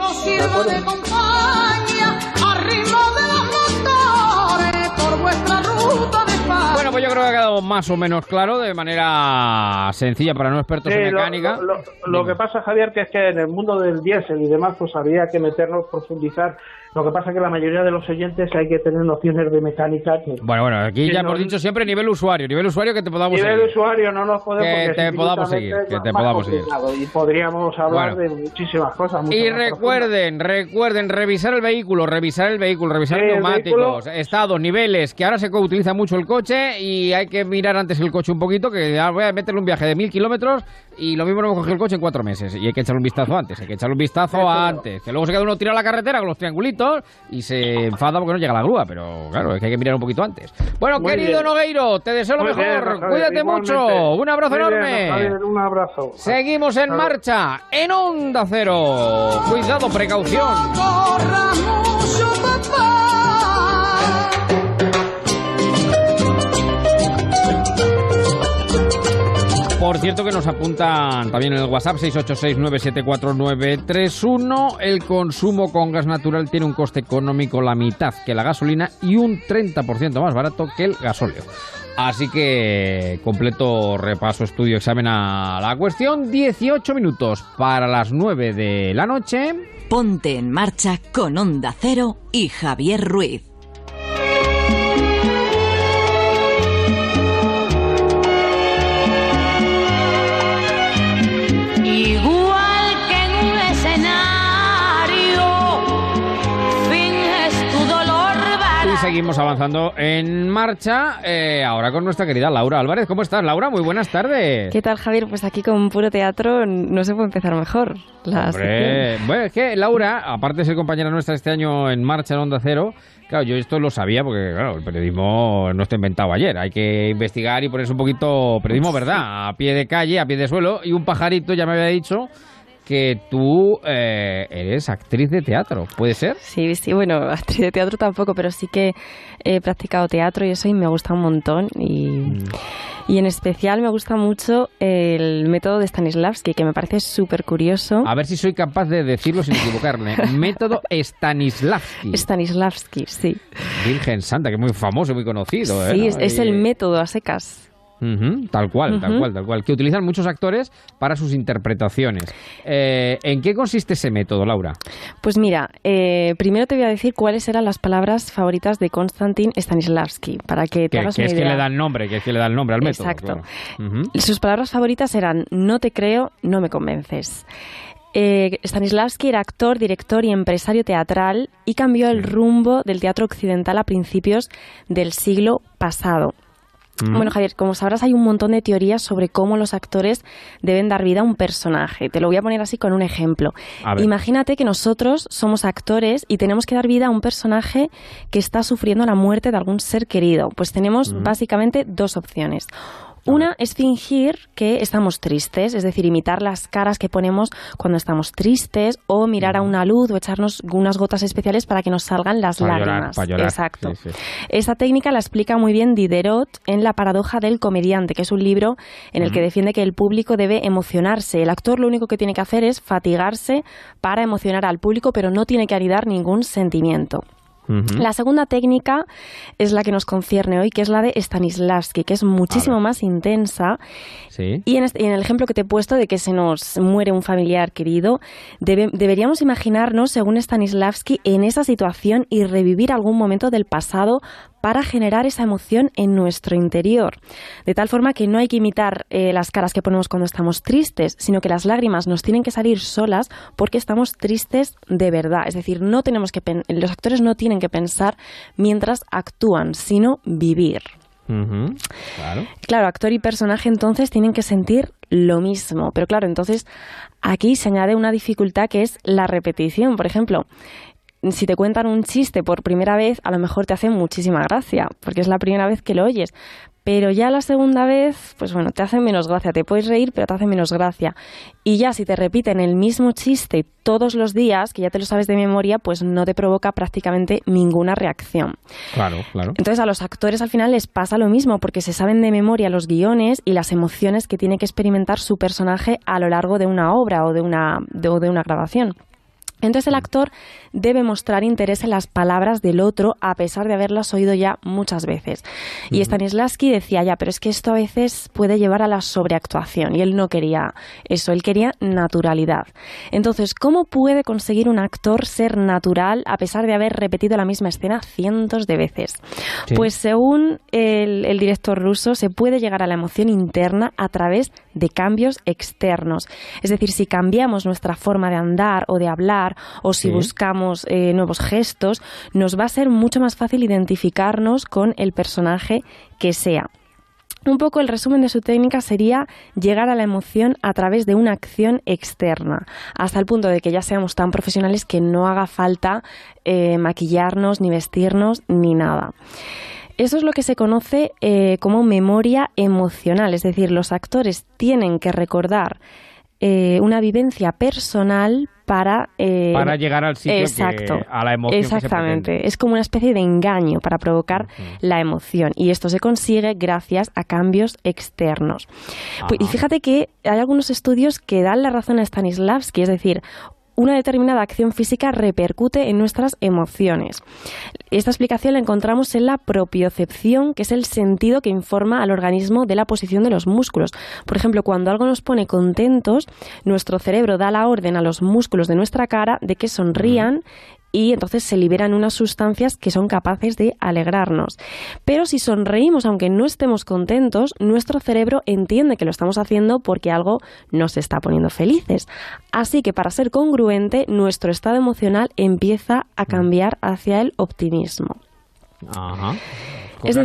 Bueno, pues yo creo que ha quedado más o menos claro de manera sencilla para no expertos en mecánica. Lo, que pasa, Javier, que es que en el mundo del diésel y demás, pues habría que meternos, profundizar lo que pasa es que la mayoría de los oyentes hay que tener nociones de mecánica. bueno, bueno, aquí ya hemos dicho siempre nivel usuario, nivel usuario que te podamos nivel seguir. Nivel usuario no nos podemos que te podamos seguir, que te podamos seguir. Y podríamos hablar de muchísimas cosas. Y recuerden, recuerden revisar el vehículo, revisar el vehículo, revisar sí, neumáticos, estados, niveles, que ahora se utiliza mucho el coche y hay que mirar antes el coche un poquito, que voy a meterle un viaje de mil kilómetros y lo mismo no me el coche en cuatro meses y hay que echarle un vistazo antes, hay que echarle un vistazo antes, que luego se queda uno tirado a la carretera con los triangulitos y se enfada porque no llega la grúa, pero claro, es que hay que mirar un poquito antes. Bueno, querido Nogueiro, te deseo lo mejor, cuídate mucho, un abrazo enorme. un abrazo. Seguimos en marcha, en Onda Cero. Cuidado, precaución. Por cierto que nos apuntan también en el WhatsApp 686974931 el consumo con gas natural tiene un coste económico la mitad que la gasolina y un 30% más barato que el gasóleo. Así que completo repaso, estudio, examen a la cuestión. 18 minutos para las 9 de la noche. Ponte en marcha con Onda Cero y Javier Ruiz. Seguimos avanzando en marcha. Eh, ahora con nuestra querida Laura Álvarez. ¿Cómo estás, Laura? Muy buenas tardes. ¿Qué tal, Javier? Pues aquí con puro teatro no se puede empezar mejor. La bueno, es que Laura, aparte de ser compañera nuestra este año en marcha en Onda Cero, claro, yo esto lo sabía porque, claro, el periodismo no está inventado ayer. Hay que investigar y ponerse un poquito periodismo, ¿verdad? A pie de calle, a pie de suelo. Y un pajarito ya me había dicho que tú eh, eres actriz de teatro, ¿puede ser? Sí, sí, bueno, actriz de teatro tampoco, pero sí que he practicado teatro y eso y me gusta un montón y, mm. y en especial me gusta mucho el método de Stanislavski, que me parece súper curioso. A ver si soy capaz de decirlo sin equivocarme. método Stanislavski. Stanislavski, sí. Virgen Santa, que es muy famoso muy conocido. Sí, ¿eh? es el método a secas tal cual, tal cual, tal cual. Que utilizan muchos actores para sus interpretaciones. Eh, ¿En qué consiste ese método, Laura? Pues mira, eh, primero te voy a decir cuáles eran las palabras favoritas de Konstantin Stanislavski, para que te hagas que es que le dan nombre, que es que le da el nombre al método. Exacto. Sus palabras favoritas eran no te creo, no me convences. Eh, Stanislavski era actor, director y empresario teatral y cambió el rumbo del teatro occidental a principios del siglo pasado. Bueno, Javier, como sabrás, hay un montón de teorías sobre cómo los actores deben dar vida a un personaje. Te lo voy a poner así con un ejemplo. Imagínate que nosotros somos actores y tenemos que dar vida a un personaje que está sufriendo la muerte de algún ser querido. Pues tenemos básicamente dos opciones. Una es fingir que estamos tristes, es decir, imitar las caras que ponemos cuando estamos tristes o mirar a una luz o echarnos unas gotas especiales para que nos salgan las lágrimas. Exacto. Esa técnica la explica muy bien Diderot en La paradoja del comediante, que es un libro en el que defiende que el público debe emocionarse. El actor lo único que tiene que hacer es fatigarse para emocionar al público, pero no tiene que anidar ningún sentimiento. La segunda técnica es la que nos concierne hoy, que es la de Stanislavski, que es muchísimo más intensa. Y en, en, el ejemplo que te he puesto de que se nos muere un familiar querido, deberíamos imaginarnos, según Stanislavski, en esa situación y revivir algún momento del pasado para generar esa emoción en nuestro interior. De tal forma que no hay que imitar eh, las caras que ponemos cuando estamos tristes, sino que las lágrimas nos tienen que salir solas porque estamos tristes de verdad. Es decir, no tenemos que los actores no tienen que pensar mientras actúan, sino vivir. claro. claro, actor y personaje entonces tienen que sentir lo mismo. Pero claro, entonces aquí se añade una dificultad que es la repetición. Por ejemplo, si te cuentan un chiste por primera vez, a lo mejor te hace muchísima gracia, porque es la primera vez que lo oyes. Pero ya la segunda vez, pues bueno, te hace menos gracia. Te puedes reír, pero te hace menos gracia. Y ya si te repiten el mismo chiste todos los días, que ya te lo sabes de memoria, pues no te provoca prácticamente ninguna reacción. Claro, claro. Entonces a los actores al final les pasa lo mismo, porque se saben de memoria los guiones y las emociones que tiene que experimentar su personaje a lo largo de una obra o de una, de, de una grabación. Entonces el actor debe mostrar interés en las palabras del otro a pesar de haberlas oído ya muchas veces. Y Stanislavski decía ya, pero es que esto a veces puede llevar a la sobreactuación y él no quería eso, él quería naturalidad. Entonces, ¿cómo puede conseguir un actor ser natural a pesar de haber repetido la misma escena cientos de veces? Pues según el, el director ruso, se puede llegar a la emoción interna a través de cambios externos. Es decir, si cambiamos nuestra forma de andar o de hablar, o si buscamos eh, nuevos gestos, nos va a ser mucho más fácil identificarnos con el personaje que sea. Un poco el resumen de su técnica sería llegar a la emoción a través de una acción externa, hasta el punto de que ya seamos tan profesionales que no haga falta eh, maquillarnos, ni vestirnos, ni nada. Eso es lo que se conoce eh, como memoria emocional, es decir, los actores tienen que recordar eh, una vivencia personal para... Eh, para llegar al sitio exacto, a la emoción Exactamente. es como una especie de engaño para provocar la emoción. Y esto se consigue gracias a cambios externos. Pues, y fíjate que hay algunos estudios que dan la razón a Stanislavski, es decir, una determinada acción física repercute en nuestras emociones. Esta explicación la encontramos en la propiocepción, que es el sentido que informa al organismo de la posición de los músculos. Por ejemplo, cuando algo nos pone contentos, nuestro cerebro da la orden a los músculos de nuestra cara de que sonrían y entonces se liberan unas sustancias que son capaces de alegrarnos. Pero si sonreímos aunque no estemos contentos, nuestro cerebro entiende que lo estamos haciendo porque algo nos está poniendo felices. Así que para ser congruente, nuestro estado emocional empieza a cambiar hacia el optimismo. Ajá.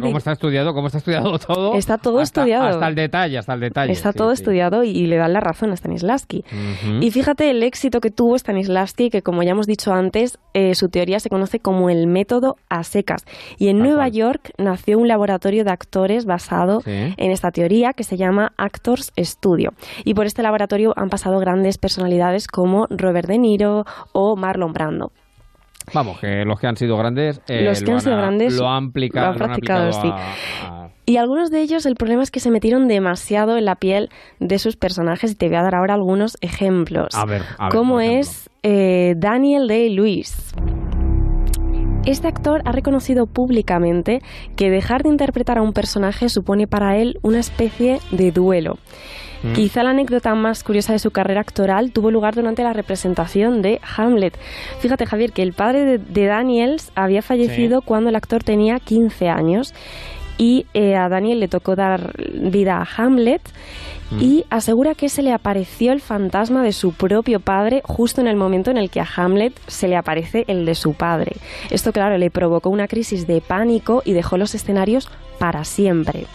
¿Cómo, está estudiado? ¿Cómo está estudiado todo? Está todo estudiado. Hasta el detalle, hasta el detalle. Está todo estudiado y, le dan la razón a Stanislavski. Y fíjate el éxito que tuvo Stanislavski, que como ya hemos dicho antes, eh, su teoría se conoce como el método a secas. Y en Nueva York nació un laboratorio de actores basado en esta teoría que se llama Actors Studio. Y por este laboratorio han pasado grandes personalidades como Robert De Niro o Marlon Brando. Vamos, que los que han sido grandes, eh, los que han sido grandes lo han, aplicado, practicado, sí. Y algunos de ellos, el problema es que se metieron demasiado en la piel de sus personajes y te voy a dar ahora algunos ejemplos. A ver, a ver Como es eh, Daniel Day-Lewis. Este actor ha reconocido públicamente que dejar de interpretar a un personaje supone para él una especie de duelo. Mm. Quizá la anécdota más curiosa de su carrera actoral tuvo lugar durante la representación de Hamlet. Fíjate, Javier, que el padre de, Daniels había fallecido cuando el actor tenía 15 años y eh, a Daniel le tocó dar vida a Hamlet mm. y asegura que se le apareció el fantasma de su propio padre justo en el momento en el que a Hamlet se le aparece el de su padre. Esto, claro, le provocó una crisis de pánico y dejó los escenarios para siempre.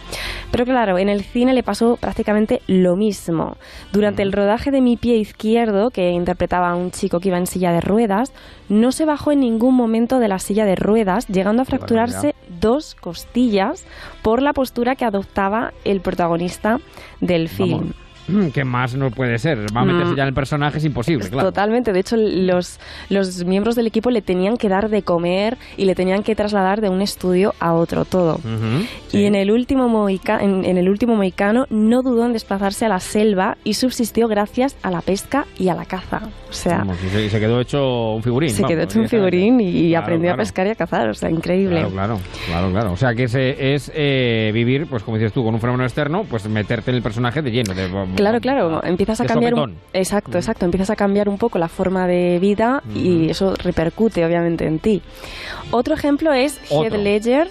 Pero claro, en el cine le pasó prácticamente lo mismo. Durante el rodaje de Mi pie izquierdo, que interpretaba a un chico que iba en silla de ruedas, no se bajó en ningún momento de la silla de ruedas, llegando a fracturarse dos costillas por la postura que adoptaba el protagonista del film. ¿Qué más no puede ser? Va a meterse mm. ya en el personaje es imposible, claro. Totalmente. De hecho, los, los miembros del equipo le tenían que dar de comer y le tenían que trasladar de un estudio a otro todo. Y en el, último en, el último mohicano no dudó en desplazarse a la selva y subsistió gracias a la pesca y a la caza. O sea, y, se, quedó hecho un figurín. Se quedó hecho un figurín y, aprendió a pescar y a cazar. O sea, increíble. Claro, claro, claro. O sea, que ese es eh, vivir, pues como dices tú, con un fenómeno externo, pues meterte en el personaje de lleno. De, claro, claro. Empiezas a cambiar. exacto, exacto. Empiezas a cambiar un poco la forma de vida y eso repercute, obviamente, en ti. Otro ejemplo es Heath Ledger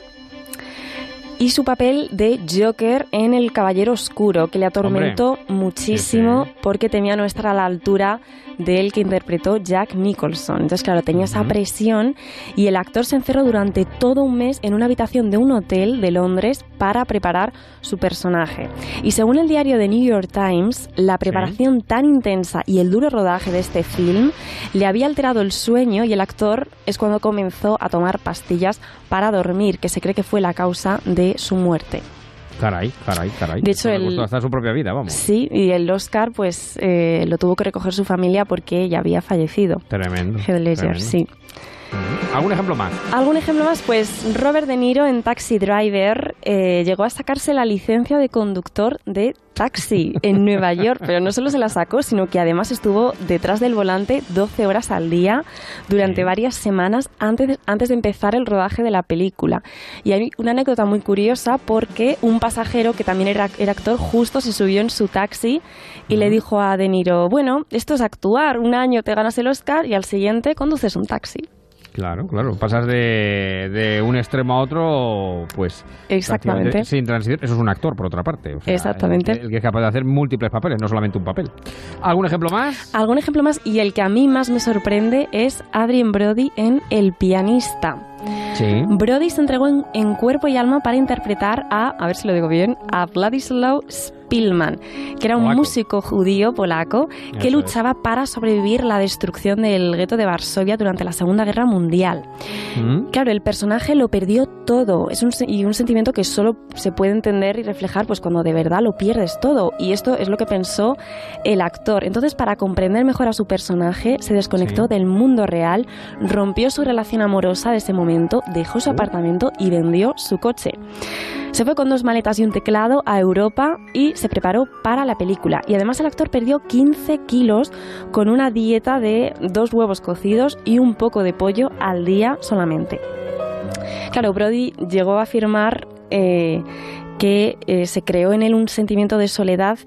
y su papel de Joker en El Caballero Oscuro, que le atormentó muchísimo porque temía no estar a la altura del que interpretó Jack Nicholson. Entonces, claro, tenía esa presión y el actor se encerró durante todo un mes en una habitación de un hotel de Londres para preparar su personaje. Y según el diario The New York Times, la preparación tan intensa y el duro rodaje de este film le había alterado el sueño y el actor es cuando comenzó a tomar pastillas para dormir, que se cree que fue la causa de su muerte. Caray, caray, caray. De hecho, el, hasta su propia vida, vamos. Sí, y el Oscar, pues, eh, lo tuvo que recoger su familia porque ya había fallecido. Tremendo. Heath sí. ¿Algún ejemplo más? ¿Algún ejemplo más? Pues Robert De Niro en Taxi Driver eh, llegó a sacarse la licencia de conductor de taxi en Nueva York, pero no solo se la sacó, sino que además estuvo detrás del volante 12 horas al día durante varias semanas antes de, antes de empezar el rodaje de la película. Y hay una anécdota muy curiosa porque un pasajero que también era, era actor justo se subió en su taxi y le dijo a De Niro, bueno, esto es actuar, un año te ganas el Oscar y al siguiente conduces un taxi. Claro, claro. Pasas de, de, un extremo a otro, pues. Exactamente. Sin transición. Eso es un actor, por otra parte. Exactamente. El, que es capaz de hacer múltiples papeles, no solamente un papel. ¿Algún ejemplo más? Algún ejemplo más. Y el que a mí más me sorprende es Adrien Brody en El pianista. Sí. Brody se entregó en, en, cuerpo y alma para interpretar a, a ver si lo digo bien, a Vladislav Pillman, que era un músico judío polaco que luchaba para sobrevivir la destrucción del gueto de Varsovia durante la Segunda Guerra Mundial. Mm. Claro, el personaje lo perdió todo es un, y un sentimiento que solo se puede entender y reflejar pues cuando de verdad lo pierdes todo. Y esto es lo que pensó el actor. Entonces, para comprender mejor a su personaje, se desconectó del mundo real, rompió su relación amorosa de ese momento, dejó su apartamento y vendió su coche. Se fue con dos maletas y un teclado a Europa y se preparó para la película. Y además el actor perdió 15 kilos con una dieta de dos huevos cocidos y un poco de pollo al día solamente. Claro, Brody llegó a afirmar eh, que eh, se creó en él un sentimiento de soledad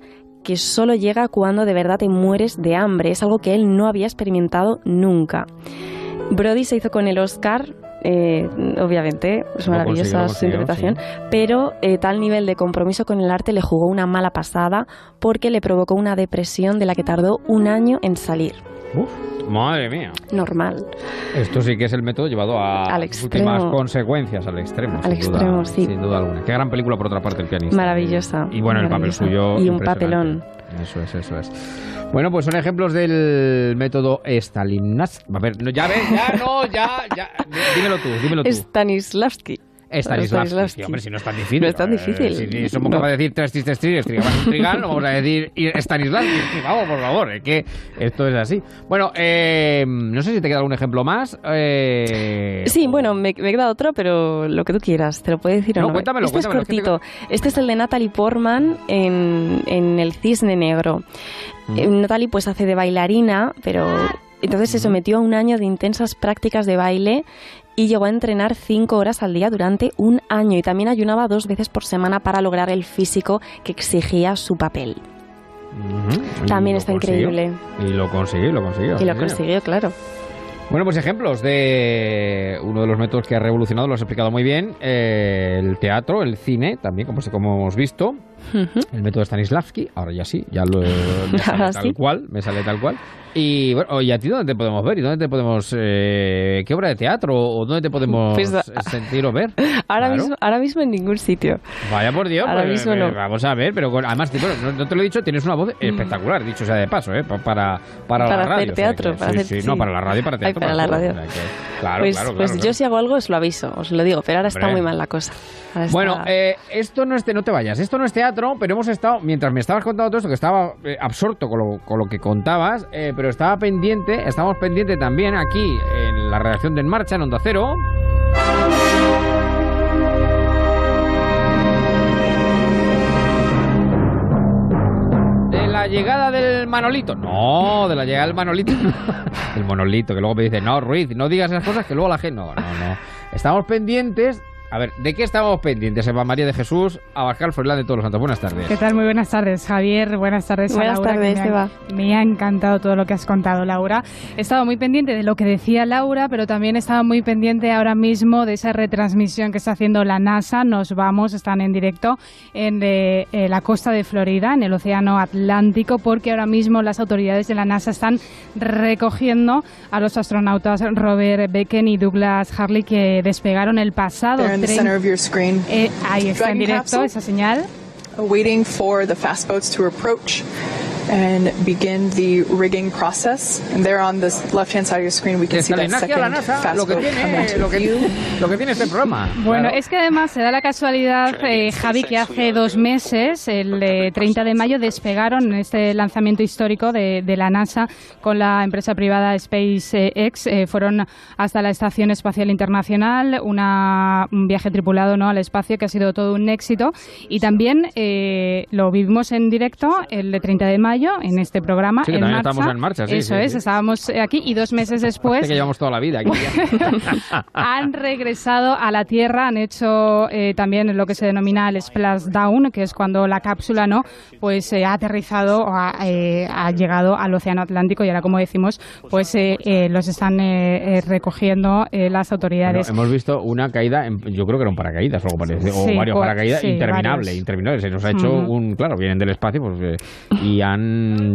que solo llega cuando de verdad te mueres de hambre. Es algo que él no había experimentado nunca. Brody se hizo con el Oscar eh, obviamente, es maravillosa su interpretación, pero eh, tal nivel de compromiso con el arte le jugó una mala pasada porque le provocó una depresión de la que tardó un año en salir. Uf, madre mía. Normal. Esto sí que es el método llevado a últimas consecuencias, al extremo. Al extremo, sí. Sin duda alguna. Qué gran película, por otra parte, el pianista. Maravillosa. Y bueno, el papel suyo. Y un papelón. Eso es, eso es. Bueno, pues son ejemplos del método Stalinast. A ver, ya ves, ya no, ya, ya. Dímelo tú, dímelo tú. Stanislavski. Stanislavski. Hombre, si no es tan difícil. No es tan difícil. si, somos capaces de decir tres tristes tristes, trigal, no vamos a decir Stanislavski. Vamos, por favor, es que esto es así. Bueno, eh, no sé si te queda algún ejemplo más. Eh... Sí, bueno, me, me, queda otro, pero lo que tú quieras, te lo puedo decir. No, cuéntamelo, este cuéntamelo, es cortito. Este es el de Natalie Portman en, en El Cisne Negro. Mm. Natalie pues hace de bailarina, pero entonces se sometió a un año de intensas prácticas de baile y llegó a entrenar cinco horas al día durante un año y también ayunaba dos veces por semana para lograr el físico que exigía su papel. También está increíble. Y lo consiguió, lo consiguió. Y lo consiguió, claro. Bueno, pues ejemplos de uno de los métodos que ha revolucionado, lo has explicado muy bien, eh, el teatro, el cine, también, como, como hemos visto, el método Stanislavski, ahora ya sí, ya lo me sale tal cual, me sale tal cual. Y bueno, ¿y a ti dónde te podemos ver? ¿Y dónde te podemos eh, qué obra de teatro o dónde te podemos pues, sentir o ver? Ahora mismo ahora mismo en ningún sitio. Vaya por Dios, ahora pues, mismo no. vamos a ver, pero además no, te lo he dicho, tienes una voz mm. espectacular, dicho sea de paso, ¿eh? para para, para la radio, hacer teatro, para sí, hacer, sí, no, para la radio, para teatro, para, la radio. claro, pues, claro, pues yo si hago algo os lo aviso, os lo digo, pero ahora está muy mal la cosa. Bueno, eh, esto no es no te vayas, esto no es teatro pero hemos estado, mientras me estabas contando todo esto, que estaba eh, absorto con lo, con lo, que contabas, eh, pero estaba pendiente, estamos pendientes también aquí en la redacción de En Marcha, en Onda Cero. De la llegada del Manolito. No, de la llegada del Manolito. el Manolito, que luego me dice, no, Ruiz, no digas esas cosas que luego la gente. No, no, no. Estamos pendientes a ver, ¿de qué estábamos pendientes, Eva María de Jesús, Abascal, Froilán de todos los santos? Buenas tardes. ¿Qué tal? Muy buenas tardes, Javier. Buenas tardes buenas Laura. Tardes, me, Eva. Ha, me ha encantado todo lo que has contado, Laura. He estado muy pendiente de lo que decía Laura, pero también he estado muy pendiente ahora mismo de esa retransmisión que está haciendo la NASA. Nos vamos, están en directo en eh, la costa de Florida, en el Océano Atlántico, porque ahora mismo las autoridades de la NASA están recogiendo a los astronautas Robert Becken y Douglas Harley que despegaron el pasado. Eh, ahí está en directo esa señal. Waiting for the fast boats to approach and begin the rigging process. And there on the left-hand side of your screen, we can see that second la NASA, fast lo que tiene, lo que, view. lo que tiene este programa. Bueno, Claro. es que además se da la casualidad, eh, Javi, que hace dos meses, el eh, 30 de mayo, despegaron este lanzamiento histórico de, de la NASA con la empresa privada SpaceX. Eh, fueron hasta la Estación Espacial Internacional, una, un viaje tripulado ¿no? al espacio que ha sido todo un éxito. Y también eh, lo vivimos en directo el de 30 de mayo en este programa. Sí, que en también marcha. estamos en marcha, sí, Eso sí, es, estábamos eh, aquí y dos meses después Parece que llevamos toda la vida aquí. han regresado a la Tierra, han hecho eh, también lo que se denomina el splashdown, que es cuando la cápsula no, pues eh, ha aterrizado o ha, eh, ha llegado al Océano Atlántico y ahora, como decimos, pues eh, eh, los están eh, eh, recogiendo eh, las Bueno, autoridades. hemos visto una caída, en- yo creo que eran paracaídas o algo parecido, o varios pues, paracaídas, interminable, varios. interminable. Se nos ha hecho Ujú. un, claro, vienen del espacio pues, eh, y han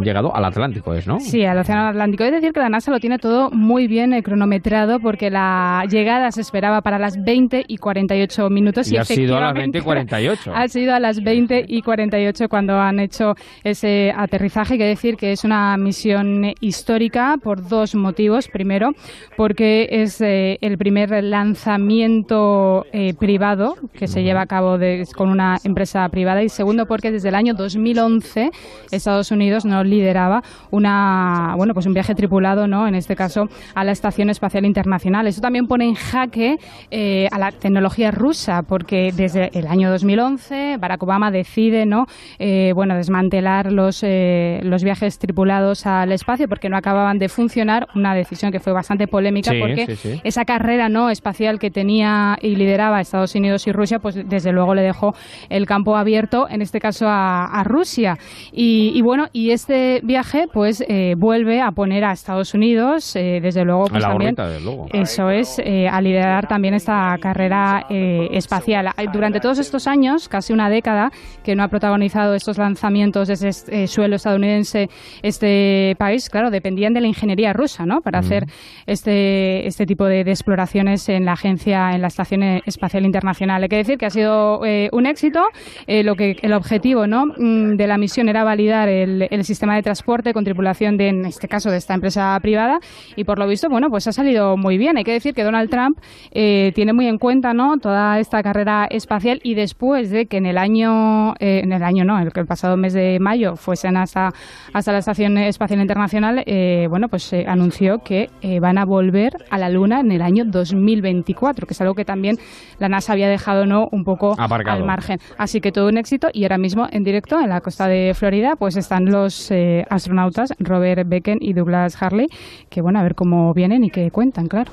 llegado al Atlántico, ¿es, no? Sí, al Océano Atlántico. Es decir, que la NASA lo tiene todo muy bien eh, cronometrado porque la llegada se esperaba para las 20 y 48 minutos. Y ha sido a las efectivamente 20 y 48. Ha sido a las 20 y 48 cuando han hecho ese aterrizaje. Hay que decir que es una misión histórica por dos motivos. Primero, porque es eh, el primer lanzamiento eh, privado que se lleva a cabo de- con una empresa privada. Y segundo, porque desde el año 2011 Estados Unidos no lideraba una, bueno, pues un viaje tripulado, ¿no? En este caso, a la Estación Espacial Internacional. Eso también pone en jaque eh, a la tecnología rusa, porque desde el año 2011 Barack Obama decide, ¿no? Eh, bueno, desmantelar los, eh, los viajes tripulados al espacio porque no acababan de funcionar. Una decisión que fue bastante polémica Sí, porque sí, sí. esa carrera no espacial que tenía y lideraba Estados Unidos y Rusia, pues desde luego le dejó el campo abierto, en este caso a, a Rusia. Y, y bueno, y este viaje pues eh, vuelve a poner a Estados Unidos, eh, desde luego, pues también. luego. Eso es, eh, a liderar también esta carrera eh, espacial. Durante todos estos años, casi una década, que no ha protagonizado estos lanzamientos desde este, suelo estadounidense, este país, claro, dependían de la ingeniería rusa, ¿no? Para hacer este, este tipo de, de exploraciones en la agencia, en la Estación Espacial Internacional. Hay que decir que ha sido eh, un éxito. Lo que el objetivo, ¿no? mm, de la misión era validar el, el sistema de transporte con tripulación de, en este caso, de esta empresa privada y por lo visto, bueno, pues ha salido muy bien. Hay que decir que Donald Trump eh, tiene muy en cuenta, ¿no? Toda esta carrera espacial y después de que en el año, eh, en el año no, el, el pasado mes de mayo fuesen hasta, hasta la Estación Espacial Internacional, eh, bueno, pues eh, anunció que van a volver a la Luna en el año 2024, que es algo que también la NASA había dejado, ¿no? Un poco Aparcado. al margen. Así que todo un éxito y ahora mismo en directo en la costa de Florida, pues están los eh, astronautas Robert Becken y Douglas Harley, que bueno, a ver cómo vienen y qué cuentan, claro.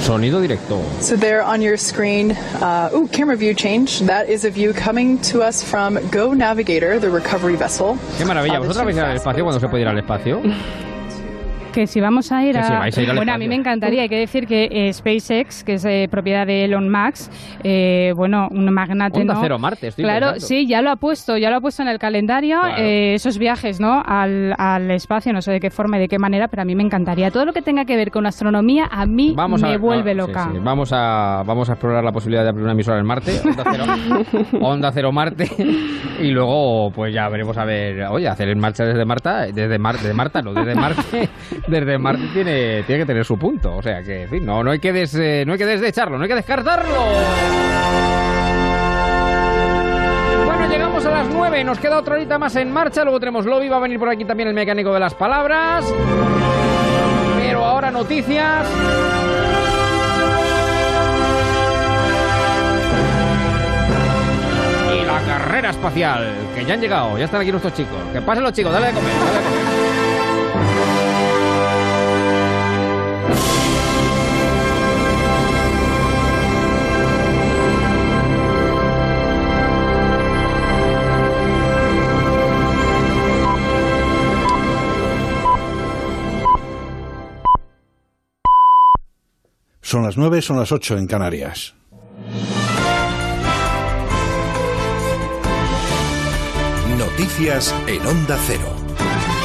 Sonido directo. So there on your screen, uh, ooh, camera view change. That is a view coming to us from Go Navigator, the recovery vessel. Qué maravilla. Uh, ¿Vosotros two vais al espacio cuando se puede ir al espacio? Que si vamos a ir a... si vais a ir bueno, a mí me encantaría. Hay que decir que eh, SpaceX, que es eh, propiedad de Elon Musk, eh, bueno, un magnate, Onda ¿no? Cero Marte, estoy Claro, pensando. sí, ya lo ha puesto, ya lo ha puesto en el calendario, Claro. eh, esos viajes, ¿no? Al, al espacio, no sé de qué forma y de qué manera, pero a mí me encantaría. Todo lo que tenga que ver con astronomía, a mí Vamos me a, vuelve no, loca. sí, sí. Vamos, a, vamos a explorar la posibilidad de abrir una emisora en Marte, Onda Cero, Onda Cero Marte, y luego pues ya veremos a ver, oye, hacer en marcha desde Marta, desde, Mar, desde Marta, no, desde Marte, desde Marte tiene, tiene que tener su punto, o sea que, no, no, hay que des, eh, no hay que desecharlo, no hay que descartarlo. Bueno, llegamos a las nueve. Nos queda otra horita más en marcha. Luego tenemos lobby. Va a venir por aquí también el mecánico de las palabras. Pero ahora noticias. Y la carrera espacial. Que ya han llegado. Ya están aquí nuestros chicos. Que pasen los chicos. Dale de. Dale de comer. Son las nueve, son las ocho en Canarias. Noticias en Onda Cero.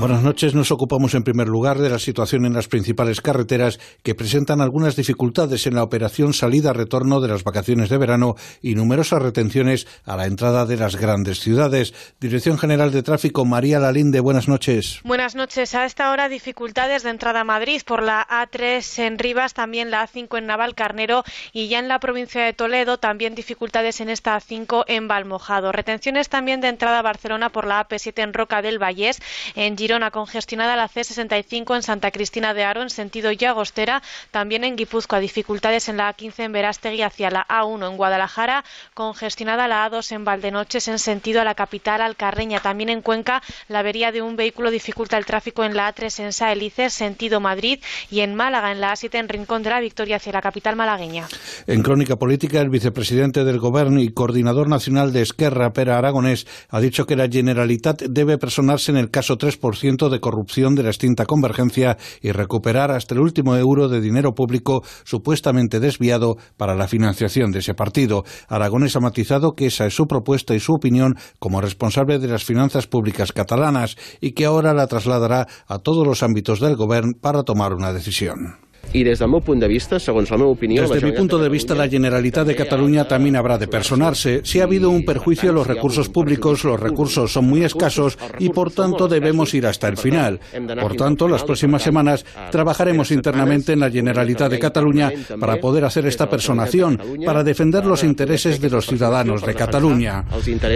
Buenas noches. Nos ocupamos en primer lugar de la situación en las principales carreteras que presentan algunas dificultades en la operación salida-retorno de las vacaciones de verano y numerosas retenciones a la entrada de las grandes ciudades. Dirección General de Tráfico, María Lalinde, buenas noches. Buenas noches. A esta hora dificultades de entrada a Madrid por la A3 en Rivas, también la A5 en Navalcarnero y ya en la provincia de Toledo también dificultades en esta A5 en Valmojado. Retenciones también de entrada a Barcelona por la AP7 en Roca del Vallés, en Girona congestionada la C65 en Santa Cristina de Aro en sentido Llagostera, también en Guipúzcoa. Dificultades en la A15 en Verástegui hacia la A1 en Guadalajara, congestionada la A2 en Valdenoches en sentido a la capital Alcarreña, también en Cuenca la avería de un vehículo dificulta el tráfico en la A3 en Saelices sentido Madrid y en Málaga en la A7 en Rincón de la Victoria hacia la capital malagueña. En crónica política, el vicepresidente del Gobierno y coordinador nacional de Esquerra, Pera Aragonés, ha dicho que la Generalitat debe personarse en el caso 3% de corrupción de la extinta convergencia y recuperar hasta el último euro de dinero público supuestamente desviado para la financiación de ese partido. Aragonés ha matizado que esa es su propuesta y su opinión como responsable de las finanzas públicas catalanas y que ahora la trasladará a todos los ámbitos del Gobierno para tomar una decisión. I des del meu punt de vista, segons la meva opinió... Desde mi punto de vista, la Generalitat de Cataluña también habrá de personarse. Si ha habido un perjuicio a los recursos públicos, los recursos son muy escasos y, por tanto, debemos ir hasta el final. Por tanto, las próximas semanas trabajaremos internamente en la Generalitat de Cataluña para poder hacer esta personación, para defender los intereses de los ciudadanos de Cataluña.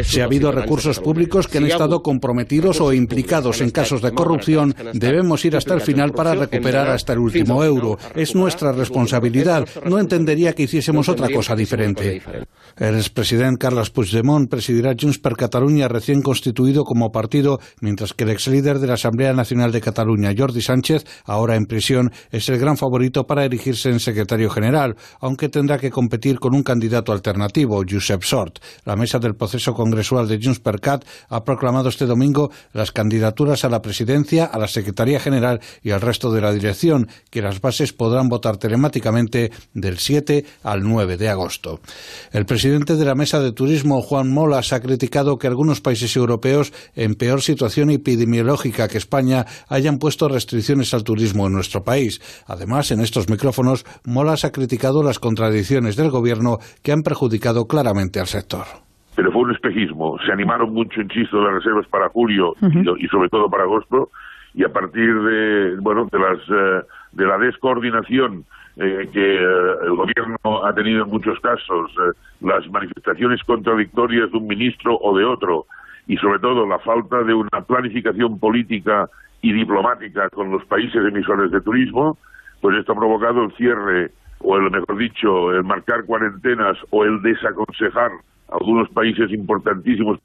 Si ha habido recursos públicos que han estado comprometidos o implicados en casos de corrupción, debemos ir hasta el final para recuperar hasta el último euro. Es nuestra responsabilidad. No entendería que hiciésemos otra cosa diferente. El expresidente Carles Puigdemont presidirá Junts per Catalunya recién constituido como partido, mientras que el ex líder de la Asamblea Nacional de Cataluña, Jordi Sánchez, ahora en prisión, es el gran favorito para erigirse en secretario general, aunque tendrá que competir con un candidato alternativo, Josep Sort. La mesa del proceso congresual de Junts per Cat ha proclamado este domingo las candidaturas a la presidencia, a la Secretaría General y al resto de la dirección, que las bases podrán votar telemáticamente del 7 al 9 de agosto. El presidente de la Mesa de Turismo, Juan Molas, ha criticado que algunos países europeos en peor situación epidemiológica que España hayan puesto restricciones al turismo en nuestro país. Además, en estos micrófonos, Molas ha criticado las contradicciones del Gobierno que han perjudicado claramente al sector pero fue un espejismo. Se animaron mucho, insisto, las reservas para julio uh -huh. y, y, sobre todo para agosto, y a partir de, bueno, de las eh, de la descoordinación eh, que eh, el gobierno ha tenido en muchos casos, eh, las manifestaciones contradictorias de un ministro o de otro, y sobre todo la falta de una planificación política y diplomática con los países emisores de turismo, pues esto ha provocado el cierre, o el mejor dicho, el marcar cuarentenas o el desaconsejar a algunos países importantísimos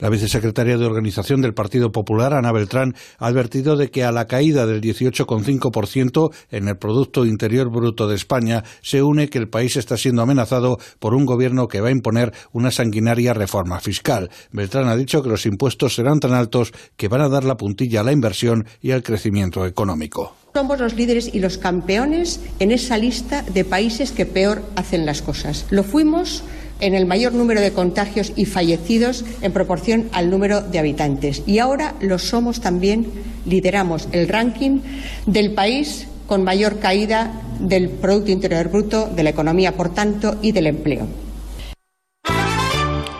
la vicesecretaria de Organización del Partido Popular, Ana Beltrán, ha advertido de que a la caída del 18,5% en el Producto Interior Bruto de España se une que el país está siendo amenazado por un gobierno que va a imponer una sanguinaria reforma fiscal. Beltrán ha dicho que los impuestos serán tan altos que van a dar la puntilla a la inversión y al crecimiento económico. Somos los líderes y los campeones en esa lista de países que peor hacen las cosas. Lo fuimos en el mayor número de contagios y fallecidos en proporción al número de habitantes. Y ahora lo somos también, lideramos el ranking del país con mayor caída del Producto Interior Bruto, de la economía, por tanto, y del empleo.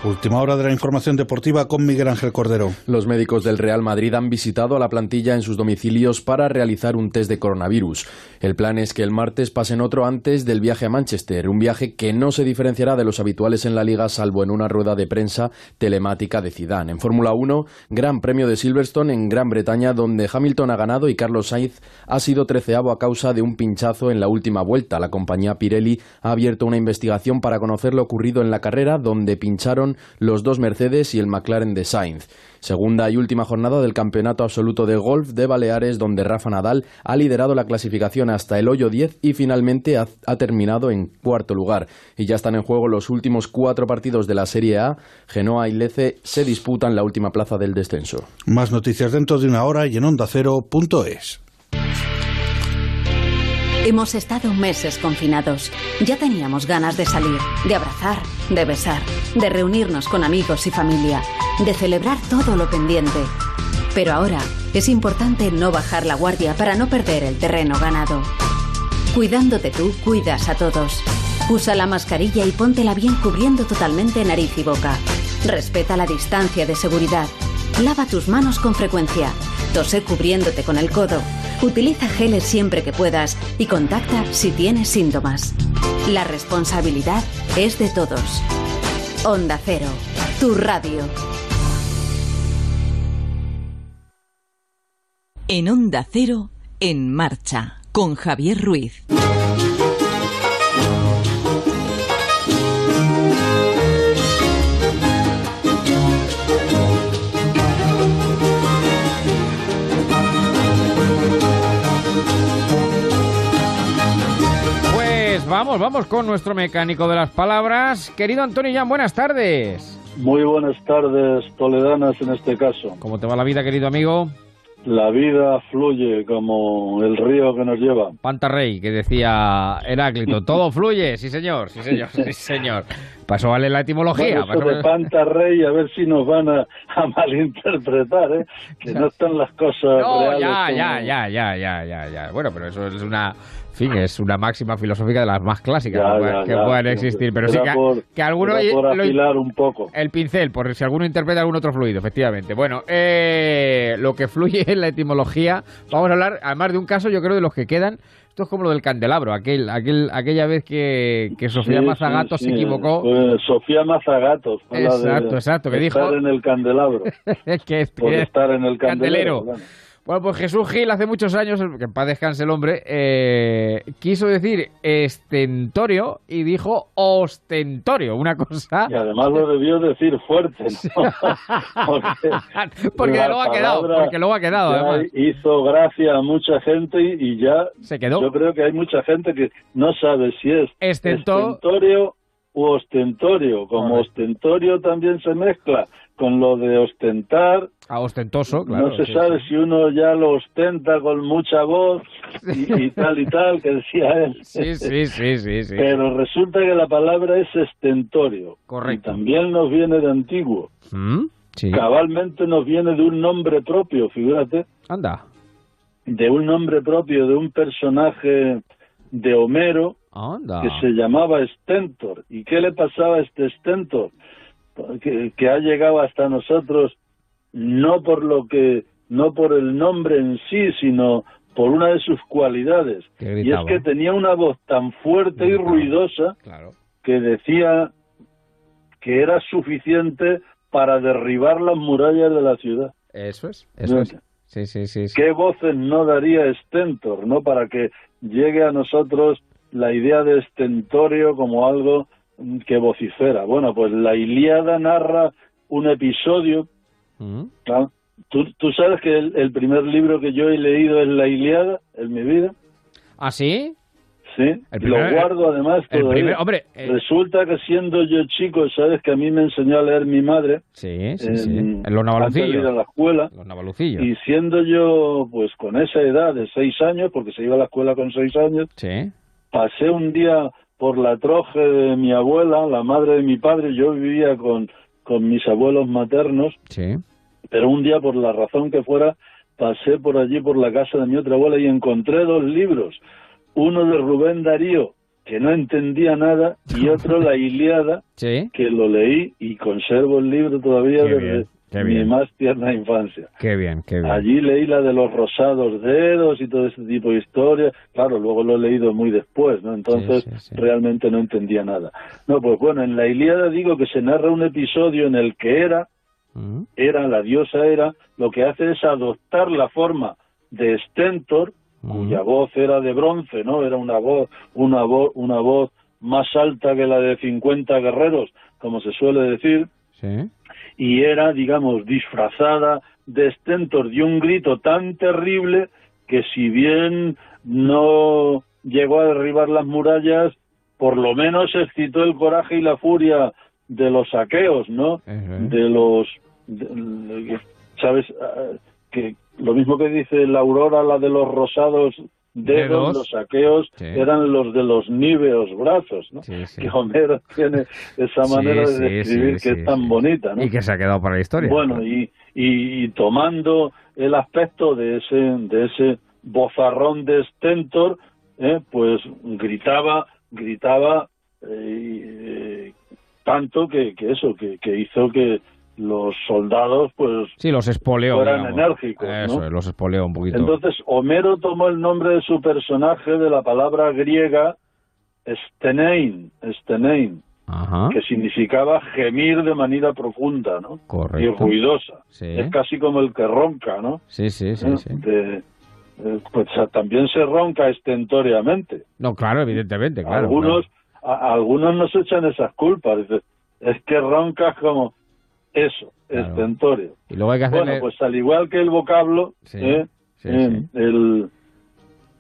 Última hora de la información deportiva con Miguel Ángel Cordero. Los médicos del Real Madrid han visitado a la plantilla en sus domicilios para realizar un test de coronavirus. El plan es que el martes pasen otro antes del viaje a Manchester, un viaje que no se diferenciará de los habituales en la liga salvo en una rueda de prensa telemática de Zidane. En Fórmula 1, Gran Premio de Silverstone en Gran Bretaña donde Hamilton ha ganado y Carlos Sainz ha sido treceavo a causa de un pinchazo en la última vuelta. La compañía Pirelli ha abierto una investigación para conocer lo ocurrido en la carrera donde pincharon los dos Mercedes y el McLaren de Sainz. Segunda y última jornada del Campeonato Absoluto de Golf de Baleares, donde Rafa Nadal ha liderado la clasificación hasta el hoyo 10 y finalmente ha, terminado en cuarto lugar. Y ya están en juego los últimos cuatro partidos de la Serie A. Genoa y Lece se disputan la última plaza del descenso. Más noticias dentro de una hora y en ondacero.es. Hemos estado meses confinados. Ya teníamos ganas de salir, de abrazar, de besar, de reunirnos con amigos y familia, de celebrar todo lo pendiente. Pero ahora es importante no bajar la guardia para no perder el terreno ganado. Cuidándote tú, cuidas a todos. Usa la mascarilla y póntela bien cubriendo totalmente nariz y boca. Respeta la distancia de seguridad. Lava tus manos con frecuencia. Tose cubriéndote con el codo. Utiliza geles siempre que puedas y contacta si tienes síntomas. La responsabilidad es de todos. Onda Cero, tu radio. En Onda Cero, en marcha, con Javier Ruiz. Vamos, vamos con nuestro mecánico de las palabras. Querido Antonio Jan, buenas tardes. Muy buenas tardes, toledanas en este caso. ¿Cómo te va la vida, querido amigo? La vida fluye como el río que nos lleva. Pantarrey, que decía Heráclito, todo fluye, sí señor, sí señor, sí señor. Pasó vale la etimología. Bueno, de Pantarrey, a ver si nos van a, a malinterpretar, ¿eh? que no están las cosas no, reales. Ya, como... ya, ya, ya, ya, ya, ya. Bueno, pero eso es una fin, es una máxima filosófica de las más clásicas ya, que, ya, que ya, puedan existir. Pero sí que, por, que alguno. por lo, afilar un poco. El pincel, por si alguno interpreta algún otro fluido, efectivamente. Bueno, eh, lo que fluye en la etimología, vamos a hablar, además de un caso, yo creo, de los que quedan. Esto es como lo del candelabro, aquel, aquel, aquella vez que, que Sofía sí, Mazagato sí, se equivocó. Pues Sofía Mazagato. fue la Exacto, de exacto, que estar dijo. en el candelabro. que, por estar en el candelero. Bueno, pues Jesús Gil hace muchos años, que en paz descanse el hombre, eh, quiso decir estentorio y dijo ostentorio, una cosa... Y además lo debió decir fuerte, ¿no? porque, Porque luego ha quedado, porque luego ha quedado, además. hizo gracia a mucha gente y, y ya se quedó. Yo creo que hay mucha gente que no sabe si es Estento- estentorio u ostentorio. Como ostentorio también se mezcla con lo de ostentar. A ostentoso, claro. no se sí, sabe sí. si uno ya lo ostenta con mucha voz y, y tal y tal, que decía él. Sí, sí, sí, sí, sí. Pero resulta que la palabra es estentorio. Correcto. Y también nos viene de antiguo. ¿Mm? Sí. Cabalmente nos viene de un nombre propio, figúrate. Anda. De un nombre propio, de un personaje de Homero Anda. que se llamaba Stentor. ¿Y qué le pasaba a este Stentor? Que, que ha llegado hasta nosotros no por lo que, no por el nombre en sí, sino por una de sus cualidades. Y es que tenía una voz tan fuerte y ruidosa Claro. que decía que era suficiente para derribar las murallas de la ciudad. Eso es, eso es. Sí, sí, sí. sí. ¿Qué voces no daría Stentor, no? Para que llegue a nosotros la idea de Stentorio como algo que vocifera. Bueno, pues la Ilíada narra un episodio. Mm. ¿Tú, tú sabes que el, el primer libro que yo he leído es la Ilíada en mi vida. ¿Ah, sí? Sí, El primer- lo guardo además el todavía. primer- hombre, eh, Resulta que siendo yo chico, sabes que a mí me enseñó a leer mi madre. Sí, sí, en- sí. En los de ir a navalucillos. la escuela. Los navalucillos. Y siendo yo, pues con esa edad de seis años, porque se iba a la escuela con seis años, Sí. pasé un día por la troje de mi abuela, la madre de mi padre, yo vivía con, con mis abuelos maternos, Sí. Pero un día por la razón que fuera, pasé por allí por la casa de mi otra abuela y encontré dos libros, uno de Rubén Darío que no entendía nada, y otro la Iliada, que lo leí y conservo el libro todavía Qué desde bien, mi bien. más tierna infancia. Qué bien, qué bien. Allí leí la de los rosados dedos y todo ese tipo de historias. Claro, luego lo he leído muy después, ¿no? Entonces realmente no entendía nada. No, pues bueno, en la Ilíada digo que se narra un episodio en el que era, era, la diosa era, lo que hace es adoptar la forma de Stentor, cuya voz era de bronce, ¿no? Era una voz, una voz, una voz más alta que la de 50 guerreros, como se suele decir, y era, digamos, disfrazada de Stentor de un grito tan terrible que si bien no llegó a derribar las murallas, por lo menos excitó el coraje y la furia de los saqueos, ¿no? De los, de- ¿sabes? Ah, Que lo mismo que dice la aurora, la de los rosados dedos, los saqueos Sí. eran los de los níveos brazos, ¿no? Que Homero tiene esa Sí, manera sí, de describir sí, que sí, es tan sí. bonita, ¿no? Y que se ha quedado para la historia. Bueno, y, y, y tomando el aspecto de ese, de ese bozarrón de Stentor, eh, pues gritaba, gritaba eh, eh, tanto que, que eso, que, que hizo que los soldados, pues, Sí, los espoleó. fueran digamos. enérgicos. Eso, es, los espoleó un poquito. Entonces, Homero tomó el nombre de su personaje de la palabra griega Stenein, Stenein, Ajá. que significaba gemir de manera profunda, ¿no? Correcto. Y ruidosa. Sí. Es casi como el que ronca, ¿no? Sí, sí, sí, ¿Eh? sí. De- eh, pues también se ronca estentoriamente. No, claro, evidentemente, claro. algunos, a- algunos nos echan esas culpas. Dice, es que roncas como eso, estentorio. Y luego hay que hacerle... Bueno, pues al igual que el vocablo, Sí, ¿eh? sí, Eh, El,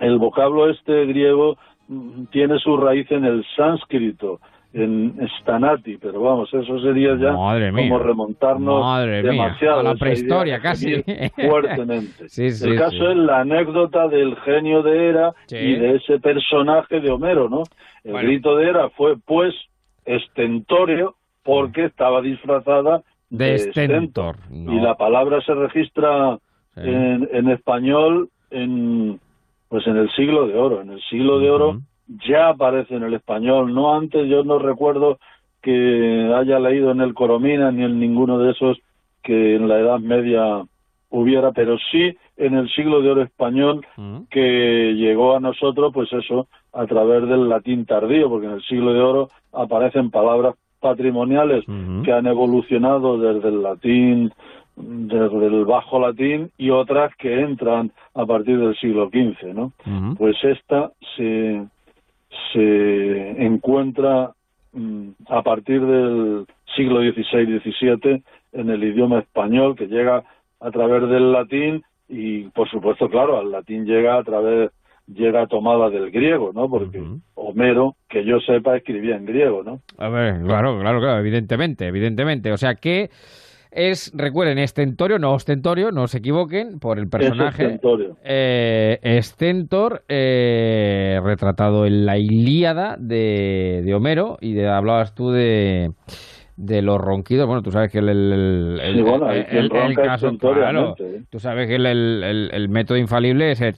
el vocablo este griego mm, tiene su raíz en el sánscrito, en stanati, pero vamos, eso sería ya Madre mía. como remontarnos Madre mía, demasiado. a la prehistoria casi. Fuertemente. Sí, sí, el caso sí. es la anécdota del genio de Hera y de ese personaje de Homero, ¿no? El Bueno. grito de Hera fue, pues, estentorio porque estaba disfrazada De Stentor. Stentor. no. Y la palabra se registra en, en español en pues en el siglo de oro. En el siglo de oro ya aparece en el español. No antes, yo no recuerdo que haya leído en el Coromina ni en ninguno de esos que en la Edad Media hubiera, pero sí en el siglo de oro español que llegó a nosotros, pues eso, a través del latín tardío, porque en el siglo de oro aparecen palabras patrimoniales que han evolucionado desde el latín, desde el bajo latín, y otras que entran a partir del siglo XV, ¿no? Pues esta se, se encuentra mm, a partir del siglo XVI-XVII en el idioma español, que llega a través del latín y, por supuesto, claro, al latín llega a través llega tomada del griego, ¿no? Porque Homero, que yo sepa, escribía en griego, ¿no? A ver, claro, claro, claro, evidentemente, evidentemente. O sea que es, recuerden, estentorio, no ostentorio, no se equivoquen por el personaje. estentorio. Eh, Stentor, eh, retratado en la Ilíada de, de Homero, y de, hablabas tú de de los ronquidos, bueno, tú sabes que el, el, el- Sí, bueno, caso, claro, ¿eh? tú sabes que el método infalible es el,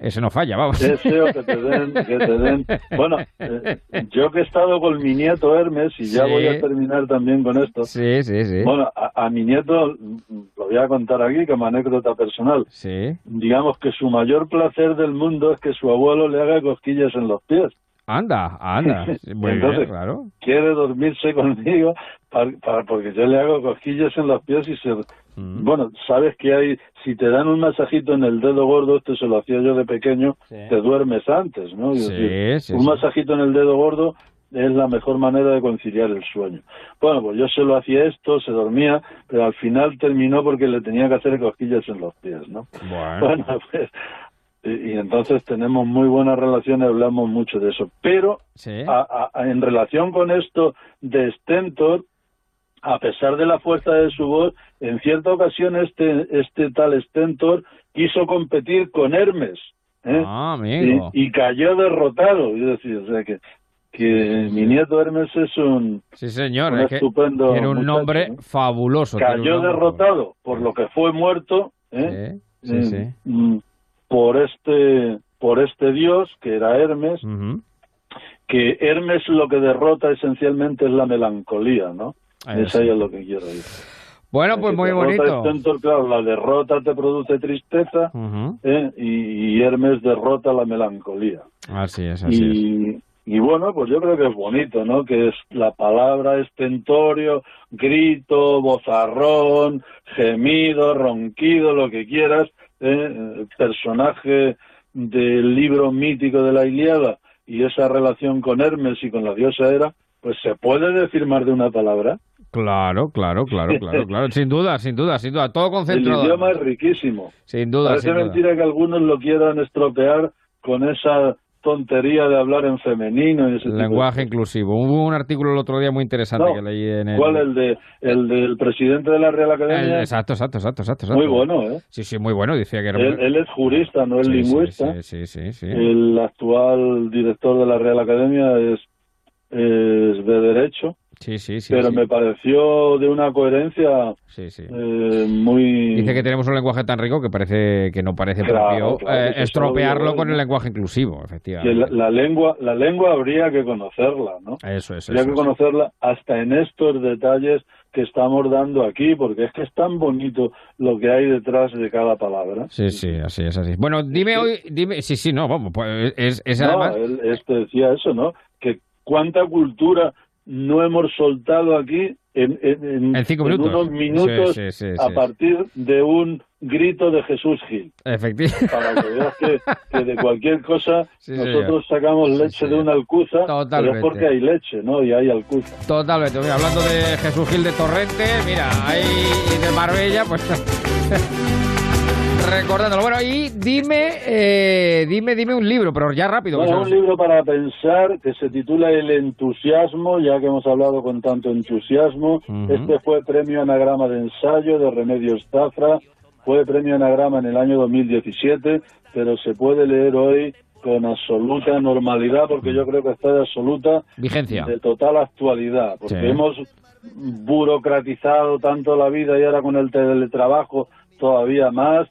ese no falla, vamos. Deseo que te den, que te den. Bueno, eh, yo que he estado con mi nieto Hermes, y ya Sí. voy a terminar también con esto. Sí, sí, sí. Bueno, a, a mi nieto, lo voy a contar aquí como anécdota personal. Sí. Digamos que su mayor placer del mundo es que su abuelo le haga cosquillas en los pies. Anda, anda. Muy bien, Entonces, claro. quiere dormirse conmigo para, para- porque yo le hago cosquillas en los pies y se... Mm. Bueno, sabes que hay, si te dan un masajito en el dedo gordo, esto se lo hacía yo de pequeño, te duermes antes, ¿no? Es Sí, decir, sí, un masajito en el dedo gordo es la mejor manera de conciliar el sueño. Bueno, pues yo se lo hacía esto, se dormía, pero al final terminó porque le tenía que hacer cosquillas en los pies, ¿no? Bueno, pues, y, y entonces tenemos muy buena relación y hablamos mucho de eso. Pero a- a- a- en relación con esto de Stentor, a pesar de la fuerza de su voz, en cierta ocasión este, este tal Stentor quiso competir con Hermes. ¿eh? Ah, amigo. Y, y cayó derrotado. Es decir, o sea que, que mi nieto Hermes es un, Sí, señor. un es que estupendo tiene un muchacho, nombre ¿no? fabuloso. cayó nombre derrotado por lo que fue muerto ¿eh? Sí, Eh, sí. Por este por este dios que era Hermes que Hermes lo que derrota esencialmente es la melancolía, ¿no? Eso es lo que quiero decir. Bueno, pues muy bonito. claro, la derrota te produce tristeza ¿eh? y, Hermes derrota la melancolía. Así es, así y, es. Y bueno, pues yo creo que es bonito, ¿no? Que es la palabra estentorio, grito, bozarrón, gemido, ronquido, lo que quieras, ¿eh? personaje del libro mítico de la Iliada y esa relación con Hermes y con la diosa Hera, pues se puede decir más de una palabra. Claro, claro, claro, claro, claro. Sin duda, sin duda, sin duda. Todo concentrado. El idioma es riquísimo. Sin duda. Parece mentira que algunos lo quieran estropear con esa tontería de hablar en femenino y ese lenguaje inclusivo. Hubo un artículo el otro día muy interesante que leí en el ¿cuál el de el del presidente de la Real Academia. Exacto, exacto exacto exacto muy bueno eh sí sí muy bueno decía que era él, es jurista no es lingüista. sí, sí, sí, el actual director de la Real Academia es es de derecho Sí, sí, sí. Pero me pareció de una coherencia eh, muy. Dice que tenemos un lenguaje tan rico que parece que no parece propio eh, estropearlo con el lenguaje inclusivo, efectivamente. la, lengua, la lengua habría que conocerla, ¿no? Eso es. Habría que conocerla hasta en estos detalles que estamos dando aquí, porque es que es tan bonito lo que hay detrás de cada palabra. Sí, sí, así es, así. Bueno, dime hoy, dime, sí, sí, no, vamos, pues es, es además... No, él, este decía eso, ¿no? Que cuánta cultura no hemos soltado aquí en, en, cinco minutos. unos minutos a partir de un grito de Jesús Gil. Efectivamente. Para que veas que, de cualquier cosa nosotros sacamos leche de una alcuza, pero es porque hay leche, ¿no? Y hay alcuza. Totalmente. hablando de Jesús Gil de Torrente, mira, ahí de Marbella, pues... recordándolo. Bueno, y dime, eh, dime, dime un libro, pero ya rápido. Bueno, un libro para pensar que se titula El entusiasmo, ya que hemos hablado con tanto entusiasmo. Este fue premio anagrama de ensayo de Remedios Zafra, fue premio anagrama en el año 2017, pero se puede leer hoy con absoluta normalidad, porque yo creo que está de absoluta vigencia, de total actualidad, porque hemos burocratizado tanto la vida y ahora con el teletrabajo todavía más,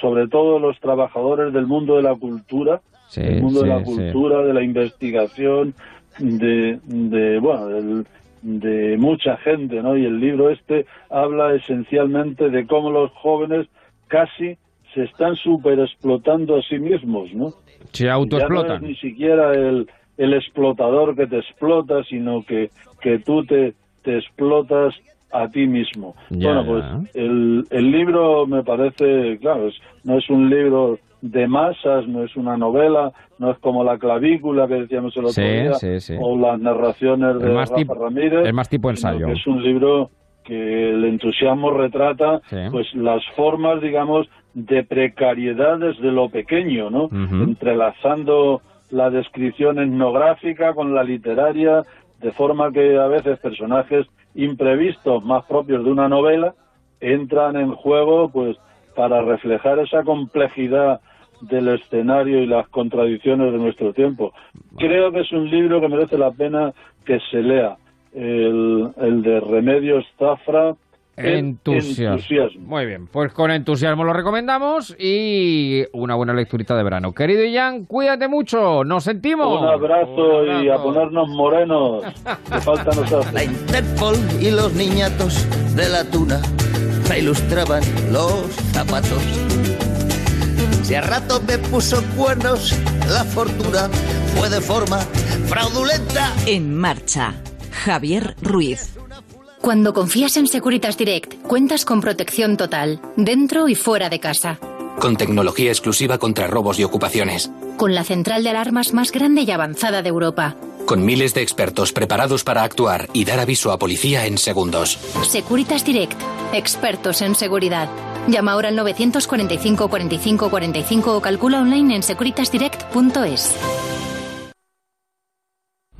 sobre todo los trabajadores del mundo de la cultura, del mundo de la cultura, de la investigación, de, de bueno, de mucha gente, ¿no? Y el libro este habla esencialmente de cómo los jóvenes casi se están super explotando a sí mismos, ¿no? Se autoexplotan. Ya no es ni siquiera el, el explotador que te explota, sino que, que tú te, te explotas a ti mismo. bueno, pues el, el libro me parece, claro, no es un libro de masas, no es una novela, no es como la clavícula que decíamos el otro día, o las narraciones de Rafa Ramírez. Es más tipo ensayo. es un libro que el entusiasmo retrata pues las formas, digamos, de precariedad desde lo pequeño, ¿no? Entrelazando la descripción etnográfica con la literaria, de forma que a veces personajes imprevistos más propios de una novela entran en juego pues para reflejar esa complejidad del escenario y las contradicciones de nuestro tiempo. Creo que es un libro que merece la pena que se lea, el, el de Remedios Zafra, Entusiasmo. Muy bien, pues con entusiasmo lo recomendamos y una buena lecturita de verano. Querido Ian, cuídate mucho, nos sentimos. Un abrazo, y a ponernos morenos, que falta nos La Interpol y los niñatos de la tuna me ilustraban los zapatos. Si a rato me puso cuernos, la fortuna fue de forma fraudulenta. En marcha, Javier Ruiz. Cuando confías en Securitas Direct, cuentas con protección total, dentro y fuera de casa. Con tecnología exclusiva contra robos y ocupaciones. Con la central de alarmas más grande y avanzada de Europa. Con miles de expertos preparados para actuar y dar aviso a policía en segundos. Securitas Direct, expertos en seguridad. Llama ahora al 945 45 45 o calcula online en securitasdirect.es.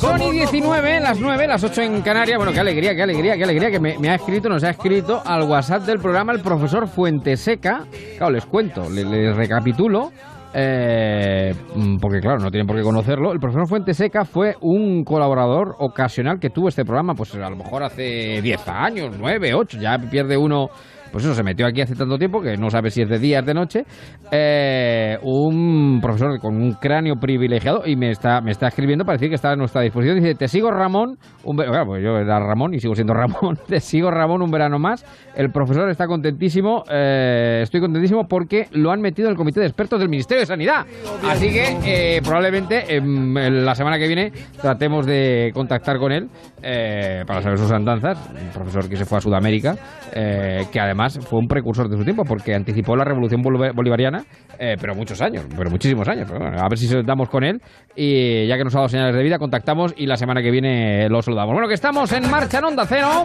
Pues son 19, las 9, las 8 en Canarias. Bueno, qué alegría, qué alegría, qué alegría que me, me ha escrito, nos ha escrito al WhatsApp del programa el profesor Fuenteseca. Claro, les cuento, les, les recapitulo. eh, mm, porque claro, no tienen por qué conocerlo. El profesor Fuenteseca fue un colaborador ocasional que tuvo este programa, pues a lo mejor hace 10 años, 9, 8, ya pierde uno pues eso, se metió aquí hace tanto tiempo que no sabe si es de día o de noche. Eh, un profesor con un cráneo privilegiado y me está, me está escribiendo para decir que está a nuestra disposición. Dice, te sigo Ramón, un ver-". Claro, pues yo era Ramón y sigo siendo Ramón. Te sigo Ramón un verano más. El profesor está contentísimo, eh, estoy contentísimo porque lo han metido en el comité de expertos del Ministerio de Sanidad. Así que eh, probablemente em, en la semana que viene tratemos de contactar con él eh, para saber sus andanzas. Un profesor que se fue a Sudamérica, que además fue un precursor de su tiempo porque anticipó la revolución bol- bolivariana, eh, pero muchos años, pero muchísimos años. A ver si damos con él y ya que nos ha dado señales de vida, contactamos y la semana que viene lo saludamos. Bueno, que estamos en marcha en Onda Cero.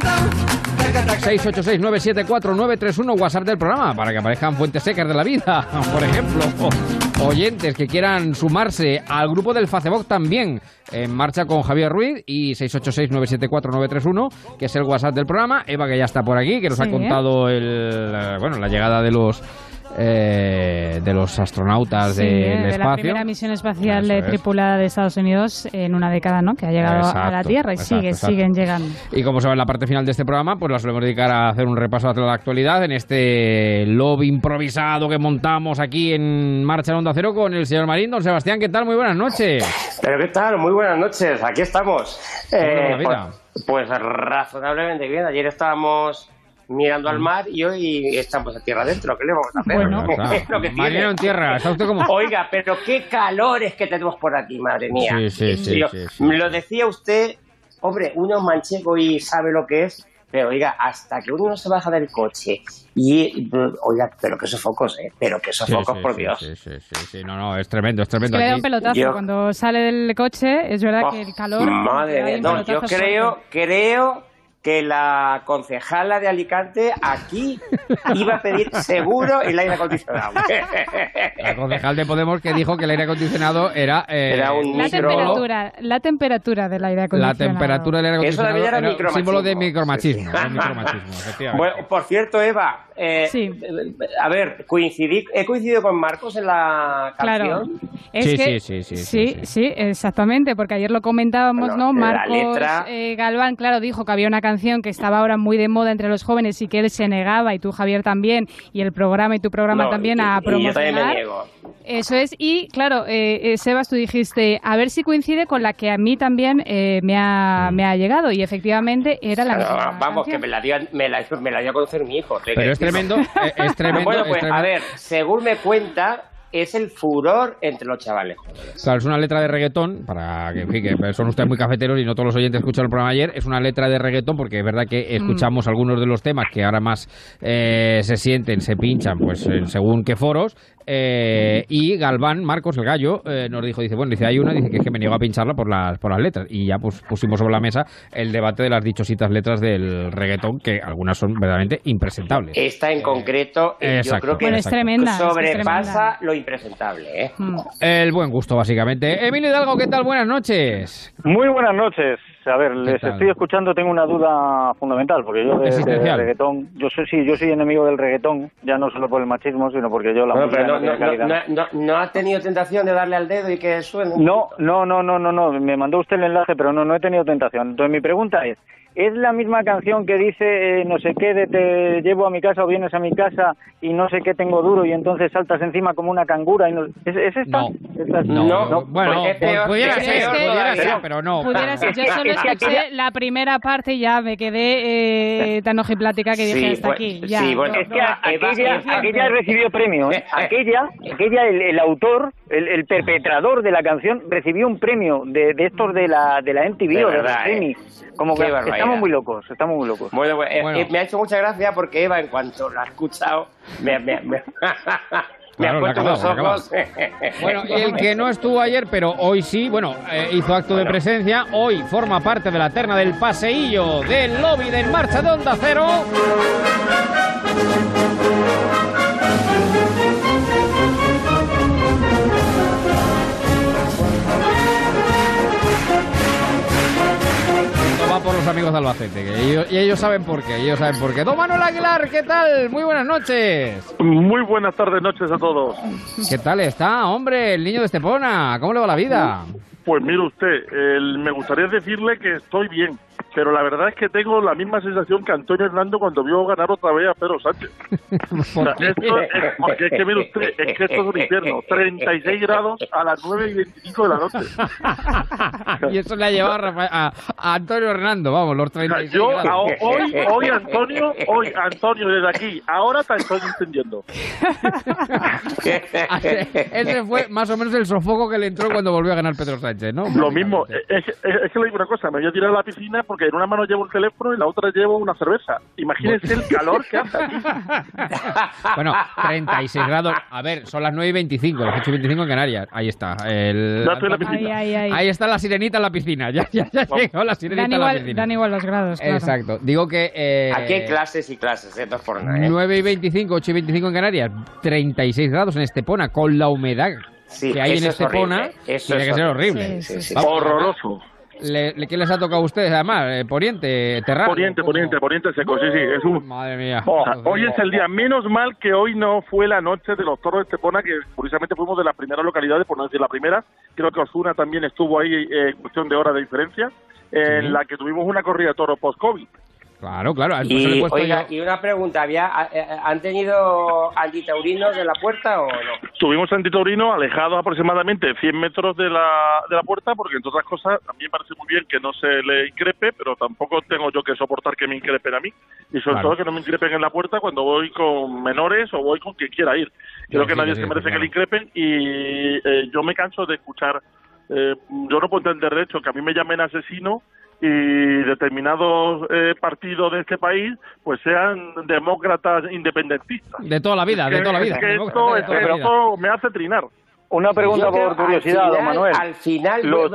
686-974-931, WhatsApp del programa, para que aparezcan fuentes secas de la vida, por ejemplo. Oyentes que quieran sumarse al grupo del Facebook también, en marcha con Javier Ruiz y 686-974-931, que es el WhatsApp del programa. Eva, que ya está por aquí, que nos ha contado el, eh, bueno, la llegada de los eh, de los astronautas Sí, del de la espacio. primera misión espacial Eso es. tripulada de Estados Unidos en una década, ¿no? Que ha llegado a la Tierra y exacto, sigue, exacto. siguen llegando. Y como saben, la parte final de este programa, pues la solemos dedicar a hacer un repaso a toda la actualidad en este lobby improvisado que montamos aquí en Marcha en Onda Cero con el señor Marín. Don Sebastián, ¿qué tal? Muy buenas noches. Pero qué tal, muy buenas noches, aquí estamos. Eh, pues, pues razonablemente bien, ayer estábamos mirando al mar y hoy estamos a tierra adentro, ¿qué le vamos a hacer? Bueno. Es lo que tiene. Marino en tierra, ¿está usted como- Oiga, pero qué calores que tenemos por aquí, madre mía. Sí, sí, sí, Yo- sí, sí. Me lo decía usted, hombre, uno es manchego y sabe lo que es, pero oiga, hasta que uno no se baja del coche y, oiga, pero que sofocos, ¿eh? Pero que sofocos, sí, por sí, Dios. Sí, sí, sí, sí, no, no, es tremendo, es Es tremendo. que le da un pelotazo Yo- cuando sale del coche, es verdad Oh, que el calor... Madre mía, no, yo creo, fuerte. creo que la concejala de Alicante aquí iba a pedir seguro el aire acondicionado. La concejal de Podemos que dijo que el aire acondicionado era, eh, Era un La micro- temperatura, la temperatura del aire la acondicionado. temperatura del aire Eso acondicionado también era era un símbolo de micromachismo. era micromachismo. Bueno, por cierto, Eva, eh, a ver, coincidí, he coincidido con Marcos en la Claro. canción. Es Sí, que, sí, sí, sí, sí, sí, exactamente, porque ayer lo comentábamos, Bueno, ¿no? la Marcos letra- eh, Galván, claro, dijo que había una canción que estaba ahora muy de moda entre los jóvenes y que él se negaba, y tú, Javier, también, y el programa y tu programa No, también y- a y yo también me promocionar. niego. Eso es, y claro, eh, eh, Sebas, tú dijiste, a ver si coincide con la que a mí también eh, me, ha, me ha llegado, y efectivamente era la Pero, misma vamos, que canción. me la, dio, me, la, me la dio a conocer mi hijo. Pero es tremendo, eh, es tremendo. Bueno, es pues tremendo. a ver, según me cuenta, es el furor entre los chavales jóvenes. Claro, es una letra de reggaetón, para que, en fin, que son ustedes muy cafeteros y no todos los oyentes escucharon el programa ayer, es una letra de reggaetón porque es verdad que escuchamos algunos de los temas que ahora más eh, se sienten, se pinchan, pues en según qué foros, eh, y Galván, Marcos, el gallo, eh, nos dijo, dice, bueno, dice, hay una, dice que es que me niego a pincharla por las, por las letras, y ya pues pusimos sobre la mesa el debate de las dichositas letras del reggaetón, que algunas son verdaderamente impresentables. Esta en concreto, eh, yo exacto. creo que Bueno, es tremenda, es sobrepasa tremenda. lo impresentable. ¿eh? Mm. El buen gusto, básicamente. Emilio Hidalgo, ¿qué tal? Buenas noches. Muy buenas noches. A ver, les tal? estoy escuchando, tengo una duda fundamental, porque yo de, de reggaetón, yo soy, sí, yo soy enemigo del reggaetón, ya no solo por el machismo, sino porque yo la Bueno, música pero no, no tiene no, calidad. no, no- no ha tenido tentación de darle al dedo y que suene. No, no, no, no, no, no, me mandó usted el enlace, pero no, no he tenido tentación. Entonces mi pregunta es, ¿es la misma canción que dice eh, no sé qué de te llevo a mi casa o vienes a mi casa y no sé qué tengo duro y entonces saltas encima como una cangura? Y no, ¿es, es esta? No. Esta- No, bueno, pues es peor, pudiera es ser, peor pudiera ser, pero no. Pudiera ser, yo solo escuché aquella- la primera parte y ya me quedé eh, tan ojiplática que dije Sí, hasta pues, aquí. sí, Ya, bueno, no, Es que no. aquella, Eva- aquella recibió premio, ¿eh? Aquella, aquella el, el autor, el, el perpetrador de la canción, recibió un premio de, de estos de la, de la MTV De o de verdad, la. Como que barbaridad. estamos muy locos, estamos muy locos. Bueno, pues, eh, Bueno. eh, me ha hecho mucha gracia porque Eva, en cuanto la ha escuchado, me, me, me, me Claro, ha los acabado, ha ojos. Bueno, el que no estuvo ayer, pero hoy sí, bueno, eh, hizo acto de presencia, hoy forma parte de la terna del paseillo del lobby de En Marcha de Onda Cero. Atlético de Albacete. que ellos- y ellos saben por qué, ellos saben por qué. Don Manuel Aguilar, ¿qué tal? Muy buenas noches. Muy buenas tardes, noches a todos. ¿Qué tal está, hombre, el niño de Estepona? ¿Cómo le va la vida? Pues mire usted, el- me gustaría decirle que estoy bien, pero la verdad es que tengo la misma sensación que Antonio Hernando cuando vio ganar otra vez a Pedro Sánchez. O sea, esto es, porque es que mire usted, es que esto es un infierno. 36 grados a las 9 y 25 de la noche. y eso le ha llevado a, Rafa- a- a Antonio Hernando, vamos, los 36 Yo, grados. a- hoy, hoy Antonio, hoy Antonio desde aquí, ahora te estoy entendiendo. Ese fue más o menos el sofoco que le entró cuando volvió a ganar Pedro Sánchez, ¿no? Lo mismo, es, es- es que le digo una cosa, me voy a tirar a la piscina porque en una mano llevo el teléfono y en la otra llevo una cerveza. Imagínense el calor que hace aquí. Bueno, 36 grados. A ver, son las 9 y 25, las 8 y 25 en Canarias. Ahí está. El... Ya estoy en la piscina. Ay, ay, ay. Ahí está la sirenita en la piscina. Ya, ya, ya llegó la sirenita Dan en la igual, piscina. dan igual los grados, claro. Exacto. Digo que... Eh, Aquí hay clases y clases, ¿eh? Es por nada, ¿eh? 9 y 25, 8 y 25 en Canarias, 36 grados en Estepona, con la humedad Sí, que hay en eso es Estepona, horrible, eso tiene es que ser horrible. horrible. Sí, sí, sí. Vamos, Horroroso. Le, le- ¿Qué les ha tocado a ustedes además? Eh, poniente, Terrado. Poniente, poniente, poniente seco, sí, sí. Es un... Madre mía. Oh, hoy es el día. Menos mal que hoy no fue la noche de los toros de Estepona, que curiosamente fuimos de las primeras localidades, por no decir la primera. Creo que Osuna también estuvo ahí eh, en cuestión de horas de diferencia, en Sí. la que tuvimos una corrida de toros post-COVID. Claro, claro. Y, oiga, yo- y una pregunta, ¿había, a- eh, ¿han tenido antitaurinos en la puerta o no? Tuvimos antitaurino alejados aproximadamente 100 metros de la, de la puerta, porque entre otras cosas, a mí me parece muy bien que no se le increpe, pero tampoco tengo yo que soportar que me increpen a mí. Y sobre Claro. todo que no me increpen en la puerta cuando voy con menores o voy con quien quiera ir. Creo Sí, que sí, nadie sí, se sí, merece claro. que le increpen y eh, yo me canso de escuchar. eh, yo no puedo entender, de hecho, que a mí me llamen asesino y determinados eh, partidos de este país pues sean demócratas independentistas. De toda la vida, de Que- toda la vida. que esto, es que vida. esto me hace trinar. Una pregunta Yo por curiosidad, don Manuel. Al final, Los-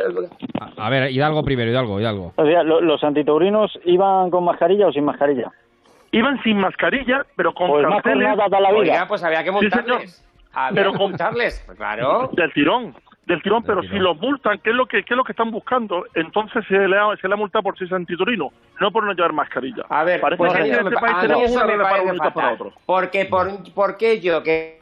A ver, Hidalgo primero, Hidalgo, Hidalgo. O sea, lo- ¿los antitaurinos iban con mascarilla o sin mascarilla? Iban sin mascarilla, pero con Pues más carteles da la vida. Oiga, pues había que Sí, señor. multarles. había Pero que con- multarles, pues claro. del tirón, del tirón, pero tirón. si los multan, ¿qué es lo que qué es lo que están buscando? Entonces se le ha, se le ha multado por ser antiturino, no por no llevar mascarilla. A ver, Parece pues que en este pa- país tenemos una me red para para otros. Porque por, ¿por qué yo que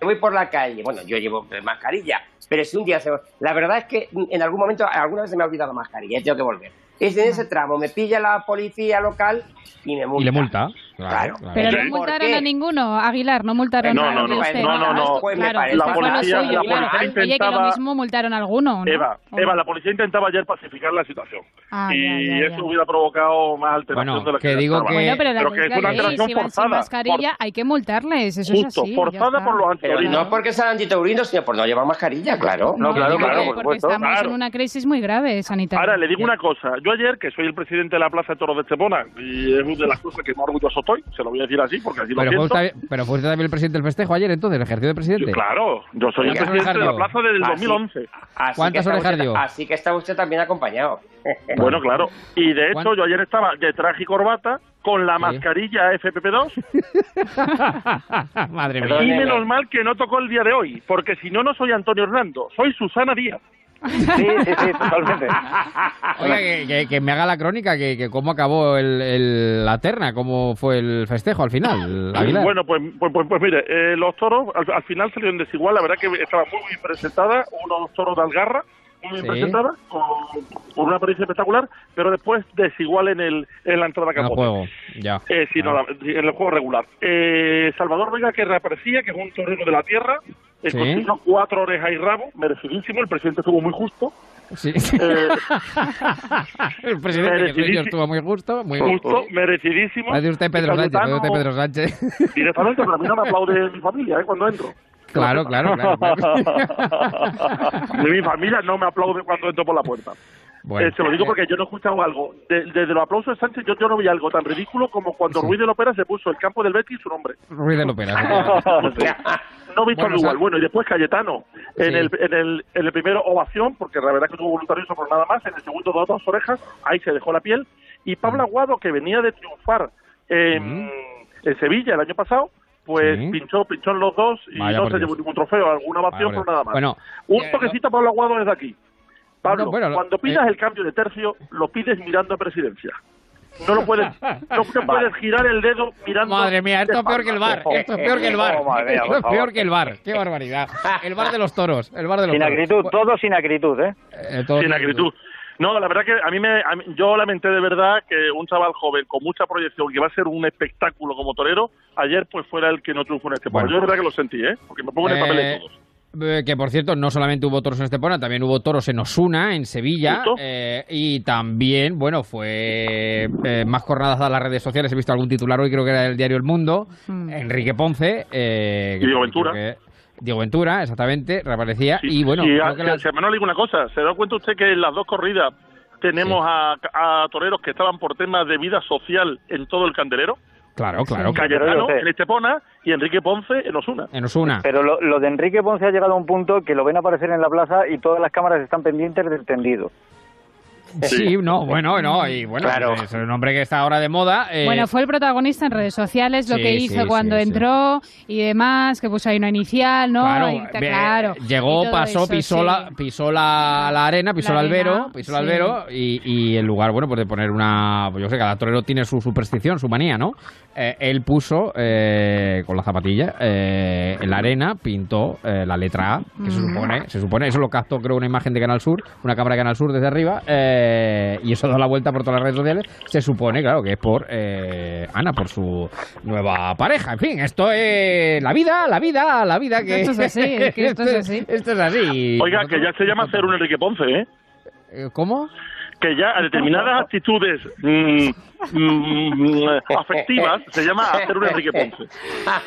voy por la calle, bueno, yo llevo mascarilla, pero si un día se... La verdad es que en algún momento, alguna vez se me ha olvidado la mascarilla, tengo que volver. Es en ese tramo, me pilla la policía local y me multa. Y le multa. Claro. claro. Pero ¿Por no multaron a ninguno, Aguilar, no multaron No, a no, nadie no, usted. no, no, no. Pues Claro, La policía- suyo, la claro. policía Oye, que lo intentaba- mismo multaron a alguno, ¿no? Eva, ¿O Eva, no? la policía intentaba ayer pacificar la situación. Ah, y ya, ya, eso ya. hubiera provocado más alteración Bueno, de la que digo estaba. que- Bueno, pero la que ley es una alteración si van sin forzada. mascarilla hay que multarles, eso Justo, es así. forzada por los Pero antitorinos. no porque sean antitaurinos, sino por no llevar mascarilla, claro. No, claro, claro, por porque estamos en una crisis muy grave sanitaria. Ahora le digo una cosa, yo ayer que soy el presidente de la Plaza de Toros de Estepona y es una de las cosas que más orgulloso estoy, se lo voy a decir así porque así lo Pero fue, siento. usted, pero fue usted también el presidente del festejo ayer, entonces, el ejercicio de presidente. Yo, claro, yo soy el ¿Cuántas presidente de la Plaza desde el Así- 2011. Así ¿Cuántas que está orejas usted- dio? Así que está usted también acompañado. Bueno, claro. Y de hecho, ¿Cuán- yo ayer estaba de traje y corbata con la Sí. mascarilla FPP2 Madre y mía. menos mal que no tocó el día de hoy, porque si no, no soy Antonio Hernando, soy Susana Díaz. Sí, sí, sí, totalmente. Oiga, que, que- que me haga la crónica, que, que cómo acabó el, el- la terna, cómo fue el festejo al final, Aguilar. Bueno, pues, pues, pues, pues mire, eh, los toros al, al final salieron desigual, la verdad que estaba muy bien presentada, unos toros de Algarra, muy bien Sí. presentada, con, con una apariencia espectacular, pero después desigual en, el, en la entrada a en el juego, ya. Eh, sí, no, Ah. la- en el juego regular. Eh, Salvador Vega, que reaparecía, que es un torero de la tierra, eh, Sí. consiguió cuatro orejas y rabo, merecidísimo, el presidente estuvo muy justo. Sí. Eh, el presidente que soy yo merecidísimo. estuvo muy justo, muy justo, merecidísimo. Parece usted Pedro Sánchez, Pedro Sánchez. Directamente, pero a mí no me aplaude mi familia ¿eh? cuando entro. Claro, claro, claro. mi familia no me aplaude cuando entro por la puerta. Bueno. Eh, se lo digo porque yo no he escuchado algo. De- Desde los aplausos de Sánchez yo, yo no vi algo tan ridículo como cuando Sí. Ruiz de la Opera se puso el campo del Betis y su nombre. Ruiz de Lopera. No he visto Bueno, algo igual. Bueno, y después Cayetano. En, el, en, el, en el primero ovación, porque la verdad que tuvo voluntarioso por nada más. En el segundo dos, dos orejas, ahí se dejó la piel. Y Pablo Aguado, que venía de triunfar en, en Sevilla el año pasado, pues Sí. pinchó, pinchó en los dos y Vaya no se Dios. llevó ningún trofeo, alguna ovación, pero nada más. Bueno, Un eh, toquecito a Pablo Aguado desde aquí. Pablo, No, bueno, lo- cuando pidas eh. el cambio de tercio, lo pides mirando a presidencia. no lo puedes, no te puedes girar el dedo mirando. Madre mía, esto es peor que el bar. Esto es peor que el bar. Oh, Esto es peor que el bar. Qué barbaridad. El bar de los toros. El bar de los Sin toros. acritud, todo sin acritud, ¿eh? Eh, todo sin acritud. No, la verdad que a mí me, a mí- yo lamenté de verdad que un chaval joven con mucha proyección que va a ser un espectáculo como torero, ayer pues fuera el que no triunfó en este Bueno. Yo de verdad que lo sentí, ¿eh? Porque me pongo en el papel de Eh, todos. eh, Que por cierto, no solamente hubo toros en Estepona, también hubo toros en Osuna, en Sevilla. Eh, y también, bueno, fue eh, más jornadas a las redes sociales. He visto algún titular hoy, creo que era del diario El Mundo. Enrique Ponce. eh, Y Diego Ventura. que- Diego Ventura, exactamente, reaparecía. y bueno, y creo a, que las- se- se- Manolo, digo una cosa, ¿se da cuenta usted que en las dos corridas tenemos a, a toreros que estaban por temas de vida social en todo el candelero? Claro, claro. Cayetano yo sé. en Estepona y Enrique Ponce en Osuna. En Osuna. Pero lo, lo de Enrique Ponce ha llegado a un punto que lo ven aparecer en la plaza y todas las cámaras están pendientes del tendido. Sí, no, bueno, no, y bueno, Claro. es un hombre que está ahora de moda. eh, Bueno, fue el protagonista en redes sociales, lo sí, que hizo sí, cuando sí. entró y demás, que puso ahí una inicial, ¿no? Claro, Y claro. llegó, pasó, eso, pisó, sí. la, pisó la, la arena, pisó La el albero, arena, pisó el sí. albero y, y en lugar, bueno, pues de poner una, pues yo sé, cada torero tiene su superstición, su manía, ¿no? Eh, él puso eh, con la zapatilla eh, en la arena, pintó eh, la letra A, que se Mm. supone, se supone, eso lo captó creo una imagen de Canal Sur, una cámara de Canal Sur desde arriba, eh, y eso da la vuelta por todas las redes sociales, se supone, claro, que es por eh, Ana, por su nueva pareja, en fin, esto es la vida, la vida, la vida que... Esto es así, es que esto es así. Esto es así. Oiga, que ya se llama hacer un Enrique Ponce, ¿eh? ¿Cómo? Que ya a determinadas actitudes mm, mm, afectivas se llama hacer un Enrique Ponce.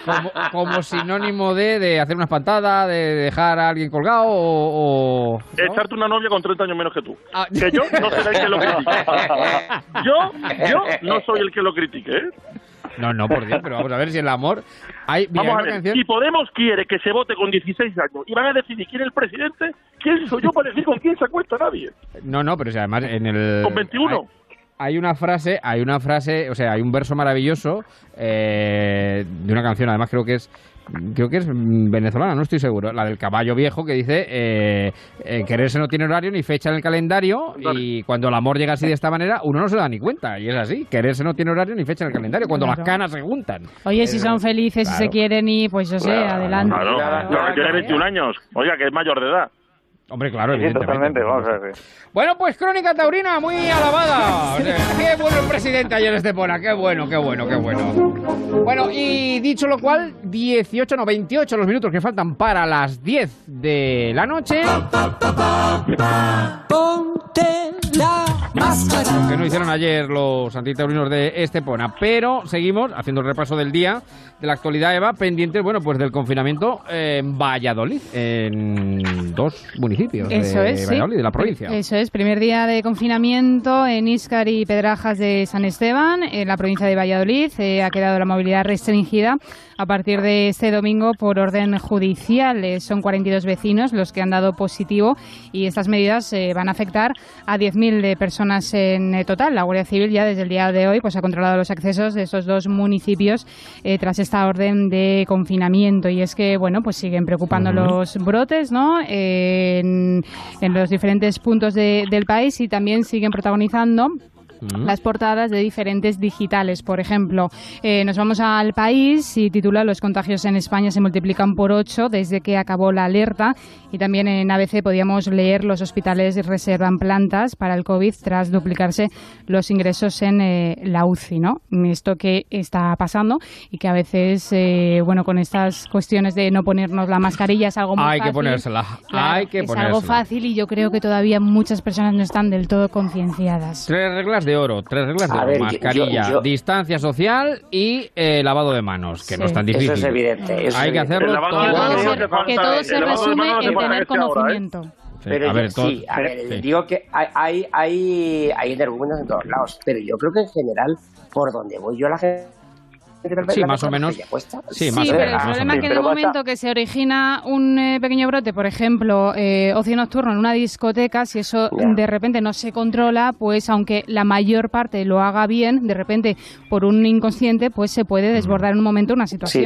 Como, como sinónimo de, de hacer una espantada, de dejar a alguien colgado o... o- Echarte una novia con 30 años menos que tú. Ah. Que yo no seré el que lo critique. Yo, yo no soy el que lo critique, ¿eh? No, no, por Dios, pero vamos a ver si el amor... Hay, mira, Vamos hay a ver, canción- si Podemos quiere que se vote con 16 años y van a decidir quién es el presidente, ¿quién soy yo para decir con quién se acuesta nadie? No, no, pero si además en el... Con 21. Hay, hay una frase, hay una frase, o sea, hay un verso maravilloso eh, de una canción, además creo que es creo que es venezolana, no estoy seguro, la del caballo viejo que dice eh, eh, quererse no tiene horario ni fecha en el calendario y cuando el amor llega así de esta manera uno no se da ni cuenta y es así, quererse no tiene horario ni fecha en el calendario cuando Claro. las canas se juntan. Oye, si son felices, si claro. se quieren y pues yo sé, adelante. Claro, que tiene 21 años. Oiga, que es mayor de edad. Hombre, claro, Sí, evidentemente. totalmente, vamos a ver. Bueno, pues Crónica Taurina, muy alabada. O sea, qué bueno el presidente ayer Estepona, qué bueno, qué bueno, qué bueno. Bueno, y dicho lo cual, 18, no, 28 los minutos que faltan para las 10 de la noche. Lo que no hicieron ayer los antitaurinos de Estepona, pero seguimos haciendo el repaso del día, de la actualidad, Eva, pendientes, bueno, pues del confinamiento en Valladolid, en dos municipios Eso de es, sí. Valladolid, de la provincia. Eso es, primer día de confinamiento en Íscar y Pedrajas de San Esteban, en la provincia de Valladolid. Eh, ha quedado la movilidad restringida a partir de este domingo por orden judicial. Eh, son 42 vecinos los que han dado positivo y estas medidas eh, van a afectar a 10.000 de personas en eh, total. La Guardia Civil ya desde el día de hoy pues ha controlado los accesos de esos dos municipios eh, tras esta orden de confinamiento y es que bueno pues siguen preocupando los brotes no en, en los diferentes puntos de- del país y también siguen protagonizando las portadas de diferentes digitales. Por ejemplo, eh, nos vamos al país y titula Los contagios en España se multiplican por 8 desde que acabó la alerta. Y también en ABC podíamos leer los hospitales reservan plantas para el COVID tras duplicarse los ingresos en eh, la UCI. ¿no? Esto que está pasando y que a veces, eh, bueno, con estas cuestiones de no ponernos la mascarilla es algo muy Hay que fácil. ponérsela, Claro, hay que es ponérsela. algo fácil y yo creo que todavía muchas personas no están del todo concienciadas. Tres reglas de oro, tres reglas de oro. Mascarilla, yo- yo- distancia social y eh, lavado de manos, que no es tan Eso difícil. es evidente, eso Hay es que evidente. hacerlo todo. Que todo se resume en tener ahora, ¿eh? conocimiento. Sí, Pero a ver, yo- todo- sí, a ver, sí. digo que hay, hay, hay, hay en todos lados, pero yo creo que en general, por donde voy yo, la gente Sí, la más o menos. Sí, Sí, o pero el problema es que en el momento que se origina un eh, pequeño brote, por ejemplo, eh, ocio nocturno en una discoteca, si eso de repente no se controla, pues aunque la mayor parte lo haga bien, de repente por un inconsciente, pues se puede desbordar en un momento una situación.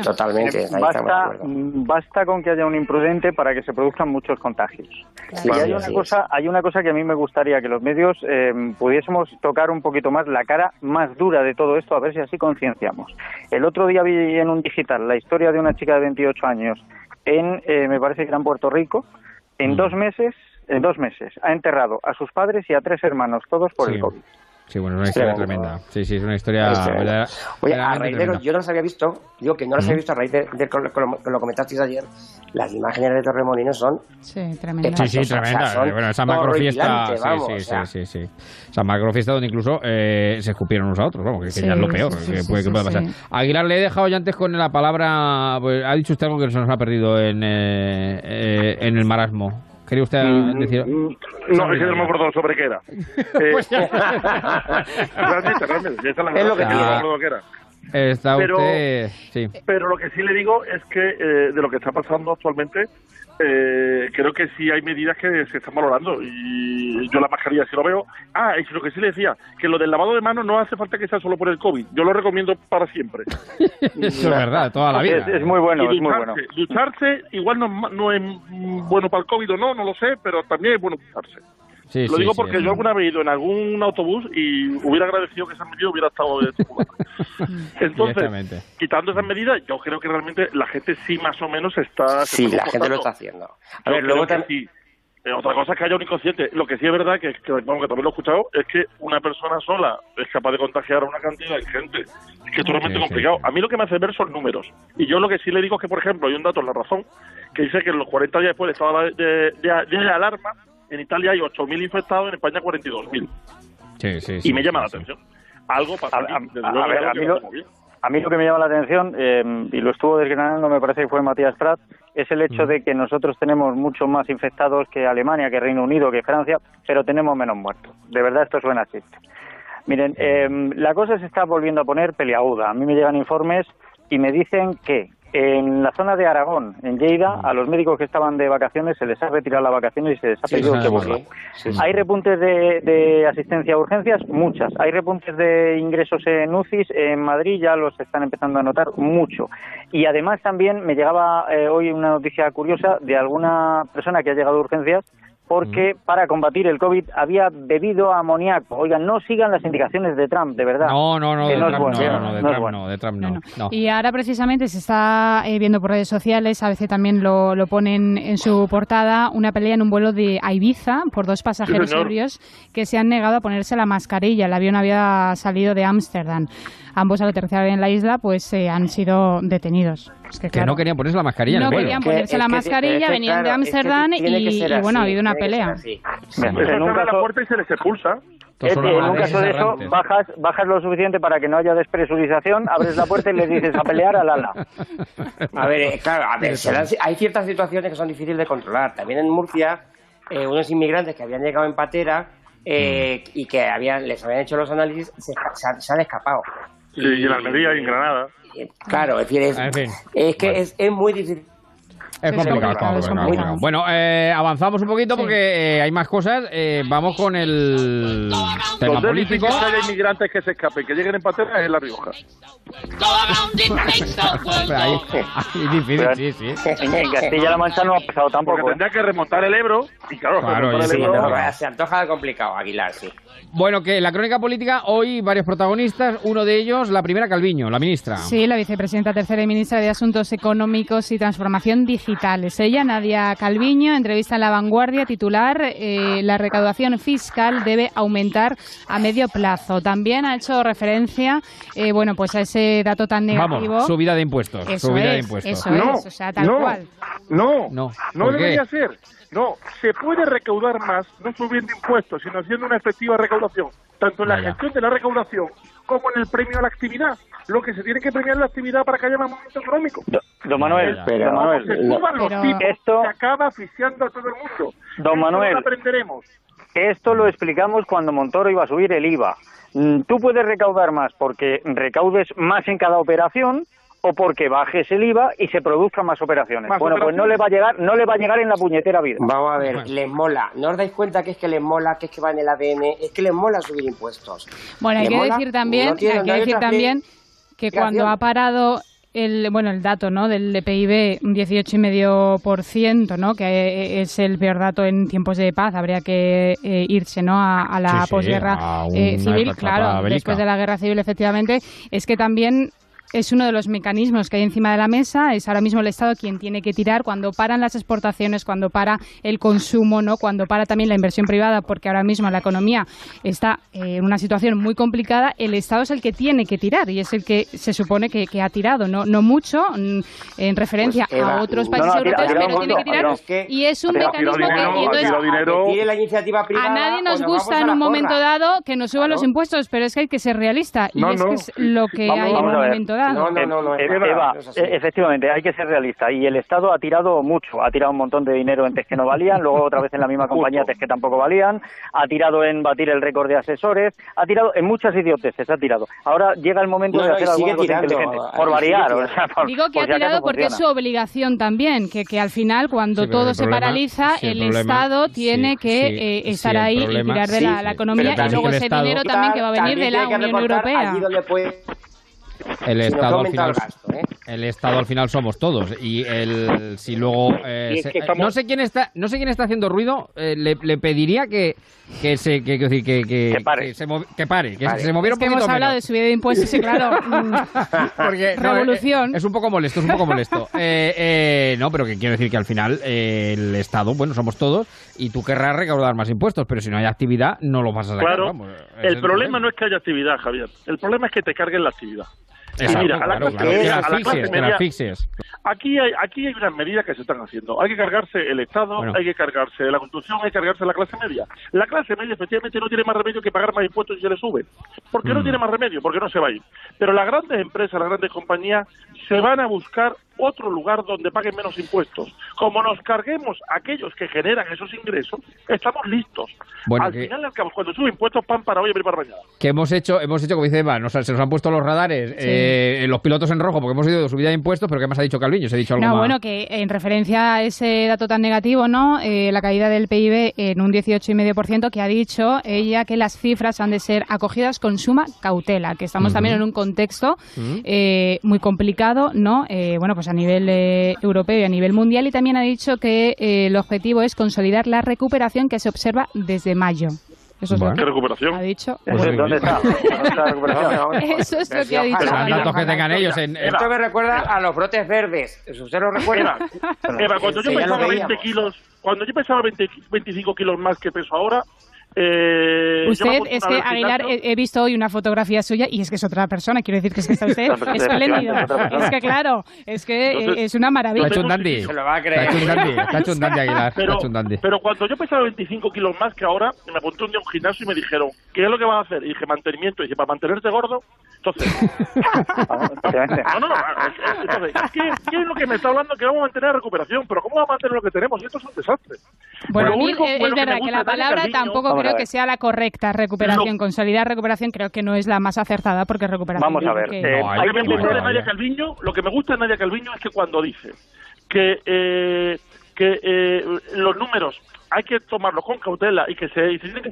Basta, basta con que haya un imprudente para que se produzcan muchos contagios. Claro. Y hay Sí, una cosa, hay una cosa que a mí me gustaría que los medios eh, pudiésemos tocar un poquito más la cara más dura de todo esto, a ver si así concienciamos. El otro día vi en un digital la historia de una chica de 28 años en, eh, me parece que era en Puerto Rico, en dos meses, en dos meses, ha enterrado a sus padres y a tres hermanos, todos por Sí. el COVID. Sí, bueno, es una historia Tremendo. tremenda. Sí, sí, es una historia. Es tremendo. verdad- Oye, a raíz de lo, yo no las había visto, digo que no las había visto a raíz de, de que, lo, que lo- que lo comentasteis ayer, las imágenes de Torremolinos son Sí, tremendo. Sí, sí, o sea, tremenda. son bueno, esa macrofiesta. Sí, vamos, sí, o sea. sí, sí, sí. Esa macrofiesta donde incluso eh, se escupieron unos a otros, vamos, que, que Sí, ya es lo peor sí, que, puede, que pasar. Aguilar, le he dejado ya antes con la palabra. pues, ha dicho usted algo que se nos ha perdido en, eh, eh, en el marasmo. ¿Quería usted Mm, decir? mm, No, es que no me acuerdo sobre qué era. Eh, Pues ya. realmente, realmente, esa es la Es verdad, lo que no me tiene. acuerdo qué era. Está Pero- usted. Sí. Pero lo que sí le digo es que eh, de lo que está pasando actualmente, eh, creo que sí hay medidas que se están valorando y yo la mascarilla sí lo veo. Ah, y lo que sí le decía, que lo del lavado de manos no hace falta que sea solo por el COVID, yo lo recomiendo para siempre. Eso es verdad, toda la vida. Es, es muy bueno, Y es muy bueno. ducharse, ducharse igual no, es no es bueno para el COVID o no, no lo sé, pero también es bueno ducharse. Sí, lo sí, digo sí, porque yo alguna vez he ido en algún autobús y hubiera agradecido que esa medida hubiera estado de. Entonces, quitando esas medidas, yo creo que realmente la gente sí más o menos está... Sí, está la gente lo está haciendo. A ver, luego que también... sí. Eh, otra cosa es que haya un inconsciente. Lo que sí es verdad, que, que, vamos, que también lo he escuchado, es que una persona sola es capaz de contagiar a una cantidad de gente. Es que es totalmente Sí, sí, complicado. A mí lo que me hace ver son números. Y yo lo que sí le digo es que, por ejemplo, hay un dato en La Razón que dice que en los 40 días después estado de, de, de- de alarma, en Italia hay 8.000 infectados, en España 42.000. Sí, sí, sí, y me llama sí, la sí. atención. Algo pasa a luego, ver, algo a que mí lo- estamos bien. A mí lo que me llama la atención, eh, y lo estuvo desgranando, me parece que fue Matías Prat, es el hecho de que nosotros tenemos mucho más infectados que Alemania, que Reino Unido, que Francia, pero tenemos menos muertos. De verdad, esto suena así. Miren, eh, la cosa se está volviendo a poner peliaguda. A mí me llegan informes y me dicen que en la zona de Aragón, en Lleida, a los médicos que estaban de vacaciones se les ha retirado las vacaciones y se les ha Sí, pedido que sabemos, vuelvan. sí, sí. ¿Hay repuntes de, de asistencia a urgencias? Muchas. ¿Hay repuntes de ingresos en UCIs? En Madrid ya los están empezando a notar mucho. Y además también me llegaba eh, hoy una noticia curiosa de alguna persona que ha llegado a urgencias porque para combatir el COVID había bebido amoníaco. Oigan, no sigan las indicaciones de Trump, de verdad. No, no, no, de no es Trump bueno, no, de Trump bueno. no, de Trump no. no. Y ahora precisamente se está eh, viendo por redes sociales, a veces también lo, lo ponen en su portada, una pelea en un vuelo de a Ibiza por dos pasajeros señor. ebrios que se han negado a ponerse la mascarilla. El avión había salido de Ámsterdam. Ambos al aterrizar en la isla pues eh, han sido detenidos. Es que, no querían ponerse la mascarilla no querían Que- ponerse la mascarilla, venían de claro, que y, bueno, ha habido una pelea. abre la puerta y se les expulsa. Eh, en un caso de eso, bajas, bajas lo suficiente para que no haya despresurización, abres la puerta y le dices a pelear al ala. A ver, eh, claro, a ver, se dan- hay ciertas situaciones que son difíciles de controlar. También en Murcia, eh, unos inmigrantes que habían llegado en patera eh, y que habían, les habían hecho los análisis se, se se han escapado. Sí, y en Almería y en Granada. Claro, es decir, es, En fin. es que es, es muy difícil. Es complicado, complicado, es complicado, es complicado. Bueno, eh, avanzamos un poquito Sí. porque eh, hay más cosas. Eh, vamos con el tema Donde es político. haya inmigrantes que se escapen, que lleguen en patera, es La Rioja. ahí, ahí difícil, sí, sí. En Castilla-La Mancha no ha pasado Porque tampoco. ¿eh? tendría que remontar el Ebro, y claro, Claro, y el sí, Ebro... no, Se antoja complicado, Aguilar, sí. Bueno, que la crónica política, hoy varios protagonistas, uno de ellos, la primera Calviño, la ministra. Sí, la vicepresidenta tercera y ministra de Asuntos Económicos y Transformación Digitales. Ella, Nadia Calviño, entrevista en La Vanguardia, titular, eh, la recaudación fiscal debe aumentar a medio plazo. También ha hecho referencia, eh, bueno, pues a ese dato tan negativo. Vamos, subida de impuestos. Eso subida de es, impuestos. eso No, es, o sea, tal no, cual. No, No, no debería ser. No, se puede recaudar más, no subiendo impuestos, sino haciendo una efectiva recaudación, tanto en la Vaya. gestión de la recaudación como en el premio a la actividad. Lo que se tiene que premiar es la actividad para que haya más movimiento económico. Do- Don Manuel, don Manuel, se suban los Pero- tipos, Esto- se acaba asfixiando a todo el mundo. Don Manuel. lo aprenderemos. esto lo explicamos cuando Montoro iba a subir el IVA. Mm, Tú puedes recaudar más porque recaudes más en cada operación o porque bajes el IVA y se produzcan más operaciones. Más bueno, pues no le va a llegar, no le va a llegar en la puñetera vida. Vamos a ver, les mola. ¿No os dais cuenta que es que les mola, que es que va en el ADN? Es que les mola subir impuestos. Bueno, hay que mola, decir también, no tienen- hay que no hay decir también que cuando ha parado el bueno el dato no del PIB un 18,5%, ¿no? que eh, es el peor dato en tiempos de paz, habría que eh, irse ¿no? a, a la Sí, sí, posguerra a eh, civil, claro, bélica. después de la guerra civil efectivamente, es que también es uno de los mecanismos que hay encima de la mesa, es ahora mismo el Estado quien tiene que tirar cuando paran las exportaciones, cuando para el consumo, ¿no? cuando para también la inversión privada, porque ahora mismo la economía está eh, en una situación muy complicada, el Estado es el que tiene que tirar y es el que se supone que, que ha tirado, no, no mucho mm, en referencia Pues, Eva, a otros países no, europeos, pero tiene que tirar. pero es que- y es un mecanismo dinero, que entonces, tire la iniciativa a privada nadie o nos nos gusta a en un momento dado que nos suban los impuestos, pero es que hay que ser realista. Y No, es no. que es lo que Vamos- hay en un a ver. momento dado. Eh, Eva, eh, efectivamente, hay que ser realista. Y el Estado ha tirado mucho. Ha tirado un montón de dinero en test que no valían, luego otra vez en la misma compañía test que tampoco valían. Ha tirado en batir el récord de asesores. Ha tirado en muchas idioteces. Ha tirado. Ahora llega el momento No, de no, hacer tirando, inteligente. Por variar. o sea, por- Digo que por ha si tirado porque es su obligación también, que, que al final cuando Sí, todo se problema- paraliza, sí, el el, problema- Estado tiene sí, que eh, estar ahí problema- y tirar de sí, la, la economía y luego ese dinero también que va a venir de la Unión Europea. Allí donde puede- El Si nos Estado al aumenta final el gasto, ¿eh? el Estado al final somos todos y el si luego eh, Y es se- que estamos- no sé quién está no sé quién está haciendo ruido eh, le, le pediría que que se que, que, que, que, que se, movi- que pare que Vale. se moviera Es un que poquito hemos hablado menos. de subida de impuestos y claro, mm, Porque, revolución. es un poco molesto, es un poco molesto. Eh, eh, no, pero que quiero decir que al final eh, el Estado, bueno, somos todos y tú querrás recaudar más impuestos, pero si no hay actividad, no lo vas a sacar. Claro, vamos. El problema no es que haya actividad, Javier. El problema es que te carguen la actividad. Y mira, a la clase media- a la clase media-. Aquí hay, aquí hay unas medidas que se están haciendo. Hay que cargarse el Estado, Bueno. hay que cargarse la construcción, hay que cargarse la clase media. La clase media efectivamente no tiene más remedio que pagar más impuestos y se le sube. ¿Por qué no Mm. tiene más remedio? Porque no se va a ir. Pero las grandes empresas, las grandes compañías se van a buscar otro lugar donde paguen menos impuestos. Como nos carguemos a aquellos que generan esos ingresos, estamos listos. Bueno, al que- final, al cabo, cuando sube impuestos, pan para hoy y para mañana. Que hemos hecho, hemos hecho, como dice Eva, nos- se nos han puesto los radares, eh, los pilotos en rojo, porque hemos ido de subida de impuestos, pero ¿qué más ha dicho Calviño? Se ha dicho algo No, más. bueno, que en referencia a ese dato tan negativo, ¿no? Eh, la caída del PIB en un 18,5%, que ha dicho ella que las cifras han de ser acogidas con suma cautela, que estamos también en un contexto eh, muy complicado, ¿no? Eh, bueno, pues a nivel eh, europeo y a nivel mundial, y también ha dicho que eh, el objetivo es consolidar la recuperación que se observa desde mayo. Eso es lo ¿Qué que recuperación? ha dicho. Pues ¿Dónde ¿Dónde está? ¿Dónde está la recuperación? Eso es lo que ha dicho. Javier. datos que tengan ellos en, en- Esto me recuerda a los brotes verdes. ¿Usted lo recuerda? Eva, cuando yo Sí, ya lo pesaba 20 veíamos. kilos, cuando yo pesaba 20, 25 kilos más que peso ahora, eh, Usted, es que Aguilar, gimnasio. he, he visto hoy una fotografía suya y es que es otra persona. Quiero decir que es que está usted espléndido. Es que claro, es que Entonces, eh, es una maravilla. Está hecho un dandy. Se lo va a creer. Está hecho un dandy, está hecho un dandy, Aguilar. Pero, Está hecho un dandy. pero cuando yo pesaba 25 kilos más que ahora, me apunté un día a un gimnasio y me dijeron, ¿qué es lo que vas a hacer? Y dije, mantenimiento. Y dije, ¿para mantenerte gordo? Entonces, no, no, no. Entonces, ¿qué, qué es lo que me está hablando? Que vamos a mantener la recuperación. Pero ¿cómo vamos a mantener lo que tenemos? Y esto es un desastre. Bueno, a mí, único eh, es bueno que me verdad que, gusta la palabra Calviño- tampoco creo que sea la correcta. Recuperación, consolidar recuperación, creo que no es la más acertada porque recuperación. Vamos a ver, que- eh, No, hay Lo que me que gusta de entender- Nadia Calviño, lo que me gusta de Nadia Calviño es que cuando dice que eh, que eh, los números hay que tomarlos con cautela y que se, y se tienen que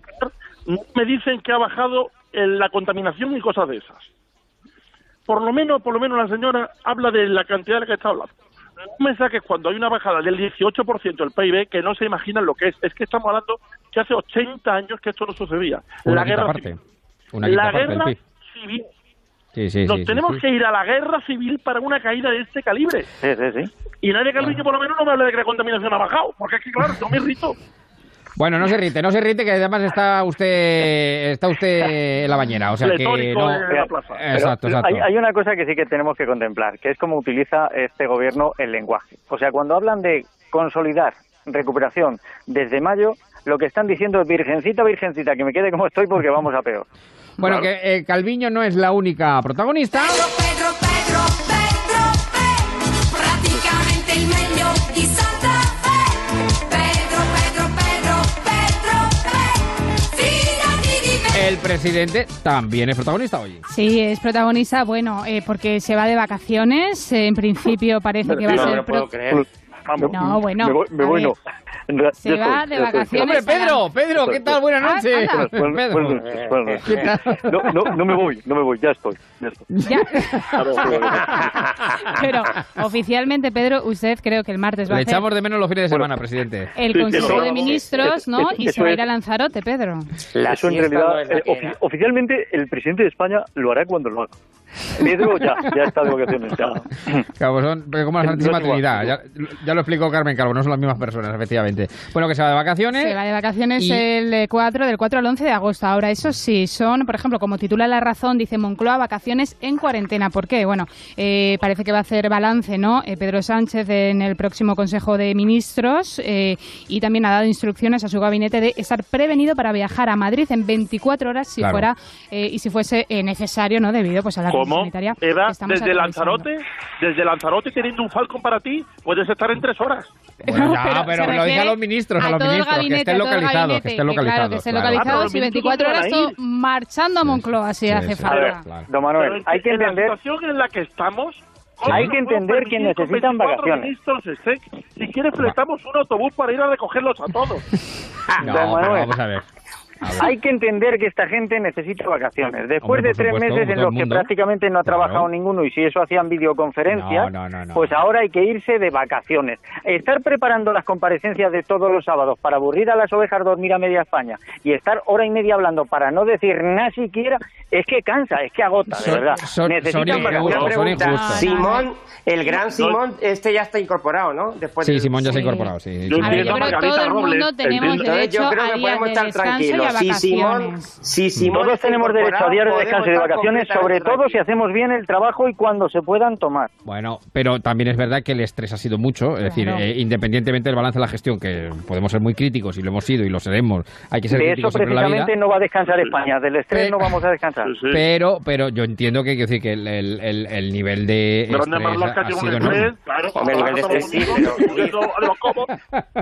no me dicen que ha bajado el- la contaminación y cosas de esas. Por lo menos, por lo menos la señora habla de la cantidad de la que está hablando. No me saques cuando hay una bajada del 18% del PIB que no se imaginan lo que es. Es que estamos hablando que hace 80 años que esto no sucedía. Una la guerra parte. civil. Una la guerra civil. Sí, sí, Nos sí, tenemos sí. que ir a la guerra civil para una caída de este calibre. Sí, sí, sí. Y nadie Calviño por lo menos no me habla de que la contaminación ha bajado, porque es que claro, yo me irrito. Bueno, no se irrite, no se irrite, que además está usted está usted en la bañera, o sea que no... en la plaza. Exacto, exacto. Hay, hay una cosa que sí que tenemos que contemplar, que es cómo utiliza este gobierno el lenguaje. O sea, cuando hablan de consolidar recuperación desde mayo, lo que están diciendo es virgencita, virgencita, que me quede como estoy porque vamos a peor. Bueno, que eh, Calviño no es la única protagonista. Presidente también es protagonista hoy. Sí, es protagonista, bueno, eh, porque se va de vacaciones. eh, en principio parece que va a No ser. lo puedo pro- creer. No, bueno. Me voy, me voy no. Se ya va estoy, de ya vacaciones. Hombre, Pedro, Pedro, ¿qué tal? Buenas Ah, noches. anda. Buenas- Pedro. buenas noches, buenas noches. No, no, no me voy, no me voy, ya estoy. Ya estoy. Pero oficialmente, Pedro, usted creo que el martes va Le a hacer echamos de menos los fines de semana, presidente. el Sí, Consejo de Ministros, ¿no? Y se va a ir a Lanzarote, Pedro. Eso en realidad, eh, ofi- oficialmente, el presidente de España lo hará cuando lo haga. Pedro ya, ya está de vacaciones. Ya. Claro, son como la Santísima. Trinidad. Ya, ya lo explicó Carmen Calvo, no son las mismas personas, efectivamente. Bueno, que se va de vacaciones. Se va de vacaciones y- el eh, 4, del 4 al 11 de agosto. Ahora, eso sí, son, por ejemplo, como titula La Razón, dice Moncloa, vacaciones en cuarentena. ¿Por qué? Bueno, eh, parece que va a hacer balance, ¿no? Eh, Pedro Sánchez en el próximo Consejo de Ministros eh, y también ha dado instrucciones a su gabinete de estar prevenido para viajar a Madrid en 24 horas si Claro. fuera eh, y si fuese eh, necesario, ¿no? Debido pues a la ¿Cómo? sanitaria. Eva, que desde. Lanzarote, desde Lanzarote teniendo un Falcon para ti, puedes estar en tres horas. Bueno, ya, Pero pero, se lo dice a los ministros, a, a los ministros, que estén a todo el localizados, que estén que localizados. Claro, que estén claro. localizados y 24 horas marchando a Moncloa si hace sí. falta. Don Manuel, Pero hay que en entender- la situación en la que estamos... Hay no que entender que necesitan 24 vacaciones. ministros estén- si quieres, fletamos un autobús para ir a recogerlos a todos. No, pero vamos a ver. Hay que entender que esta gente necesita vacaciones. Después Hombre, de tres supuesto, meses en los que prácticamente no ha trabajado ninguno y si eso hacían videoconferencias, No, no, no, no. pues ahora hay que irse de vacaciones. Estar preparando las comparecencias de todos los sábados para aburrir a las ovejas dormir a media España y estar hora y media hablando para no decir nada siquiera, es que cansa, es que agota, de verdad. son- Necesitan son vacaciones. Simón, el gran Simón, este ya está incorporado, ¿no? Después Sí, Simón ya se ha Sí. incorporado, sí. Yo A ver, entiendo yo a creo que todo el mundo tenemos derecho Yo creo a días podemos de estar descanso. Si Simón, vacaciones. si Simón Todos tenemos derecho a días de descanso y de vacaciones, sobre todo si hacemos bien el trabajo y cuando se puedan tomar. Bueno, pero también es verdad que el estrés ha sido mucho, es decir, Claro. eh, independientemente del balance de la gestión, que podemos ser muy críticos y lo hemos sido y lo seremos, hay que ser De eso críticos siempre en la vida. precisamente no va a descansar España, del estrés no vamos a descansar. Pero, pero yo entiendo que, decir que el, el, el, el nivel de estrés ha sido estrés, claro, el nivel de estrés sí, pero-.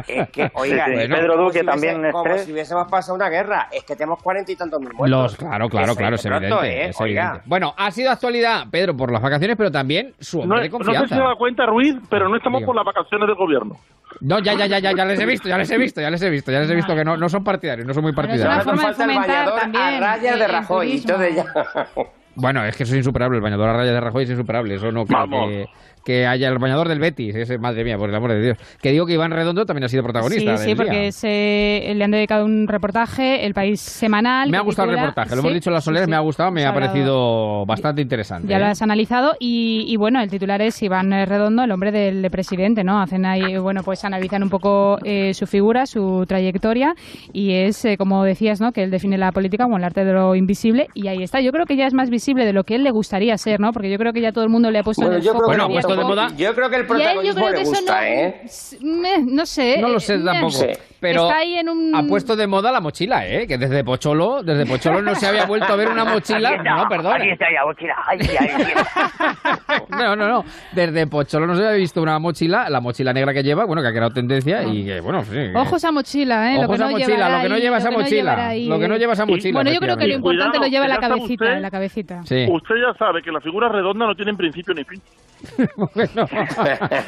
Es que, oiga, Sí, sí. Pedro como Duque también Como estrés. si hubiésemos pasado una guerra. Es que tenemos cuarenta y tantos mil muertos. Los, claro, claro, claro, es es pronto, evidente, ¿eh? es evidente. Bueno, ha sido actualidad, Pedro, por las vacaciones, pero también su No, hombre no sé si se da cuenta, Ruiz, pero no estamos por las vacaciones del gobierno. No, ya, ya, ya, ya, ya les he visto, ya les he visto, ya les he visto, ya les he visto que no, no son partidarios, no son muy es una partidarios. forma de fomentar también a rayas de Rajoy. turismo. Entonces ya... Bueno, es que eso es insuperable, el bañador a raya de Rajoy es insuperable, eso no creo Vamos. que, que haya el bañador del Betis, ese, madre mía, por el amor de Dios. Que digo que Iván Redondo también ha sido protagonista Sí, sí, porque se, le han dedicado un reportaje, El País Semanal. Me ha gustado el reportaje, lo Sí, hemos dicho en las soleras, sí, me ha gustado, me ha hablado- parecido bastante interesante. Ya lo ¿eh? has analizado y, y, bueno, el titular es Iván eh, Redondo, el hombre del presidente, ¿no? Hacen ahí, bueno, pues analizan un poco eh, su figura, su trayectoria y es, eh, como decías, ¿no? Que él define la política como el arte de lo invisible y ahí está. Yo creo que ya es más visible de lo que él le gustaría ser, ¿no? Porque yo creo que ya todo el mundo le ha puesto Bueno, en el foco Bueno, puesto de moda. Yo creo que el él protagonismo creo le gusta, no, ¿eh? me- no sé. No lo eh, sé me- tampoco, pero Está ahí en un... ha puesto de moda la mochila, ¿eh? Que desde Pocholo, desde Pocholo no se había vuelto a ver una mochila. Está, No, mochila. Ay, ay, ay. No, no, no. Desde Pocholo no se había visto una mochila, la mochila negra que lleva, bueno, que ha creado tendencia y que, bueno, sí. que- Ojos a mochila, ¿eh? Ojos lo que a no mochila, lo que no lleva esa mochila, lo que no lleva esa mochila, Bueno, yo creo que lo importante lo lleva en la cabecita, la cabecita. Sí. Usted ya sabe que las figuras redondas no tienen principio ni fin. bueno,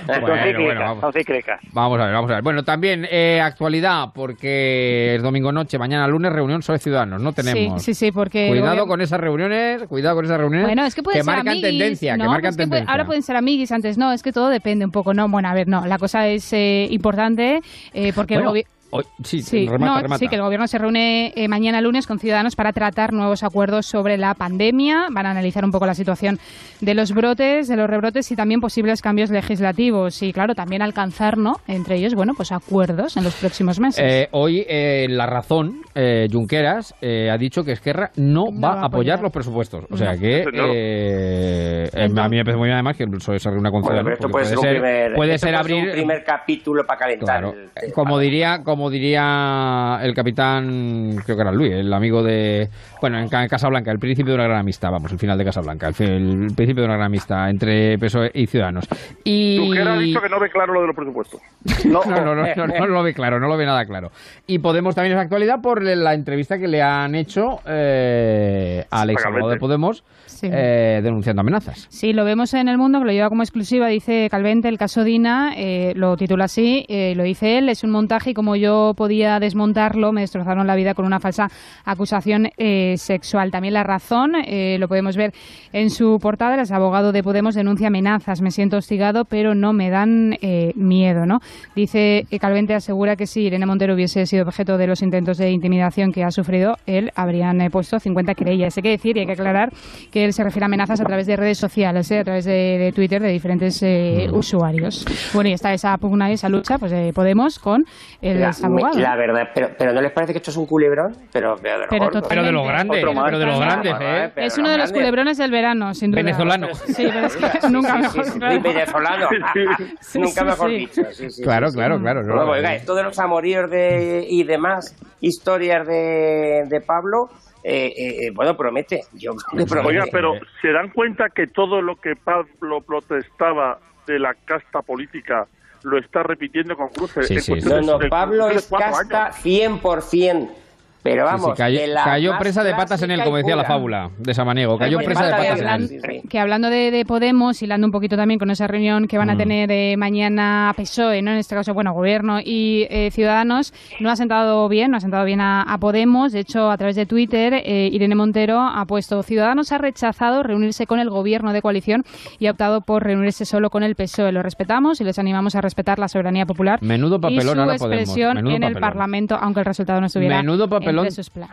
bueno, cíclicas, vamos. a ver, vamos a ver. Bueno, también eh, actualidad, porque es domingo noche, mañana lunes, reunión sobre ciudadanos. No tenemos. Sí, sí, sí, porque... Cuidado con esas reuniones, cuidado con esas reuniones. Bueno, es que pueden ser marcan amiguis, tendencia, no, que marcan pues que puede- tendencia. ahora pueden ser amiguis, antes no, es que todo depende un poco, ¿no? Bueno, a ver, no, la cosa es eh, importante eh, porque Bueno, hoy- sí, Sí, remata, no, remata. sí, que el gobierno se reúne eh, mañana lunes con ciudadanos para tratar nuevos acuerdos sobre la pandemia. Van a analizar un poco la situación de los brotes, de los rebrotes y también posibles cambios legislativos. Y claro, también alcanzar, ¿no? Entre ellos, bueno, pues acuerdos en los próximos meses. Eh, hoy eh, La Razón, eh, Junqueras, eh, ha dicho que Esquerra no, va a apoyar los presupuestos. O sea No. que eh, eh, a mí me parece muy bien además que se reúna con Bueno, Ciudadanos, pero esto puede ser un primer, puede esto ser abrir un primer capítulo para calentar. Claro. el tema. Como diría, como como diría el capitán, creo que era Luis, el amigo de. Bueno, en, Ca- en Casablanca, el principio de una gran amistad, vamos, el final de Casablanca, el, el principio de una gran amistad entre PSOE y Ciudadanos. Y. Junquera ha dicho que no ve claro lo de los presupuestos. No, no, no, no, no lo ve claro, no lo ve nada claro. Y Podemos también es actualidad por la entrevista que le han hecho eh, al ex abogado de Podemos Sí. eh, denunciando amenazas. Sí, lo vemos en el mundo, que lo lleva como exclusiva, dice Calvente, el caso Dina, eh, lo titula así, eh, lo dice él, es un montaje y como yo podía desmontarlo, me destrozaron la vida con una falsa acusación eh, sexual. También la razón, lo podemos ver en su portada, el abogado de Podemos denuncia amenazas, me siento hostigado, pero no me dan eh, miedo, ¿no? Dice Calvente asegura que si Irene Montero hubiese sido objeto de los intentos de intimidación que ha sufrido, él habrían puesto 50 querellas. Hay que decir y hay que aclarar que él se refiere a amenazas a través de redes sociales, eh, a través de, de Twitter de diferentes eh, usuarios. Bueno, y está esa pugna y esa lucha pues de Podemos con el La, abogado. la verdad, pero, pero ¿no les parece que esto es un culebrón? Pero, pero de lo Pero. Pero de lo grande, Otro más. pero de lo grande, ¿eh? Pero Es uno de lo los culebrones del verano, sin duda. Venezolano. Sí, pero es que Sí, nunca mejor. venezolano. Nunca mejor dicho. Claro, claro, claro. no, oiga, esto de los amoríos de, y demás historias de, de Pablo, eh, eh, bueno, promete. Yo creo que promete. Oiga, pero ¿se dan cuenta que todo lo que Pablo protestaba de la casta política lo está repitiendo con cruces? Sí, en sí, cuestión No, no, Pablo es casta años? 100%. Pero Sí, sí, vamos, cayó, presa de patas en él, como y decía la fábula de Samaniego. Cayó presa de pata de patas en él. que hablando de, de Podemos, hilando un poquito también con esa reunión que van a Mm. tener eh, mañana PSOE, ¿no? en este caso, bueno, Gobierno y eh, Ciudadanos, no ha sentado bien, no ha sentado bien a, a Podemos. De hecho, a través de Twitter, eh, Irene Montero ha puesto Ciudadanos ha rechazado reunirse con el Gobierno de coalición y ha optado por reunirse solo con el PSOE. Lo respetamos y les animamos a respetar la soberanía popular Menudo y papelón su ahora Podemos. expresión Menudo en el. Parlamento, aunque el resultado no estuviera Menudo papelón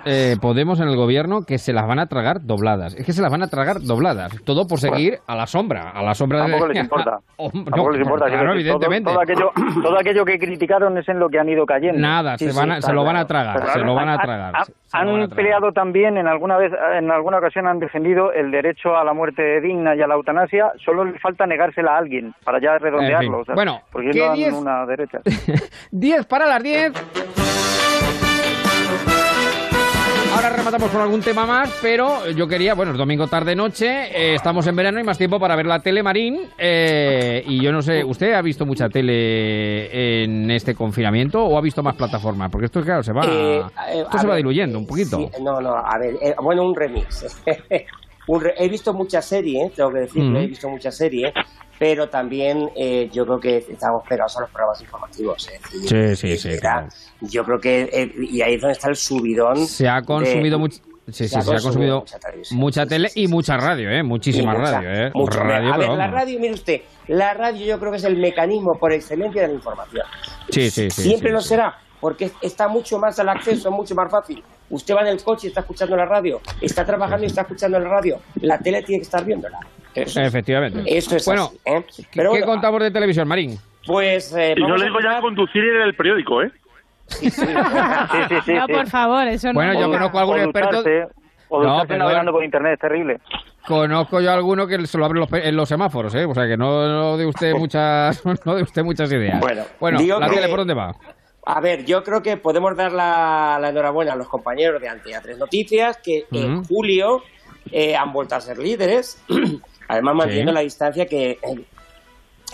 eh, Podemos en el gobierno que se las van a tragar dobladas. Es que se las van a tragar dobladas. Todo por seguir a la sombra. A la sombra Tampoco de... les importa. Hombre, Tampoco no, les importa. claro, todo- evidentemente. Todo, aquello, todo aquello que criticaron es en lo que han ido cayendo. Nada, Sí, se, sí, van a- se lo van a claro. tragar. Se lo van a Han- tragar. han- peleado también en alguna vez, en alguna ocasión han defendido el derecho a la muerte digna y a la eutanasia. Solo le falta negársela a alguien para ya redondearlo. o sea, Bueno, porque ¿qué no dan diez? una derecha. 10 para las 10. Ahora rematamos con algún tema más, pero yo quería, bueno, es domingo tarde noche, eh, estamos en verano y más tiempo para ver la tele Marín. eh, y yo no sé, ¿usted ha visto mucha tele en este confinamiento o ha visto más plataformas? Porque esto, claro, se va, Eh, eh, esto se va diluyendo un poquito. Sí, no, no, a ver, eh, bueno, un remix. Un re- he visto muchas series, tengo que decir, Mm. he visto muchas series, pero también eh, yo creo que estamos pegados a los programas informativos. decir, Sí, sí, sí. era- yo creo que, eh, y ahí es donde está el subidón. Se ha consumido mucho. Sí, sí, se ha se ha consumido mucha televisión. mucha tele y mucha radio, ¿eh? Muchísima mucha- radio, ¿eh? mucho. radio, a ver, la radio, mire usted, la radio yo creo que es el mecanismo por excelencia de la información. Sí, sí, sí. Siempre sí, lo sí. será, porque está mucho más al acceso, es mucho más fácil. Usted va en el coche y está escuchando la radio, está trabajando y está escuchando la radio. La tele tiene que estar viéndola. Eso, Efectivamente. eso es bueno, así, ¿eh? ¿qué, Pero qué bueno, contamos de televisión, Marín? Pues eh, Y no le a digo ya hablar- conducir en el periódico, ¿eh? Sí, sí, sí. no, sí. por favor, eso no. Bueno, yo conozco a algún o experto- ducharse, O No, perdón. navegando por internet, es terrible. Conozco yo a alguno que se lo abre en los, pe- en los semáforos, ¿eh? O sea que no, no de usted muchas no de usted muchas ideas. Bueno, digo la que- tele, ¿por dónde va? A ver, yo creo que podemos dar la, la enhorabuena a los compañeros de Antena 3 Noticias, que en julio eh, han vuelto a ser líderes, además manteniendo Sí. la distancia que eh,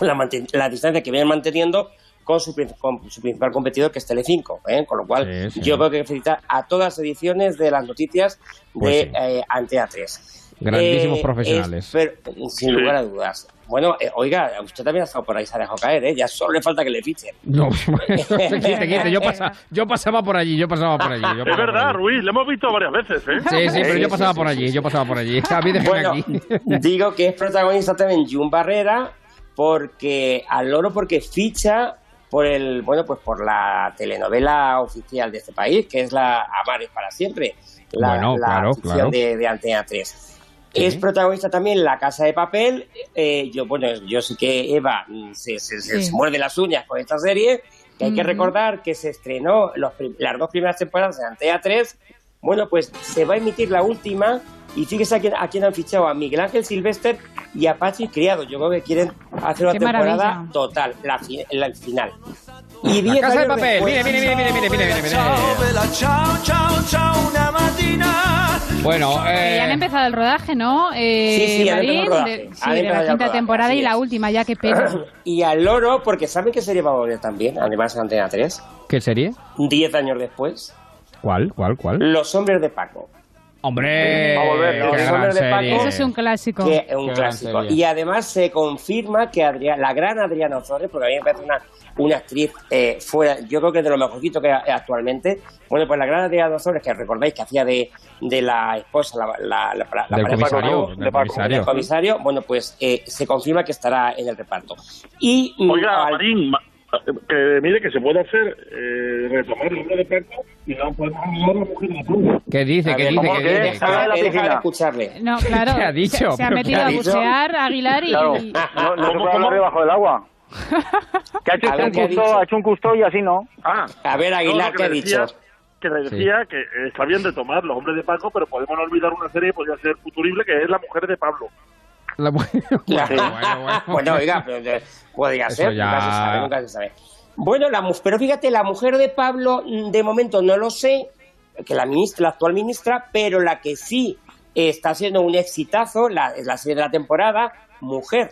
la, la distancia que vienen manteniendo con su, con su principal competidor, que es Telecinco, ¿eh? con lo cual Sí, sí. yo creo que felicitar a todas las ediciones de las noticias de Pues eh, Antena 3. Grandísimos Eh, profesionales. es- pero, sin lugar a dudas. Bueno, eh, oiga, usted también ha estado por ahí, se ha dejado caer, ¿eh? Ya solo le falta que le fichen. No, quite, quite. Yo, pasa- yo pasaba por allí, yo pasaba por allí. yo Es pasaba por verdad, allí. Ruiz, lo hemos visto varias veces, ¿eh? Sí, sí, pero yo pasaba por allí, yo pasaba por allí. A mí Bueno, aquí. digo que es protagonista también Jun Barrera porque al loro porque ficha por el bueno pues por la telenovela oficial de este país que es la Amares para siempre la, Bueno, la claro, ficción claro. De, de Antena 3 Sí. es protagonista también La Casa de Papel eh, yo bueno yo sé que Eva se, se- se- Sí. se muerde las uñas con esta serie que hay que recordar que se estrenó los las dos primeras temporadas de Antena 3 bueno, pues se va a emitir la última y fíjese a quién, a quién han fichado, a Miguel Ángel Silvestre y a Pachi Criado. Yo creo que quieren hacer una Qué temporada maravilla. total, la, fi- la final. Y La 10 casa de papel. después- Mire, mire, mire, mire, mire, mire, mire. Bueno, Eh, ya han eh, empezado el rodaje, ¿no? Eh, Sí, sí, han Marín, rodaje. de, Han sí, de la quinta rodaje, temporada y la última, ya que pena. Y al loro, porque ¿saben qué serie va a volver también? Además, en Antena 3. ¿qué serie? 10 años después. ¿Cuál? ¿Cuál? ¿Cuál? Los hombres de Paco. ¡Hombre! Va a volver, qué gran de Paco. Eso es un clásico. Que es un Qué gran clásico. serie. Y además se confirma que Adrián, la gran Adriana Ozores, porque a mí me parece una, una actriz eh, fuera, yo creo que de lo mejorcito que hay actualmente. Bueno, pues la gran Adriana Ozores, que recordáis que hacía de, de la esposa, la, la, la, la Del pareja comisario, del comisario. del comisario, bueno, pues eh, se confirma que estará en el reparto. Y mm, Oiga, al- Marín, que mire que se puede hacer eh, retomar el de Paco y no podemos olvidar a la mujer de Paco. ¿Qué dice? ¿Qué dice? ¿cómo ¿Qué que? dice? Déjame- Sale a la déjame piscina. escucharle. No, claro. ¿Qué ha dicho? Se, se ha ¿Pero metido qué a bucear Aguilar y... Claro, no, no se ¿Cómo, puede hablar cómo? debajo del agua. Que ha hecho ver, un ¿qué ha ha hecho un custo y así no. Ah, A ver, Aguilar, no, ¿qué ha dicho? Que le decía que eh, está bien de tomar los hombres de Paco, pero podemos no olvidar una serie que podría ser futurible, que es La mujer de Pablo. La bueno, bueno, bueno. Bueno, oiga, pero podría Eso ser, ya- nunca se sabe, nunca se sabe. Bueno, la, pero fíjate, la mujer de Pablo, mm, de momento no lo sé, que la ministra, la actual ministra, pero la que sí está siendo un exitazo, la, es la serie de la temporada, Mujer,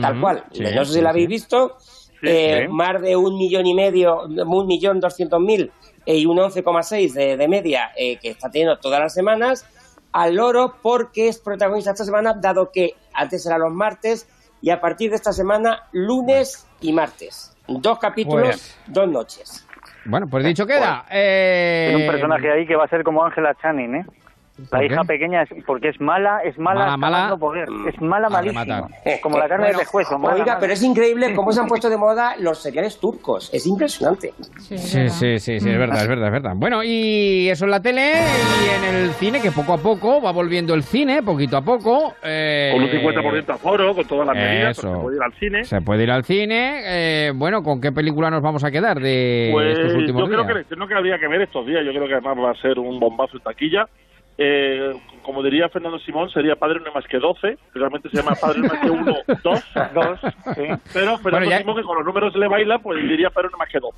tal Ujú, cual. sí, no sé si sí, la sí. habéis visto, eh, sí. más de un millón y medio, un millón doscientos mil eh, y un 11,6 de, de media eh, que está teniendo todas las semanas, al loro porque es protagonista esta semana, dado que antes era los martes y a partir de esta semana, lunes y martes. Dos capítulos, Pues- dos noches. Bueno, pues dicho queda. Eh, Tiene un personaje ahí que va a ser como Ángela Channing, ¿eh? La ¿Por hija qué? pequeña es porque es mala, es mala, Mala, mala. poder. Es mala, malísima. Como la carne Bueno, de pescuezo. mala, Oiga, mala. pero es increíble cómo se han puesto de moda los seriales turcos. Es impresionante. Sí, Sí, sí, sí, sí, es verdad, es verdad, es verdad. Bueno, y eso en la tele y en el cine, que poco a poco va volviendo el cine, poquito a poco. eh, Con un 50% aforo, con todas las medidas, pues se puede ir al cine. Se puede ir al cine. eh, bueno, ¿con qué película nos vamos a quedar de Pues estos últimos yo creo días? que el estreno que habría que ver estos días, yo creo que además va a ser un bombazo en taquilla. Eh, como diría Fernando Simón, sería Padre no hay más que 12, que realmente se llama Padre no hay más que 1, 2, Dos, sí. pero Fernando ya- Simón que con los números le baila, pues diría Padre no hay más que 12.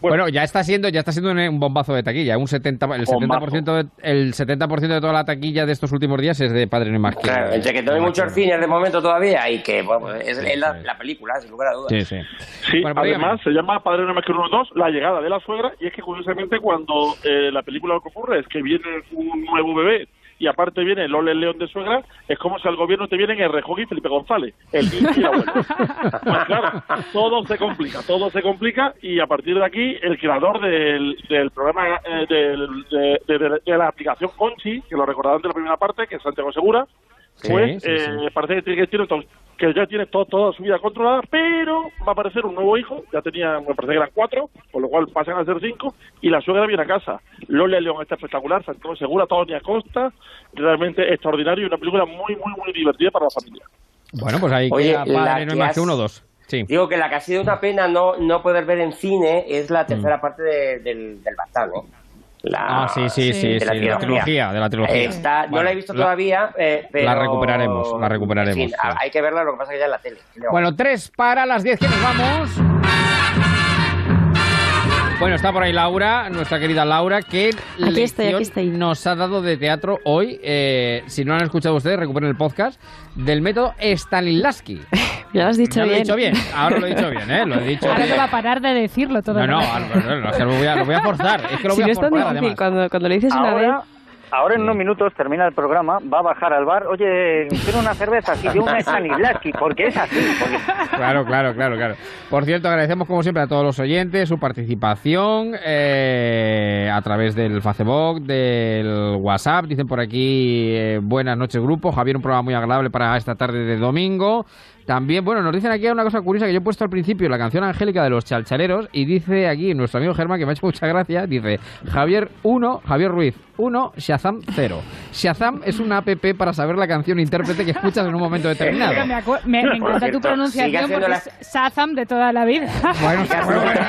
Bueno, ya está siendo ya está siendo un, bombazo de taquilla, un 70 el 70% de, el 70% de toda la taquilla de estos últimos días es de Padre no hay más. Claro, entre que no hay más muchos cines de momento todavía y que bueno, es, Sí, es la, sí. la película, sin lugar a dudas. Sí, sí. Sí, Bueno, pues además se llama Padre no más que 1, 2, la llegada de la suegra, y es que curiosamente cuando eh, la película lo que ocurre es que viene un nuevo bebé y aparte viene el León de suegra, es como si al gobierno te vienen el y Felipe González, el y abuelo. Pues claro, todo se complica, todo se complica y a partir de aquí el creador del, del programa, eh, del- de, de- de- de la aplicación Conchi, que lo recordarán de la primera parte, que es Santiago Segura, Sí, pues sí, eh, sí. parece que tiene, que tiene todo- que ya tiene todo, toda su vida controlada, pero va a aparecer un nuevo hijo, ya tenía, me parece que eran cuatro, con lo cual pasan a ser cinco, y la suegra viene a casa. Lola León está espectacular, Santiago Segura, Tony Acosta, realmente extraordinario y una película muy, muy, muy divertida para la familia. Bueno, pues ahí Oye, queda Padre no hay más que uno o dos. Sí. Digo que la que ha sido una pena no, no poder ver en cine es la tercera parte de- del, del Bastán, ¿eh? La. Ah, sí, sí, sí, de la sí, de la trilogía, de la trilogía. Está- no la he visto la- todavía, eh, pero... la recuperaremos, la recuperaremos, sí. Hay que verla, lo que pasa es que ya en la tele. Bueno, tres para las diez que nos vamos. Bueno, está por ahí Laura, nuestra querida Laura, que Aquí estoy, aquí lección nos ha dado de teatro hoy. eh, si no lo han escuchado ustedes, recuperen el podcast del método Stanislavski. Ya lo has dicho Ya lo he bien. dicho bien. Ahora lo he dicho bien, ¿eh? Lo he dicho Ahora bien. no va a parar de decirlo todo No, no, no, no, es que lo voy a, lo voy a forzar. Es que lo si voy no a es tan forzar, difícil, además. cuando, cuando lo dices una vez... Ahora, en unos minutos termina el programa, va a bajar al bar, oye, quiero una cerveza, si yo una Stanislavski, porque es así. Porque... Claro, claro, claro, claro. Por cierto, agradecemos como siempre a todos los oyentes su participación eh, a través del Facebook, del WhatsApp. Dicen por aquí, eh, buenas noches grupo. Javier, un programa muy agradable para esta tarde de domingo. También, bueno, nos dicen aquí una cosa curiosa que yo he puesto al principio, la canción Angélica de los Chalchaleros, y dice aquí nuestro amigo Germán, que me ha hecho mucha gracia, dice Javier 1, Javier Ruiz 1, Shazam 0. Shazam es una app para saber la canción intérprete que escuchas en un momento determinado. Me, me- encanta cierto, tu pronunciación porque es Shazam de toda la vida. Bueno, bueno, bueno.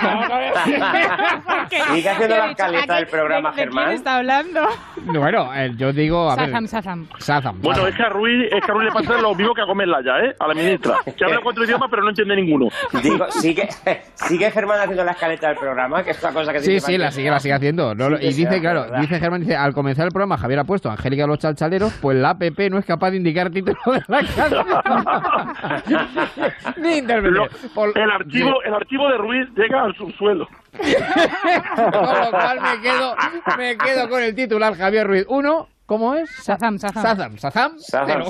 Sigue haciendo la dicho, escaleta ¿a del programa, de, ¿De quién Germán. está hablando? Bueno, eh, yo digo, a ver. Shazam, Shazam. Shazam. Bueno, Shazam. es que a Ruiz, es que a Ruiz le pasa lo mismo que a Gómez Laya, ¿eh? A la ministra. Ostras, que habla cuatro idiomas pero no entiende ninguno. Digo, sigue, sigue Germán haciendo la escaleta del programa, que es una cosa que Sí, dice sí, la sigue, la sigue haciendo. No, lo- Sí, y dice, sea, claro, ¿verdad? dice Germán, dice, al comenzar el programa Javier ha puesto Angélica los chalchaleros, pues la APP no es capaz de indicar título de la canción. Ni intervenir. Por- el, archivo, el archivo de Ruiz llega al subsuelo. Con lo cual me quedo, me quedo con el titular Javier Ruiz. Uno, ¿cómo es? Sazam, Sazam. Sazam, Sazam. Sazam.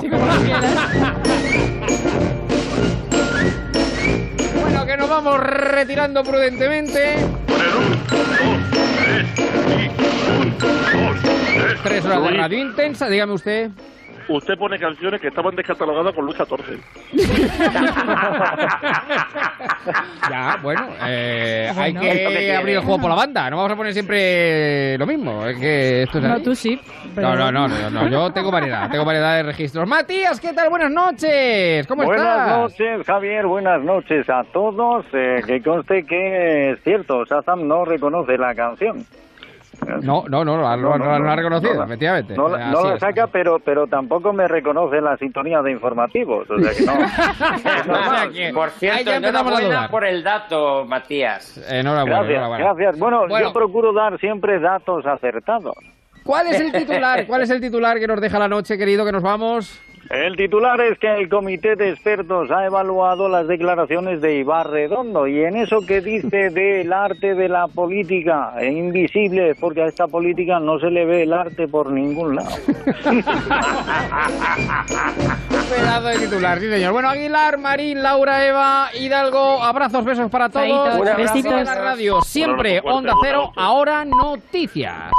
Que nos vamos retirando prudentemente. Tres horas de radio intensa, dígame usted. Usted pone canciones que estaban descatalogadas con luz 14. Ya, bueno, eh, hay Bueno. que abrir el juego por la banda. No vamos a poner siempre lo mismo. Es que esto es No, tú sí. No, no, no, no, no, yo tengo variedad, tengo variedad de registros. Matías, ¿qué tal? Buenas noches. ¿Cómo buenas estás? noches, Javier. Buenas noches a todos. Eh, que conste que es cierto, Shazam no reconoce la canción. No, no, no, lo ha, lo ha- No, no, lo ha no, reconocido, no la- efectivamente. No, la- no la es. saca, pero, pero tampoco me reconoce la sintonía de informativos. O sea que no. Por cierto, enhorabuena por el dato, Matías. Enhorabuena, Gracias, enhorabuena. gracias. Bueno, Bueno. yo procuro dar siempre datos acertados. ¿Cuál es el titular? ¿Cuál es el titular que nos deja la noche, querido, que nos vamos? El titular es que el comité de expertos ha evaluado las declaraciones de Ibarredondo y en eso que dice del arte de la política e invisible, porque a esta política no se le ve el arte por ningún lado. Pedazo de titular, sí señor. Bueno, Aguilar, Marín, Laura, Eva, Hidalgo, abrazos, besos para todos. Besitos. Besitos. Radio, siempre Onda Cero, ahora noticias.